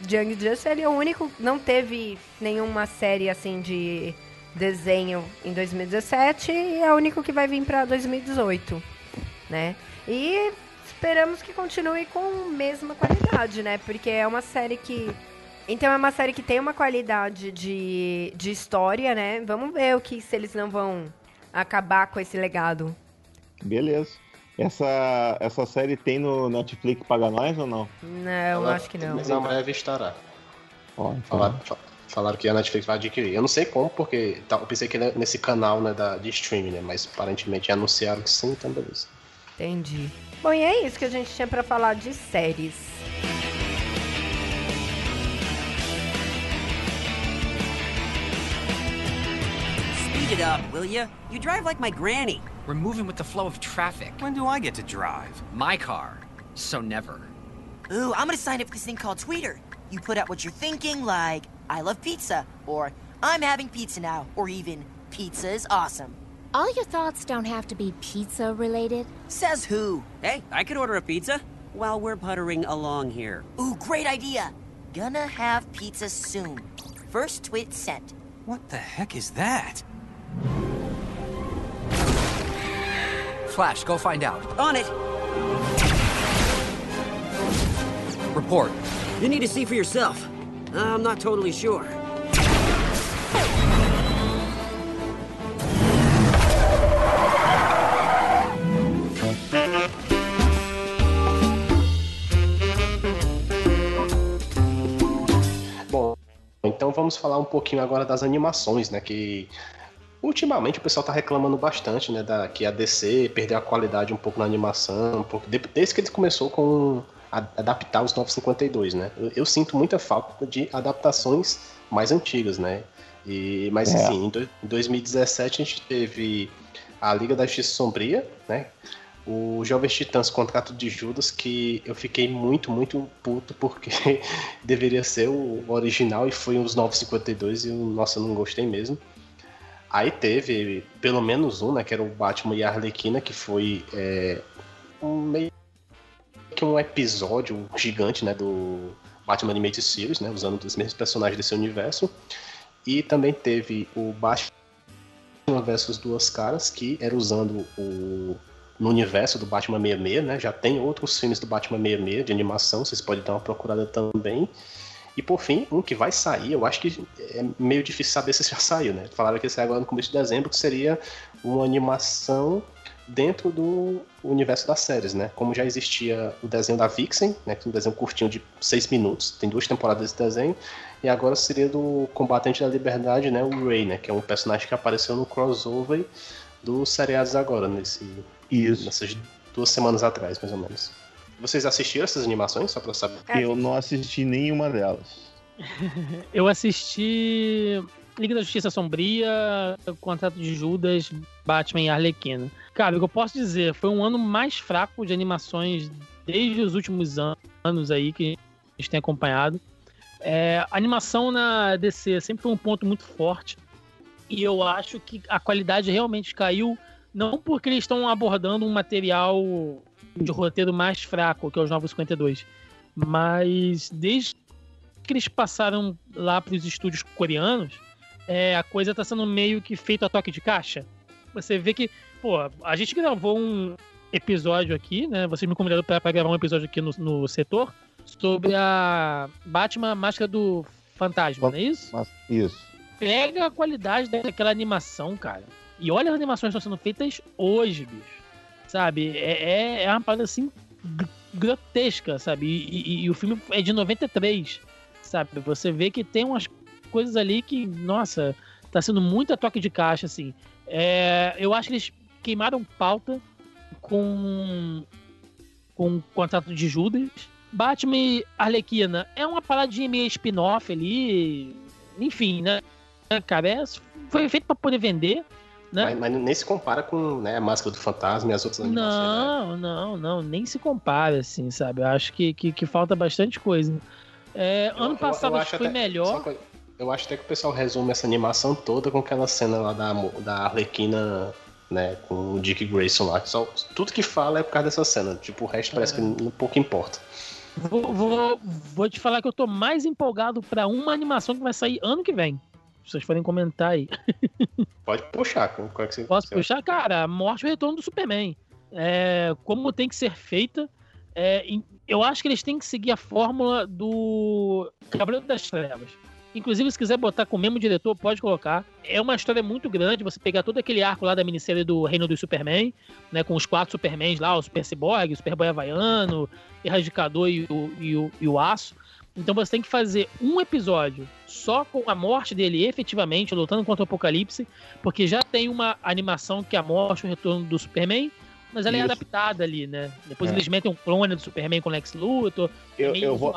de Young Justice, ele é o único, não teve nenhuma série assim de desenho em 2017 e é o único que vai vir pra 2018, né? E esperamos que continue com a mesma qualidade, né? Porque é uma série que então é uma série que tem uma qualidade de, de história, né? Vamos ver o que se eles não vão acabar com esse legado. Beleza. Essa, essa série tem no Netflix paga nós ou não? Não, Ela- acho que não. Na breve estará. Ó, então. Falaram, fa- falaram que a Netflix vai adquirir. Eu não sei como, porque tá, eu pensei que nesse canal né, da, de streaming, né? Mas aparentemente anunciaram que sim, então beleza. Entendi. Bom, e é isso que a gente tinha para falar de séries. Speed it up, will you? You drive like my granny. We're moving with the flow of traffic. When do I get to drive? My car. So never. Ooh, I'm gonna sign up for this thing called Tweeter. You put out what you're thinking, like, I love pizza, or I'm having pizza now, or even, pizza is awesome. All your thoughts don't have to be pizza related. Says who? Hey, I could order a pizza while we're puttering along here. Ooh, great idea. Gonna have pizza soon. First tweet sent. What the heck is that? Flash, go find out. On it. Report. You need to see for yourself. I'm not totally sure. Então vamos falar um pouquinho agora das animações, né? Que ultimamente o pessoal tá reclamando bastante, né? Da, que a DC perdeu a qualidade um pouco na animação, um pouco, de- desde que ele começou com a- adaptar os 952, né? Eu, eu sinto muita falta de adaptações mais antigas, né? E, mas É. assim, em, do- em 2017 a gente teve a Liga da Justiça Sombria, né? O Jovens Titãs Contrato de Judas, que eu fiquei muito, muito puto, porque deveria ser o original e foi os 952 e, nossa, eu não gostei mesmo. Aí teve pelo menos um, né, que era o Batman e a Arlequina, que foi é, um meio que um episódio gigante, né, do Batman Animated Series, né, usando os mesmos personagens desse universo. E também teve o Batman versus Duas Caras, que era usando o no universo do Batman 66, né? Já tem outros filmes do Batman 66 de animação, vocês podem dar uma procurada também. E por fim, um que vai sair, eu acho que é meio difícil saber se já saiu, né? Falaram que ia sair agora no começo de dezembro, que seria uma animação dentro do universo das séries, né? Como já existia o desenho da Vixen, né? Que é um desenho curtinho de seis minutos, tem duas temporadas desse desenho, e agora seria do Combatente da Liberdade, né? O Ray, né? Que é um personagem que apareceu no crossover dos seriados agora, nesse, Isso. nessas duas semanas atrás, mais ou menos. Vocês assistiram essas animações, só pra saber? Eu não assisti nenhuma delas. Eu assisti Liga da Justiça Sombria, Contrato de Judas, Batman e Arlequina. Cara, o que eu posso dizer, foi um ano mais fraco de animações desde os últimos anos aí que a gente tem acompanhado. É, a animação na DC sempre foi um ponto muito forte. E eu acho que a qualidade realmente caiu, não porque eles estão abordando um material de roteiro mais fraco, que é os Novos 52, mas desde que eles passaram lá para os estúdios coreanos, é, a coisa está sendo meio que feita a toque de caixa. Você vê que, pô, a gente gravou um episódio aqui, né? Vocês me convidaram para gravar um episódio aqui no, no setor sobre a Batman Máscara do Fantasma, não é isso? Isso. Pega a qualidade daquela animação, cara. E olha as animações que estão sendo feitas hoje, bicho. Sabe? É, é, é uma parada assim gr- grotesca, sabe? E, e- e o filme é de 93, sabe? Você vê que tem umas coisas ali que, nossa, tá sendo muito a toque de caixa, assim. É, eu acho que eles queimaram pauta com com o contrato de Judas. Batman e Arlequina é uma paradinha meio spin-off ali, enfim, né? Cara, é- foi feito pra poder vender, né? Mas, mas nem se compara com né, a Máscara do Fantasma e as outras animações. né? Não, não, não, nem se compara, assim, sabe? Eu acho que, que, que falta bastante coisa. É, Eu- ano eu- passado eu acho foi até- melhor. que Eu acho até que o pessoal resume essa animação toda com aquela cena lá da, da Arlequina, né, com o Dick Grayson lá. Só, tudo que fala é por causa dessa cena. Tipo, o resto parece que um pouco importa. Vou, vou, vou te falar que eu tô mais empolgado pra uma animação que vai sair ano que vem. Vocês forem comentar aí. Pode puxar. Qual é que você, Posso puxar? Cara, a morte e o retorno do Superman. É, como tem que ser feita. é, eu acho que eles têm que seguir a fórmula do Cavaleiro das Trevas. Inclusive, se quiser botar com o mesmo diretor, pode colocar. É uma história muito grande, você pegar todo aquele arco lá da minissérie do Reino do Superman, né? Com os quatro Supermans lá, o Super Cyborg, o Superboy Havaiano, Erradicador e o, e o, e o Aço. Então você tem que fazer um episódio só com a morte dele efetivamente, lutando contra o Apocalipse, porque já tem uma animação que é a morte o retorno do Superman, mas ela é Isso. adaptada ali, né? Depois É. eles metem um clone do Superman com o Lex Luthor, é Eu, meio eu, vou,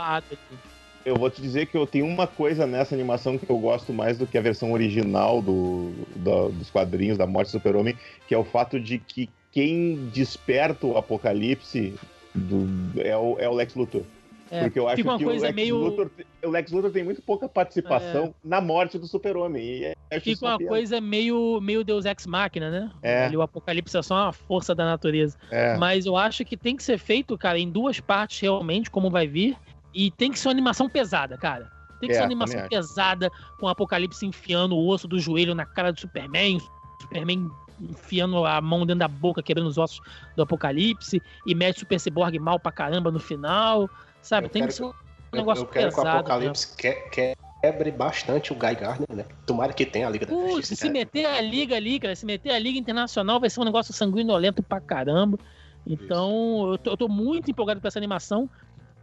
eu vou te dizer que eu tenho uma coisa nessa animação que eu gosto mais do que a versão original do, da- dos quadrinhos da morte do Super-Homem, que é o fato de que quem desperta o apocalipse do- é, o, é o Lex Luthor. É, Porque eu acho que o Lex, meio- Luthor, o Lex Luthor tem muito pouca participação na morte do Super-Homem. É- Fica uma coisa meio, meio Deus Ex Machina, né? É. Ali o Apocalipse é só uma força da natureza. É. Mas eu acho que tem que ser feito, cara, em duas partes realmente, como vai vir. E tem que ser uma animação pesada, cara. Tem que É, ser uma animação pesada, com o Apocalipse enfiando o osso do joelho na cara do Superman, Superman enfiando a mão dentro da boca, quebrando os ossos do Apocalipse, e mete o Super Cyborg mal pra caramba no final, sabe? Eu tem quero que ser um Eu, negócio eu quero que o pesado. Apocalipse que- quebre bastante o Guy Gardner, né? Tomara que tenha a Liga da Putz, Justiça. se cara. meter a liga ali, cara, se meter a liga internacional vai ser um negócio sanguinolento pra caramba. Então, eu tô, eu tô muito empolgado com essa animação,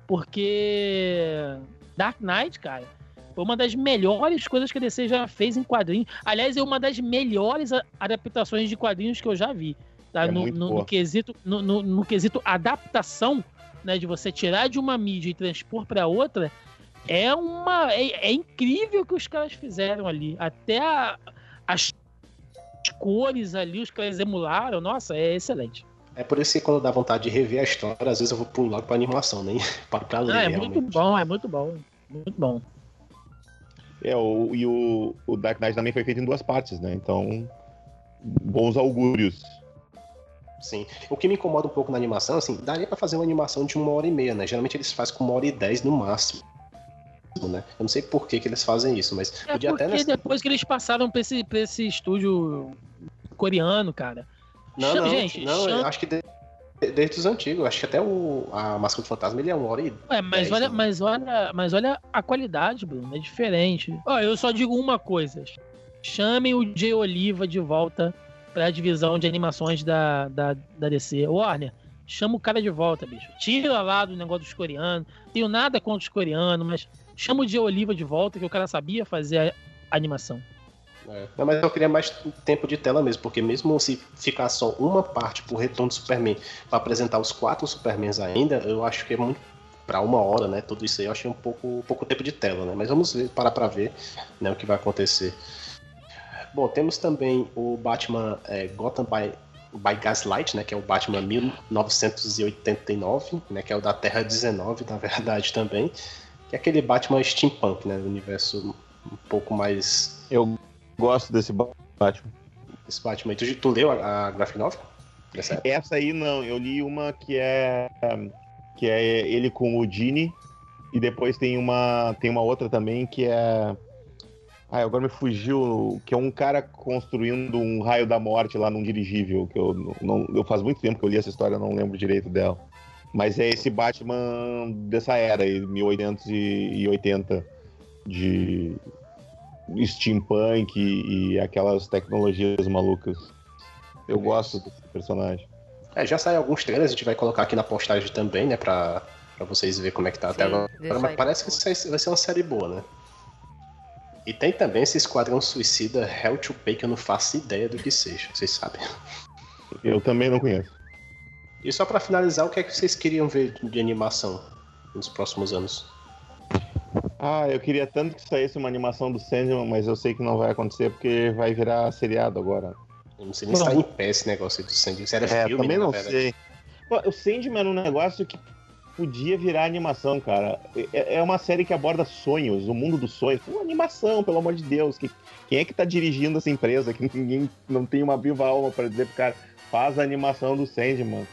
porque Dark Knight, cara, foi uma das melhores coisas que a DC já fez em quadrinhos. Aliás, é uma das melhores adaptações de quadrinhos que eu já vi. Tá? É no, no- no quesito, no- no quesito adaptação, né, de você tirar de uma mídia e transpor pra outra, é uma é, é incrível o que os caras fizeram ali. Até a- as cores ali, os caras emularam, nossa, é excelente. É por isso que quando dá vontade de rever a história, às vezes eu vou pular pra animação, nem paro pra ler. Ah, é realmente. muito bom, é muito bom. Muito bom. É, o, e o, o Dark Knight também foi feito em duas partes, né? Então, bons augúrios. Sim. O que me incomoda um pouco na animação, assim, daria pra fazer uma animação de uma hora e meia, né? Geralmente eles fazem com uma hora e dez no máximo. Né? Eu não sei por que, que eles fazem isso, mas É podia até nessa... depois que eles passaram pra esse, pra esse estúdio coreano, cara. Não, Chama- não, gente, não, eu chama- acho que de- desde os antigos, acho que até o a Máscara do Fantasma ele é uma hora e Ué, mas olha, né? mas olha, mas olha a qualidade, Bruno, é diferente. Ó, eu só digo uma coisa: chamem o Jay Oliva de volta pra divisão de animações da, da, da DC. Warner, chama o cara de volta, bicho. Tira lá do negócio dos coreanos. Tenho nada contra os coreanos, mas chama o Jay Oliva de volta, que o cara sabia fazer a animação. É. Não, mas eu queria mais tempo de tela mesmo, porque mesmo se ficar só uma parte pro retorno do Superman pra apresentar os quatro Supermans ainda, eu acho que é muito pra uma hora, né? Tudo isso aí eu achei um pouco, pouco tempo de tela, né? Mas vamos ver, parar pra ver né, o que vai acontecer. Bom, temos também o Batman é, Gotham by, by Gaslight, né? Que é o Batman 1989, né? Que é o da Terra 19, na verdade, também. Que é aquele Batman steampunk, né? O universo um pouco mais Eu gosto desse Batman. esse Batman. Tu, tu leu a, a graphic novel? Época? Essa aí não, eu li uma que é que é ele com o Dini e depois tem uma tem uma outra também que é ah, agora me fugiu, que é um cara construindo um raio da morte lá num dirigível, que eu não eu faz muito tempo que eu li essa história, não lembro direito dela. Mas é esse Batman dessa era, aí, 1880 de steampunk e, e aquelas tecnologias malucas. Eu gosto desse personagem. É, já saiu alguns trailers, a gente vai colocar aqui na postagem também, né? Pra, pra vocês verem como é que tá até Sim, agora. Mas parece que vai ser uma série boa, né? E tem também esse Esquadrão Suicida Hell to Pay, que eu não faço ideia do que seja, vocês sabem. Eu também não conheço. E só pra finalizar, o que é que vocês queriam ver de animação nos próximos anos? Ah, eu queria tanto que saísse uma animação do Sandman, mas eu sei que não vai acontecer porque vai virar seriado agora. Eu não sei nem se tá em pé esse negócio aí do sangue. Isso era É, filme, também não sei. Pô, o Sandman é um negócio que podia virar animação, cara. É, é uma série que aborda sonhos, o mundo dos sonhos. Pô, animação, pelo amor de Deus. Que, quem é que tá dirigindo essa empresa? Que ninguém não tem uma viva alma pra dizer pro cara, faz a animação do Sandman.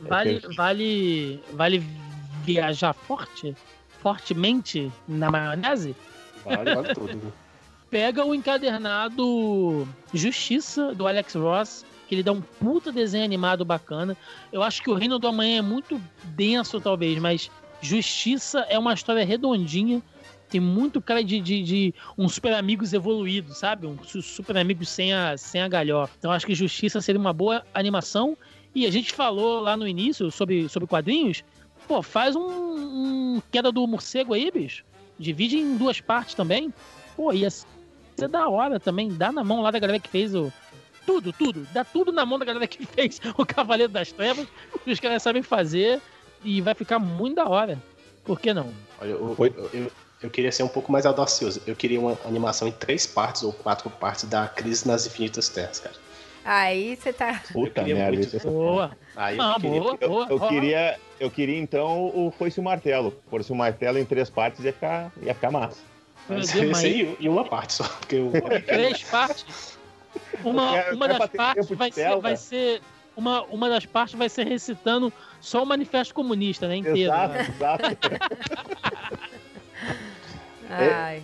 Vale, perfeito. vale, vale viajar forte, fortemente na maionese? Vale, vale tudo. Pega o encadernado Justiça do Alex Ross, que ele dá um puta desenho animado bacana. Eu acho que o Reino do Amanhã é muito denso, talvez, mas Justiça é uma história redondinha. Tem muito cara de, de, de um super amigos evoluído, sabe? Um su- super amigos sem a, sem a galhofa. Então acho que Justiça seria uma boa animação. E a gente falou lá no início sobre, sobre quadrinhos. Pô, faz um, um Queda do Morcego aí, bicho. Divide em duas partes também. Pô, ia ser da hora também. Dá na mão lá da galera que fez o. Tudo, tudo. Dá tudo na mão da galera que fez o Cavaleiro das Trevas. Que os caras sabem fazer. E vai ficar muito da hora. Por que não? Olha, eu, eu, eu- eu queria ser um pouco mais audacioso. Eu queria uma animação em três partes ou quatro partes da Crise nas Infinitas Terras, cara. Aí você tá. Puta merda. muito- isso é Boa. Aí eu Ah, queria. boa, Eu, boa. eu Ó, queria, eu queria então o Foice o Martelo. Fosse o Martelo em três partes ia ficar, ia ficar massa. Mas Deus, mas aí em uma parte só, porque eu. Três partes. Uma, quero- uma das partes vai ser, vai ser. Uma, uma das partes vai ser recitando só o manifesto comunista, né? Inteiro. Exato, né? exato. Ai.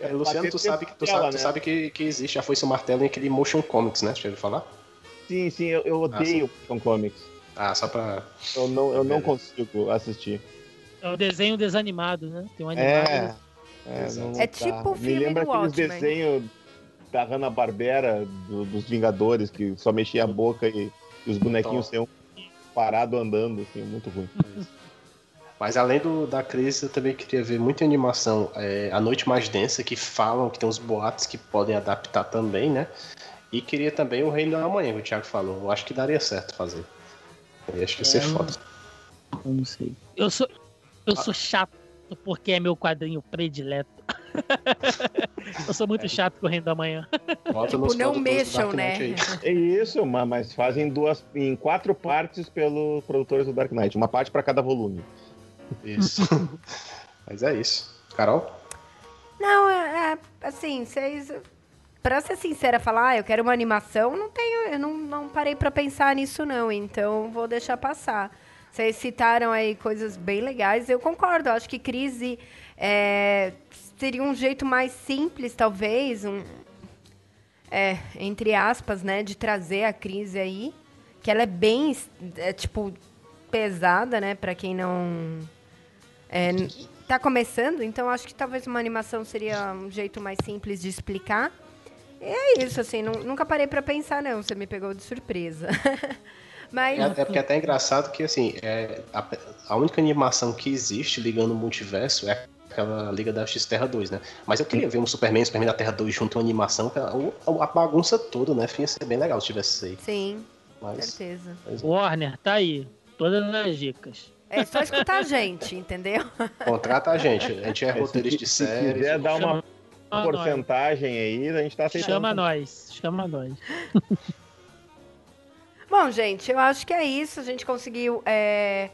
É, Luciano, Bater tu sabe, que, tu sabe, tu né? sabe que, que existe a Foice e o Martelo em aquele Motion Comics, né? Deixa eu falar. Sim, sim, eu, eu odeio Action Comics. Ah, só pra. Eu não, eu não consigo assistir. É o desenho desanimado, né? Tem um animado. É. É, Exato. não É dá. tipo o Me filme lembra do aqueles Watchmen. desenhos da Hanna-Barbera, do- dos Vingadores, que só mexia a boca e, e os bonequinhos Então. saiam parado andando, assim, muito ruim. Mas além do, da crise, eu também queria ver muita animação. É, a Noite Mais Densa, que falam que tem uns boatos que podem adaptar também, né? E queria também o Reino da Amanhã, que o Thiago falou. Eu acho que daria certo fazer. Eu acho que ia ser É, foda. Eu não sei. Eu sou, eu sou chato porque é meu quadrinho predileto. eu sou muito chato com o Reino da Manhã. Tipo, não mexam, né? É isso, ma- mas fazem duas em quatro partes pelos produtores do Dark Knight, uma parte pra cada volume. Isso. Mas é isso. Carol? Não, é, é, assim, vocês. Pra ser sincera, falar, ah, eu quero uma animação, não tenho, eu não, não parei pra pensar nisso, não. Então vou deixar passar. Vocês citaram aí coisas bem legais, eu concordo. Acho que crise é, seria um jeito mais simples, talvez, um, é, entre aspas, né, de trazer a crise aí, que ela é bem, é, tipo, pesada, né, para quem não é, tá começando, então acho que talvez uma animação seria um jeito mais simples de explicar. E é isso, assim, nu- nunca parei pra pensar, não, você me pegou de surpresa. Mas, É, é porque é até engraçado que, assim, é, a, a única animação que existe ligando o multiverso é aquela Liga da X-Terra 2, né? Mas eu queria ver um Superman e Superman da Terra 2 junto uma animação, que a, bagunça toda, né? Ia ser bem legal se tivesse isso aí. sim, Mas, certeza. mas Warner, tá aí. Todas as dicas. É só escutar a gente, entendeu? contrata a gente. A gente é Se- roteirista de se séries. quiser dar uma Chama porcentagem aí, a gente tá aceitando. Chama nós. Chama nós. Bom, gente, eu acho que é isso. A gente conseguiu é,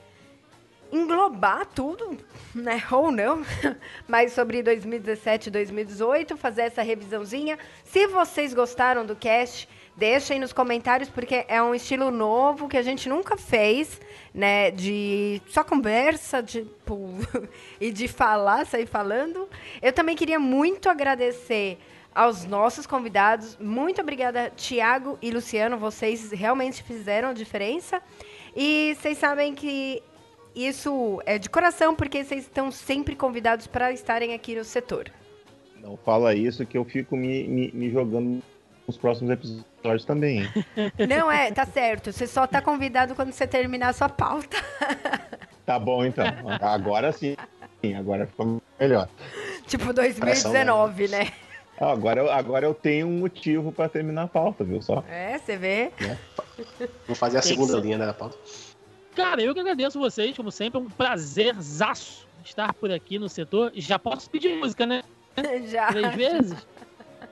englobar tudo, né? Ou não. Mas sobre 2017 e 2018, fazer essa revisãozinha. Se vocês gostaram do cast, deixem nos comentários, porque é um estilo novo que a gente nunca fez, né? De só conversa, tipo, e de falar, sair falando. Eu também queria muito agradecer aos nossos convidados. Muito obrigada, Tiago e Luciano. Vocês realmente fizeram a diferença. E vocês sabem que isso é de coração, porque vocês estão sempre convidados para estarem aqui no setor. Não fala isso que eu fico me, me, me jogando nos próximos episódios também, hein? Não é, tá certo. Você só tá convidado quando você terminar a sua pauta. Tá bom então. Agora sim. Agora ficou melhor. tipo 2019, né? Ah, Agora eu, agora eu tenho um motivo pra terminar a pauta, viu só? É, você vê. Vou fazer a segunda linha da pauta. Cara, eu que agradeço vocês, como sempre, é um prazerzaço estar por aqui no setor. Já posso pedir música, né? Já. Três vezes?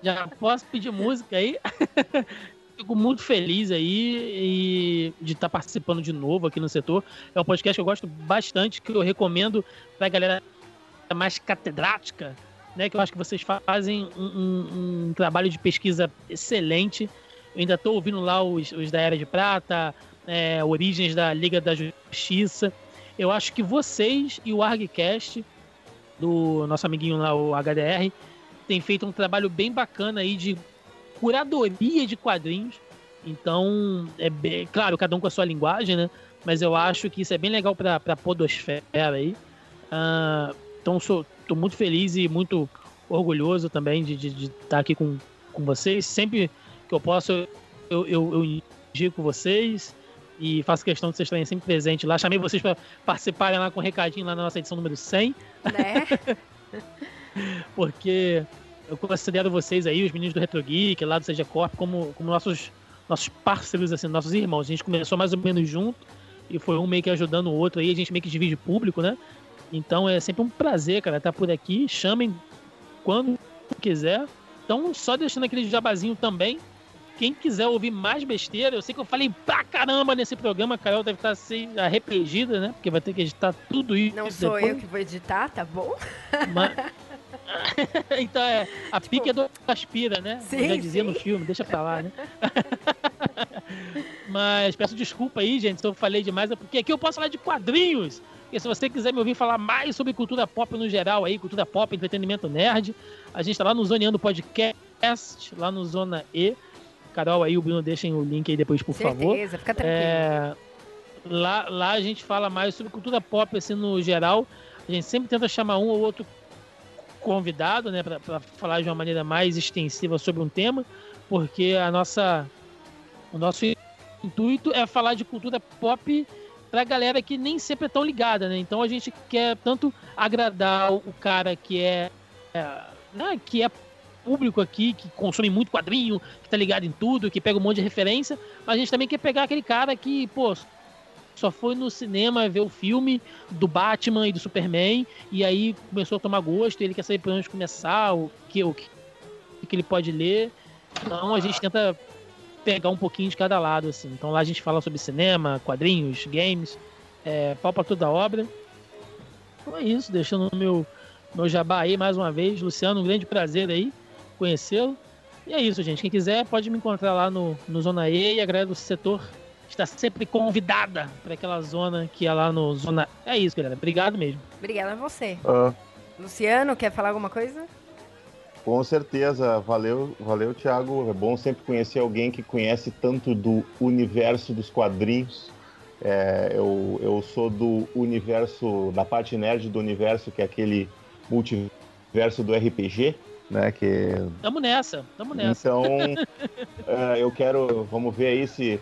Já posso pedir música aí. Fico muito feliz aí e de estar participando de novo aqui no setor. É um podcast que eu gosto bastante, que eu recomendo pra galera mais catedrática, né? Que eu acho que vocês fazem um, um- um trabalho de pesquisa excelente. Eu ainda estou ouvindo lá os, os da Era de Prata, é, Origens da Liga da Justiça. Eu acho que vocês e o ArgCast, do nosso amiguinho lá, o HDR, tem feito um trabalho bem bacana aí de curadoria de quadrinhos. Então, é bem, claro, cada um com a sua linguagem, né? Mas eu acho que isso é bem legal para a podosfera aí. Ah, então, sou, tô muito feliz e muito orgulhoso também de estar aqui com, com vocês. Sempre que eu posso, eu, eu, eu indico vocês e faço questão de vocês estarem sempre presentes lá. Chamei vocês para participarem lá com um recadinho lá na nossa edição número 100 Né? porque eu considero vocês aí, os meninos do Retro Geek, lá do Seja Corp, como, como nossos, nossos parceiros, assim, nossos irmãos. A gente começou mais ou menos junto e foi um meio que ajudando o outro aí, a gente meio que divide público, né? Então é sempre um prazer, cara, estar por aqui. Chamem quando quiser. Então, só deixando aquele jabazinho também. Quem quiser ouvir mais besteira, eu sei que eu falei pra caramba nesse programa, a Carol deve estar se arrependida, né? Porque vai ter que editar tudo isso. Não sou depois. eu que vou editar, tá bom? Mas- então é, a pique é do aspira, né? Sim, já dizia sim. no filme, deixa pra lá, né? Mas peço desculpa aí, gente, se eu falei demais, é porque aqui eu posso falar de quadrinhos. E se você quiser me ouvir falar mais sobre cultura pop no geral aí, cultura pop, entretenimento nerd, a gente tá lá no Zoneando Podcast, lá no Zona E. Carol aí, o Bruno, deixem o link aí depois, por favor. Certeza, fica tranquilo. É, lá, lá a gente fala mais sobre cultura pop, assim, no geral. A gente sempre tenta chamar um ou outro convidado, né, para falar de uma maneira mais extensiva sobre um tema, porque a nossa, o nosso intuito é falar de cultura pop pra galera que nem sempre é tão ligada, né? Então a gente quer tanto agradar o cara que é, é, né, que é público aqui, que consome muito quadrinho, que tá ligado em tudo, que pega um monte de referência, mas a gente também quer pegar aquele cara que, pô, só foi no cinema ver o filme do Batman e do Superman, e aí começou a tomar gosto, ele quer saber por onde começar, o que, o que, o que ele pode ler. Então a gente tenta pegar um pouquinho de cada lado, assim. Então lá a gente fala sobre cinema, quadrinhos, games, é, pau pra toda obra. Então é isso, deixando o meu, meu jabá aí mais uma vez. Luciano, um grande prazer aí conhecê-lo. E é isso, gente. Quem quiser pode me encontrar lá no, no Zona E e a galera do setor está sempre convidada para aquela zona que é lá no Zona. É isso, galera. Obrigado mesmo. Obrigada a você. Ah, Luciano, quer falar alguma coisa? com certeza, valeu, valeu, Thiago. É bom sempre conhecer alguém que conhece tanto do universo dos quadrinhos. É, eu, eu sou do universo, da parte nerd do universo, que é aquele multiverso do RPG, né? Que Tamo nessa, tamo nessa. Então, é, eu quero. Vamos ver aí se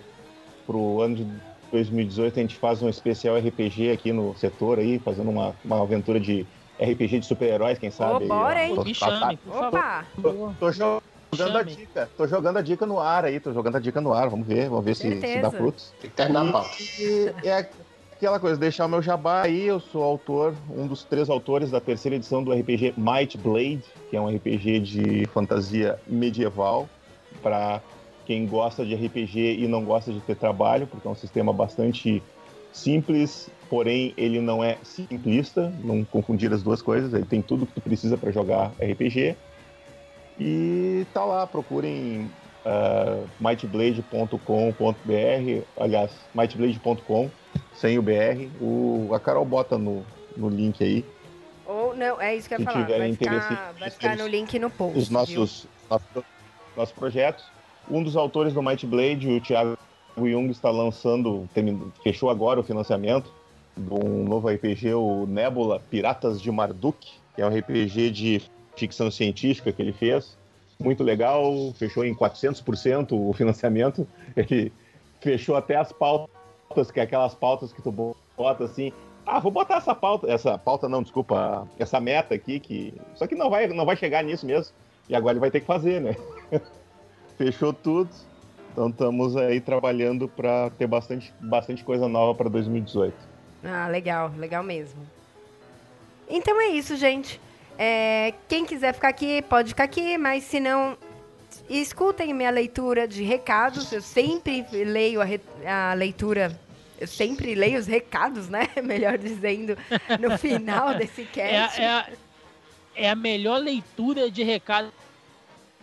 pro ano de 2018 a gente faz um especial RPG aqui no setor aí, fazendo uma, uma aventura de RPG de super-heróis, quem sabe? Ô, bora, hein? Tô- Me tá- chame, por favor. Opa! Tô, tô jogando a Chame. dica, tô jogando a dica no ar aí, tô jogando a dica no ar, vamos ver, vamos ver se, se dá frutos. Tem que terminar a pauta. E é aquela coisa, deixar o meu jabá aí, eu sou autor, um dos três autores da terceira edição do RPG Might Blade, que é um RPG de fantasia medieval, para quem gosta de RPG e não gosta de ter trabalho, porque é um sistema bastante simples, porém ele não é simplista, não confundir as duas coisas, ele tem tudo que tu precisa para jogar RPG. E tá lá, procurem uh, mightblade.com.br, aliás, mightblade.com, sem o BR. O, a Carol bota no, no link aí Ou não, é isso que eu ia Se falar. tiverem Vai ficar, vai ficar no link no post. os nossos, nossos, nossos projetos. Um dos autores do Might Blade, o Thiago Jung, está lançando, fechou agora o financiamento de um novo RPG, o Nebula Piratas de Marduk, que é um RPG de ficção científica que ele fez. Muito legal, fechou em 400% o financiamento. Ele fechou até as pautas, que é aquelas pautas que tu bota assim, ah, vou botar essa pauta, essa pauta não, desculpa, essa meta aqui que só que não vai, não vai chegar nisso mesmo. E agora ele vai ter que fazer, né? Fechou tudo. Então estamos aí trabalhando para ter bastante, bastante coisa nova para 2018. Ah, legal, legal mesmo. Então é isso, gente. É, quem quiser ficar aqui, pode ficar aqui, mas se não, escutem minha leitura de recados. Eu sempre leio a, re- a leitura, eu sempre leio os recados, né? Melhor dizendo, no final desse É, a- cast. é, a, é a melhor leitura de recado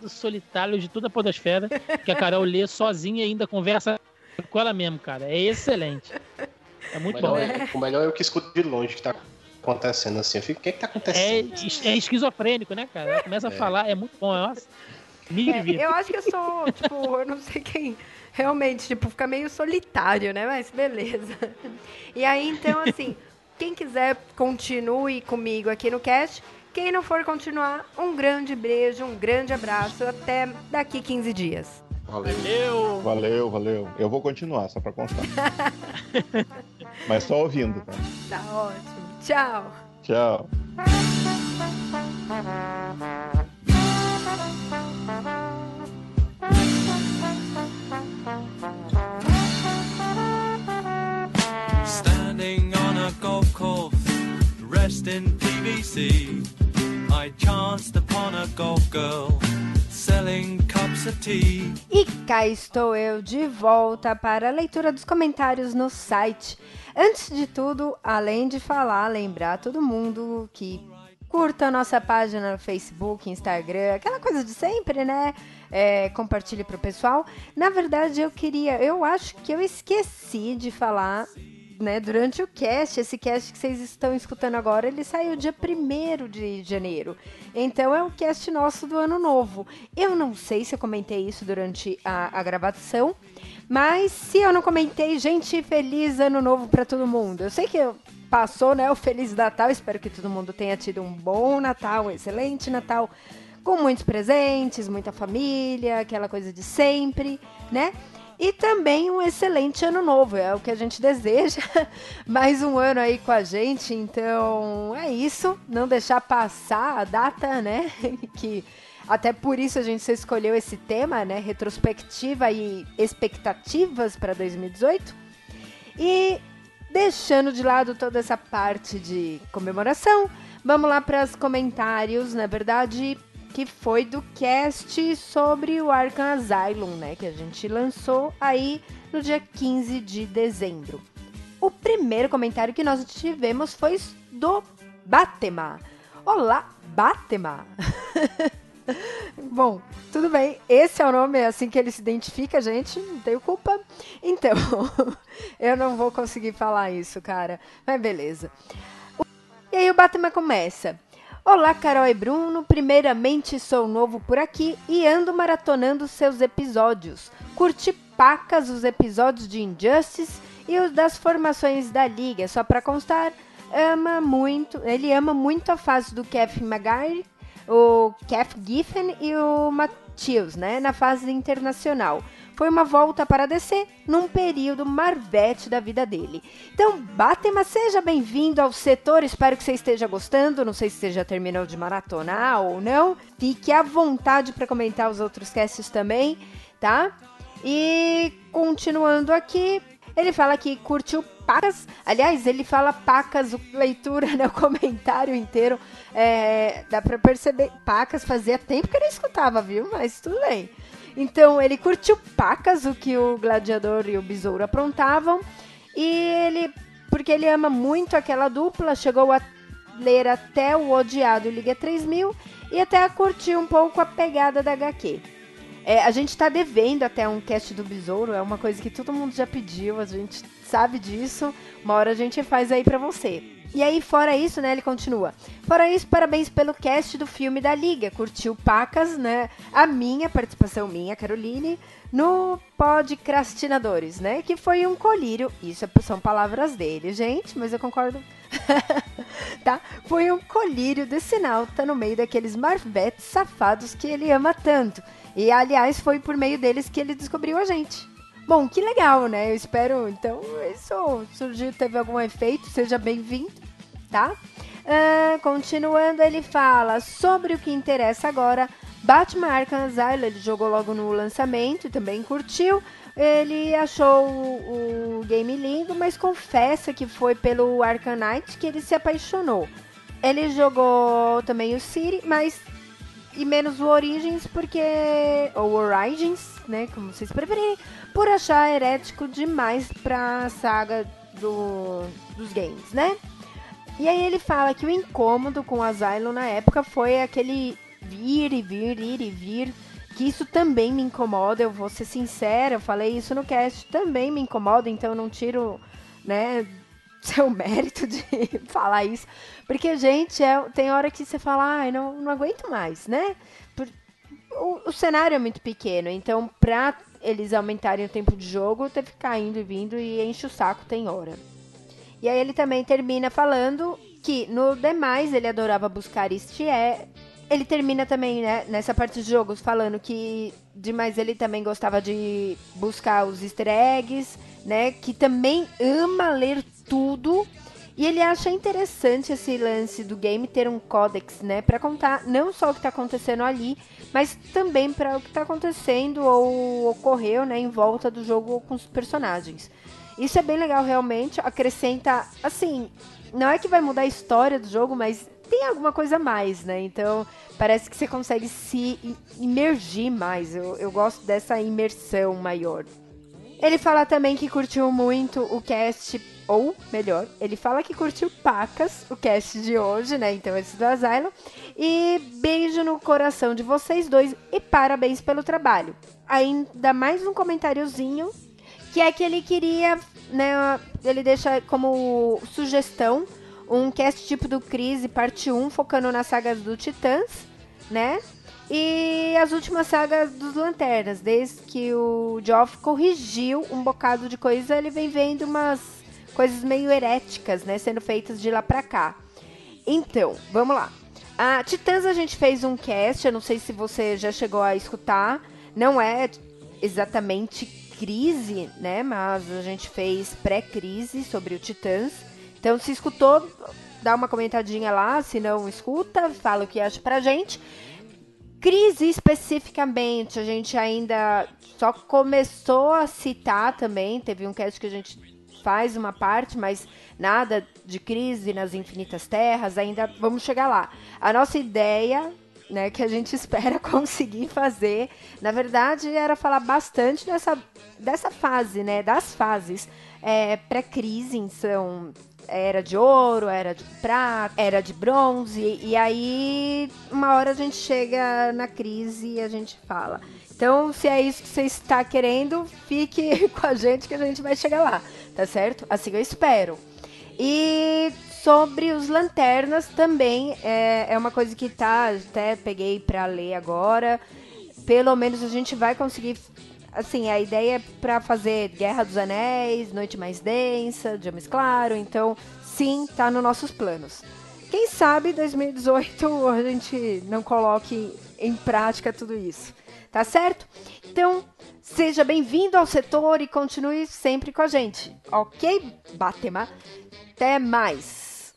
solitário de toda a podosfera que a Carol lê sozinha e ainda conversa com ela mesmo, cara. É excelente. É O muito bom. melhor, é, o melhor é eu que escuto de longe o que tá acontecendo assim. Eu fico, o que que tá É, acontecendo? es- é esquizofrênico, né, cara? Ela começa a falar, é muito bom. Nossa, É, eu acho que eu sou, tipo, eu não sei quem. Realmente, tipo, fica meio solitário, né? Mas beleza. E aí, então, assim, quem quiser, continue comigo aqui no cast. Quem não for continuar, um grande beijo, um grande abraço. Até daqui 15 dias. Valeu. Valeu, valeu. Eu vou continuar, só para constar. Mas só ouvindo, tá? Tá ótimo. Tchau. Tchau. Dressed in PVC, I chanced upon a golf girl selling cups of tea. E cá estou eu de volta para a leitura dos comentários no site. Antes de tudo, além de falar, lembrar todo mundo que curta a nossa página no Facebook, Instagram, aquela coisa de sempre, né? É, compartilhe pro pessoal. Na verdade, eu queria, eu acho que eu esqueci de falar né, durante o cast, esse cast que vocês estão escutando agora, ele saiu dia 1 de janeiro. Então é o cast nosso do ano novo. Eu não sei se eu comentei isso durante a, a gravação, mas se eu não comentei, gente, feliz ano novo para todo mundo. Eu sei que passou, né, o Feliz Natal, espero que todo mundo tenha tido um bom Natal, um excelente Natal, com muitos presentes, muita família, aquela coisa de sempre, né? E também um excelente ano novo, é o que a gente deseja. Mais um ano aí com a gente, então é isso. Não deixar passar a data, né? Que até por isso a gente escolheu esse tema, né? Retrospectiva e expectativas para 2018. E deixando de lado toda essa parte de comemoração, vamos lá para os comentários, na verdade, que foi do cast sobre o Arkham Asylum, né, que a gente lançou aí no dia 15 de dezembro. O primeiro comentário que nós tivemos foi do Batema. Olá, Batema! Bom, tudo bem. Esse é o nome, é assim que ele se identifica, gente. Não tenho culpa. Então, eu não vou conseguir falar isso, cara. Mas beleza. E aí o Batman começa. Olá, Carol e Bruno. Primeiramente, sou novo por aqui e ando maratonando seus episódios. Curti pacas os episódios de Injustice e os das formações da Liga. Só para constar, ama muito, ele ama muito a fase do Kevin Maguire o Kev Giffen e o Matheus, né, na fase internacional. Foi uma volta para DC num período marvete da vida dele. Então, Batema, seja bem-vindo ao setor. Espero que você esteja gostando. Não sei se você já terminou de maratonar ou não. Fique à vontade para comentar os outros casts também, tá? E continuando aqui, ele fala que curtiu Pacas. Aliás, ele fala Pacas, leitura, né, o comentário inteiro. É, dá pra perceber. Pacas fazia tempo que não escutava, viu? Mas tudo bem. Então, ele curtiu Pacas, o que o Gladiador e o Besouro aprontavam. E ele, porque ele ama muito aquela dupla, chegou a ler até o Odiado Liga 3000 e até a curtir um pouco a pegada da HQ. É, a gente tá devendo até um cast do Besouro, é uma coisa que todo mundo já pediu, a gente sabe disso. Uma hora a gente faz aí pra você. E aí, fora isso, né, ele continua. Fora isso, parabéns pelo cast do filme da Liga. Curtiu Pacas, né? A minha participação, minha, Caroline, no Podcrastinadores, né? Que foi um colírio. Isso é, são palavras dele, gente, mas eu concordo. tá? Foi um colírio desse nauta no meio daqueles marvetes safados que ele ama tanto. E aliás, foi por meio deles que ele descobriu a gente. Bom, que legal, né? Eu espero, então, isso surgiu, teve algum efeito, seja bem-vindo, tá? Uh, continuando, ele fala sobre o que interessa agora. Batman Arkham Asylum, ele jogou logo no lançamento também curtiu. Ele achou o, o game lindo, mas confessa que foi pelo Arkham Knight que ele se apaixonou. Ele jogou também o City, mas e menos o Origins, porque. Ou Origins, né? Como vocês preferirem, por achar herético demais pra saga do, dos games, né? E aí ele fala que o incômodo com o Asylum na época foi aquele vir e vir, ir e vir. Que isso também me incomoda, eu vou ser sincera, eu falei isso no cast, também me incomoda, então eu não tiro, né, seu mérito de falar isso. Porque, gente, é, tem hora que você fala, ai, não, não aguento mais, né? Por, o, o, cenário é muito pequeno, então pra eles aumentarem o tempo de jogo, teve que ficar indo e vindo e enche o saco, tem hora. E aí ele também termina falando que no demais ele adorava buscar este é. Ele termina também, né, nessa parte de jogos, falando que demais ele também gostava de buscar os easter eggs, né? Que também ama ler tudo. E ele acha interessante esse lance do game ter um códex, né, para contar não só o que está acontecendo ali, mas também para o que está acontecendo ou ocorreu, né, em volta do jogo com os personagens. Isso é bem legal realmente, acrescenta, assim, não é que vai mudar a história do jogo, mas tem alguma coisa a mais, né? Então, parece que você consegue se imergir mais. Eu, eu gosto dessa imersão maior. Ele fala também que curtiu muito o cast, ou melhor, ele fala que curtiu pacas o cast de hoje, né? Então esse do Asylum. E beijo no coração de vocês dois e parabéns pelo trabalho. Ainda mais um comentáriozinho, que é que ele queria, né? Ele deixa como sugestão um cast tipo do Crise, parte 1, focando nas sagas do Titãs, né? E as últimas sagas dos Lanternas, desde que o Geoff corrigiu um bocado de coisa, ele vem vendo umas coisas meio heréticas, né, sendo feitas de lá pra cá. Então, vamos lá. A Titãs a gente fez um cast, eu não sei se você já chegou a escutar, não é exatamente crise, né, mas a gente fez pré-crise sobre o Titãs. Então, se escutou, dá uma comentadinha lá, se não escuta, fala o que acha pra gente. Crise especificamente, a gente ainda só começou a citar também. Teve um cast que a gente faz uma parte, mas nada de crise nas infinitas terras, ainda vamos chegar lá. A nossa ideia, né, que a gente espera conseguir fazer, na verdade, era falar bastante dessa, dessa fase, né, das fases é, pré-crise, são era de ouro, era de prata, era de bronze, e aí uma hora a gente chega na crise e a gente fala. Então, se é isso que você está querendo, fique com a gente que a gente vai chegar lá, tá certo? Assim eu espero. E sobre os lanternas também é, é uma coisa que tá, até peguei para ler agora. Pelo menos a gente vai conseguir assim, a ideia é para fazer Guerra dos Anéis, Noite Mais Densa, Mais Claro, então sim, tá nos nossos planos. Quem sabe 2018 a gente não coloque em prática tudo isso. Tá certo? Então, seja bem-vindo ao setor e continue sempre com a gente. Ok, Batema? Até mais.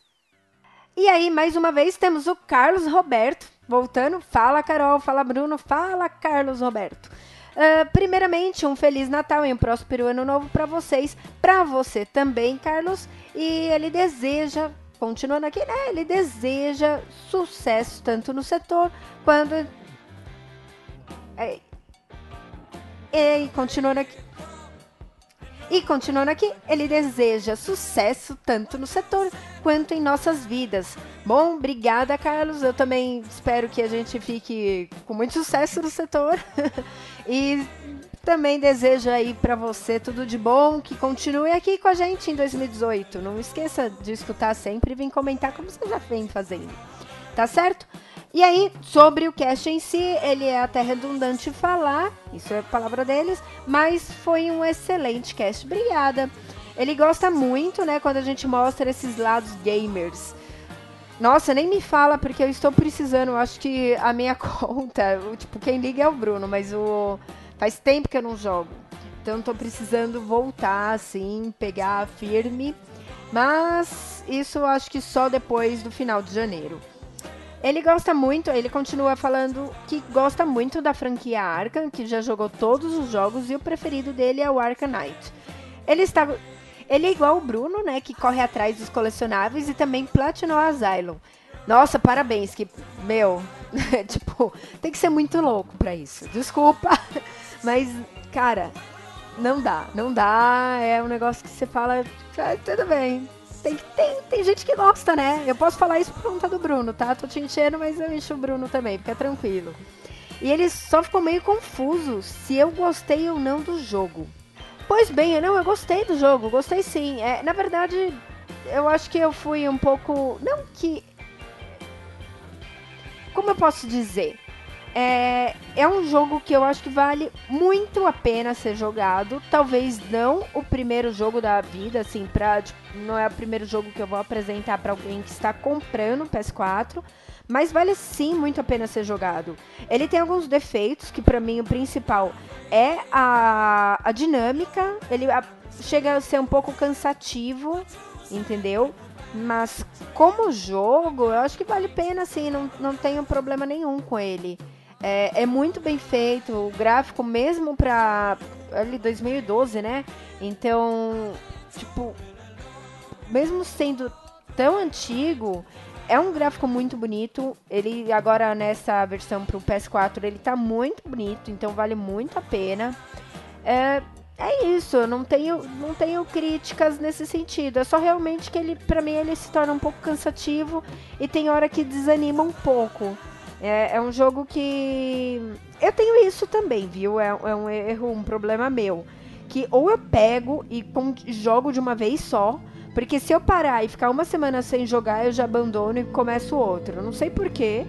E aí, mais uma vez, temos o Carlos Roberto voltando. Fala, Carol. Fala, Bruno. Fala, Carlos Roberto. Uh, primeiramente, um Feliz Natal e um próspero Ano Novo para vocês, para você também, Carlos. E ele deseja, continuando aqui, né? Ele deseja sucesso tanto no setor quanto. E continuando aqui. E continuando aqui, ele deseja sucesso tanto no setor quanto em nossas vidas. Bom, obrigada, Carlos. Eu também espero que a gente fique com muito sucesso no setor. e também desejo aí para você tudo de bom, que continue aqui com a gente em 2018. Não esqueça de escutar sempre e vir comentar como você já vem fazendo. Tá certo? E aí, sobre o cast em si, ele é até redundante falar, isso é a palavra deles, mas foi um excelente cast. Obrigada. Ele gosta muito, né, quando a gente mostra esses lados gamers. Nossa, nem me fala, porque eu estou precisando, eu acho que a minha conta, tipo, quem liga é o Bruno, mas o faz tempo que eu não jogo. Então estou precisando voltar assim, pegar firme. Mas isso eu acho que só depois do final de janeiro. Ele gosta muito, ele continua falando que gosta muito da franquia Arkham, que já jogou todos os jogos e o preferido dele é o Arkham Knight. Ele está ele é igual o Bruno, né, que corre atrás dos colecionáveis e também platinou Asylum. Nossa, parabéns, que meu, tipo, tem que ser muito louco para isso. Desculpa, mas cara, não dá, não dá, é um negócio que você fala, ah, tudo bem, tem, tem, tem gente que gosta, né? Eu posso falar isso por conta do Bruno, tá? Tô te enchendo, mas eu encho o Bruno também, fica tranquilo. E ele só ficou meio confuso se eu gostei ou não do jogo. Pois bem, não, eu gostei do jogo, gostei sim. É, na verdade, eu acho que eu fui um pouco. Não que. Como eu posso dizer? É, é um jogo que eu acho que vale muito a pena ser jogado. Talvez não o primeiro jogo da vida, assim, pra, tipo, não é o primeiro jogo que eu vou apresentar para alguém que está comprando o PS4, mas vale sim muito a pena ser jogado. Ele tem alguns defeitos, que para mim o principal é a, a dinâmica, ele a, chega a ser um pouco cansativo, entendeu? Mas como jogo, eu acho que vale a pena, assim, não, não tenho problema nenhum com ele. É, é muito bem feito, o gráfico mesmo pra ali 2012, né? Então, tipo, mesmo sendo tão antigo, é um gráfico muito bonito. Ele agora nessa versão pro PS4 ele tá muito bonito, então vale muito a pena. É, é isso, eu não tenho, não tenho críticas nesse sentido. É só realmente que ele, para mim, ele se torna um pouco cansativo e tem hora que desanima um pouco. É, é um jogo que. Eu tenho isso também, viu? É, é um erro, um problema meu. Que ou eu pego e jogo de uma vez só. Porque se eu parar e ficar uma semana sem jogar, eu já abandono e começo outro. Eu não sei porquê,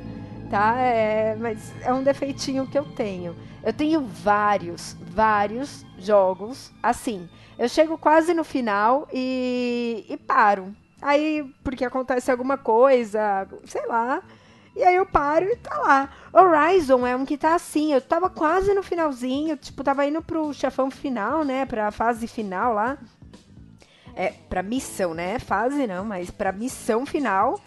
tá? É, mas é um defeitinho que eu tenho. Eu tenho vários, vários jogos assim. Eu chego quase no final e, e paro. Aí, porque acontece alguma coisa, sei lá. E aí eu paro e tá lá. Horizon é um que tá assim, eu tava quase no finalzinho, tipo, tava indo pro chefão final, né, pra fase final lá. É, pra missão, né, fase não, mas pra missão final.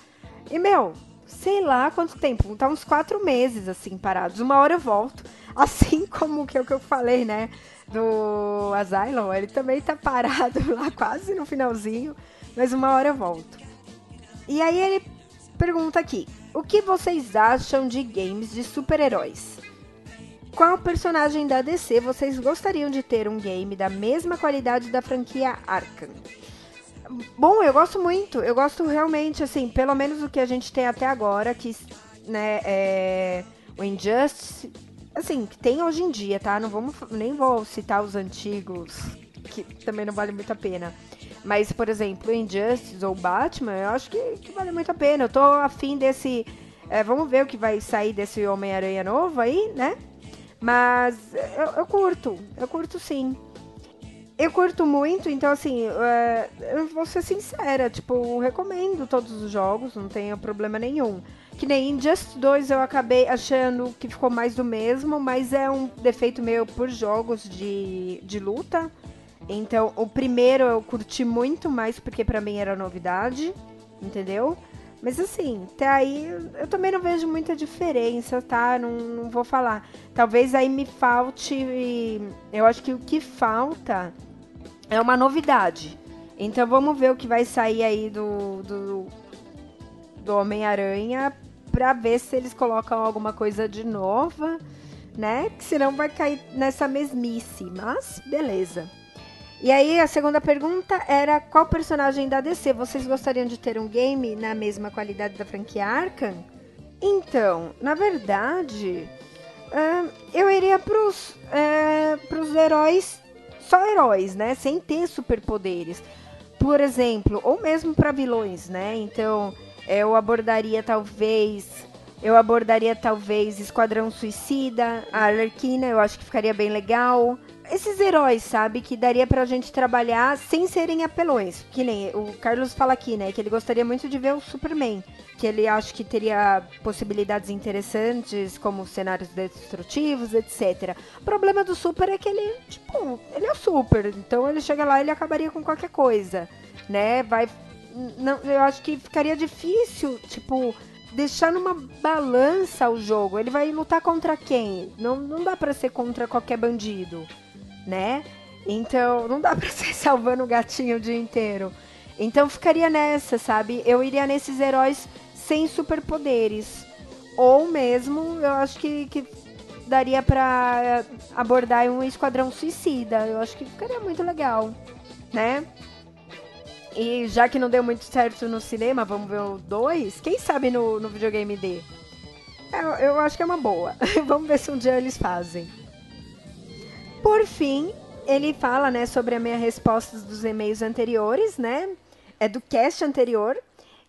E, meu, sei lá quanto tempo, tá uns quatro meses, assim, parados. Uma hora eu volto, assim como que é o que eu falei, né, do Asylum, ele também tá parado lá quase no finalzinho, mas uma hora eu volto. E aí ele pergunta aqui: o que vocês acham de games de super-heróis? Qual personagem da DC vocês gostariam de ter um game da mesma qualidade da franquia Arkham? Bom, eu gosto muito. Eu gosto realmente, assim, pelo menos o que a gente tem até agora, que, né, é o Injustice, assim, que tem hoje em dia, tá? Não vamos, nem vou citar os antigos, que também não vale muito a pena. Mas, por exemplo, Injustice ou Batman, eu acho que, que vale muito a pena. Eu tô afim desse. é, vamos ver o que vai sair desse Homem-Aranha novo aí, né? Mas eu, eu curto, eu curto sim. Eu curto muito, então assim, é, eu vou ser sincera, tipo, recomendo todos os jogos, não tenho problema nenhum. Que nem Injustice 2 eu acabei achando que ficou mais do mesmo, mas é um defeito meu por jogos de, de luta. Então, o primeiro eu curti muito mais porque pra mim era novidade, entendeu? Mas assim, até aí eu também não vejo muita diferença, tá? Não, não vou falar. Talvez aí me falte. Eu acho que o que falta é uma novidade. Então vamos ver o que vai sair aí do, do, do Homem-Aranha pra ver se eles colocam alguma coisa de nova, né? Que senão vai cair nessa mesmice. Mas beleza. E aí, a segunda pergunta era qual personagem da DC vocês gostariam de ter um game na mesma qualidade da franquia Arkham? Então, na verdade, ah, eu iria pros, é, pros heróis, só heróis, né? Sem ter superpoderes. Por exemplo, ou mesmo para vilões, né? Então, eu abordaria talvez. Eu abordaria talvez Esquadrão Suicida, a Arlequina, eu acho que ficaria bem legal esses heróis, sabe, que daria pra gente trabalhar sem serem apelões. Que nem o Carlos fala aqui, né, que ele gostaria muito de ver o Superman. Que ele acha que teria possibilidades interessantes, como cenários destrutivos, etc. O problema do Super é que ele, tipo, ele é o Super. Então ele chega lá e ele acabaria com qualquer coisa, né? Vai. Não, eu acho que ficaria difícil, tipo, deixar numa balança o jogo. Ele vai lutar contra quem? Não, não dá pra ser contra qualquer bandido né? Então, não dá pra ser salvando o gatinho o dia inteiro. Então, ficaria nessa, sabe? Eu iria nesses heróis sem superpoderes. Ou mesmo, eu acho que, que daria pra abordar um esquadrão suicida. Eu acho que ficaria muito legal, né? E já que não deu muito certo no cinema, vamos ver o 2? Quem sabe no, no videogame D? Eu, eu acho que é uma boa. vamos ver se um dia eles fazem. Por fim, ele fala, né, sobre a minha resposta dos e-mails anteriores, né? É do cast anterior.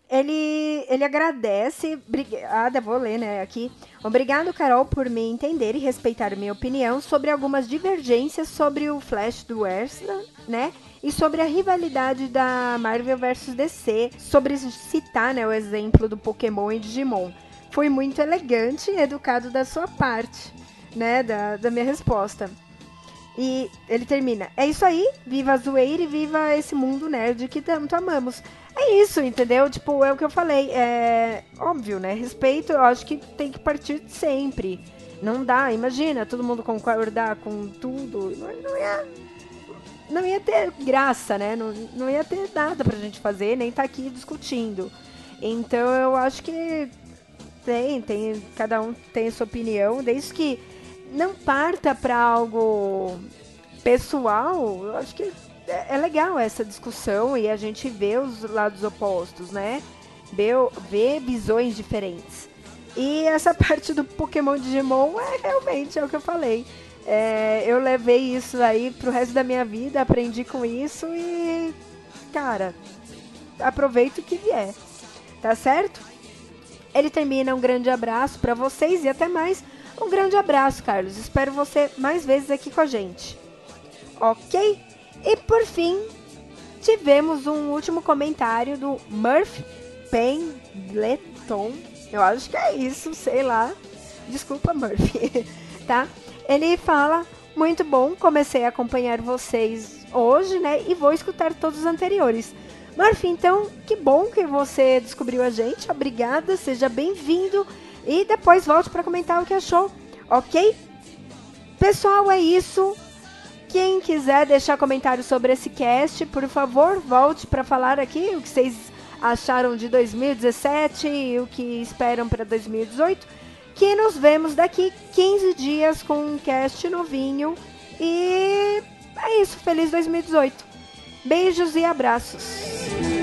Ele, ele agradece, obrigada, vou ler, né, aqui. Obrigado, Carol, por me entender e respeitar minha opinião sobre algumas divergências sobre o Flash do Wesley, né? E sobre a rivalidade da Marvel versus DC, sobre citar, né, o exemplo do Pokémon e Digimon. Foi muito elegante e educado da sua parte, né, da, da minha resposta. E ele termina: É isso aí, viva a zoeira e viva esse mundo nerd que tanto amamos. É isso, entendeu? Tipo, é o que eu falei. É óbvio, né? Respeito, eu acho que tem que partir sempre. Não dá, imagina, todo mundo concordar com tudo. Não, não ia. Não ia ter graça, né? Não, não ia ter nada pra gente fazer, nem tá aqui discutindo. Então eu acho que tem, tem, cada um tem sua opinião, desde que não parta para algo pessoal, eu acho que é, é legal essa discussão e a gente vê os lados opostos, né? Vê, vê visões diferentes. E essa parte do Pokémon Digimon é realmente é o que eu falei. É, eu levei isso aí pro resto da minha vida, aprendi com isso e, cara, aproveito o que vier. Tá certo? Ele termina um grande abraço para vocês e até mais. Um grande abraço, Carlos. Espero você mais vezes aqui com a gente. Ok? E por fim, tivemos um último comentário do Murphy Pendleton. Eu acho que é isso, sei lá. Desculpa, Murphy. tá? Ele fala: Muito bom, comecei a acompanhar vocês hoje, né? E vou escutar todos os anteriores. Murphy, então, que bom que você descobriu a gente. Obrigada, seja bem-vindo e depois volte para comentar o que achou, ok? Pessoal, é isso. Quem quiser deixar comentário sobre esse cast, por favor, volte para falar aqui o que vocês acharam de 2017 e o que esperam para 2018. Que nos vemos daqui 15 dias com um cast novinho. E é isso. Feliz 2018. Beijos e abraços.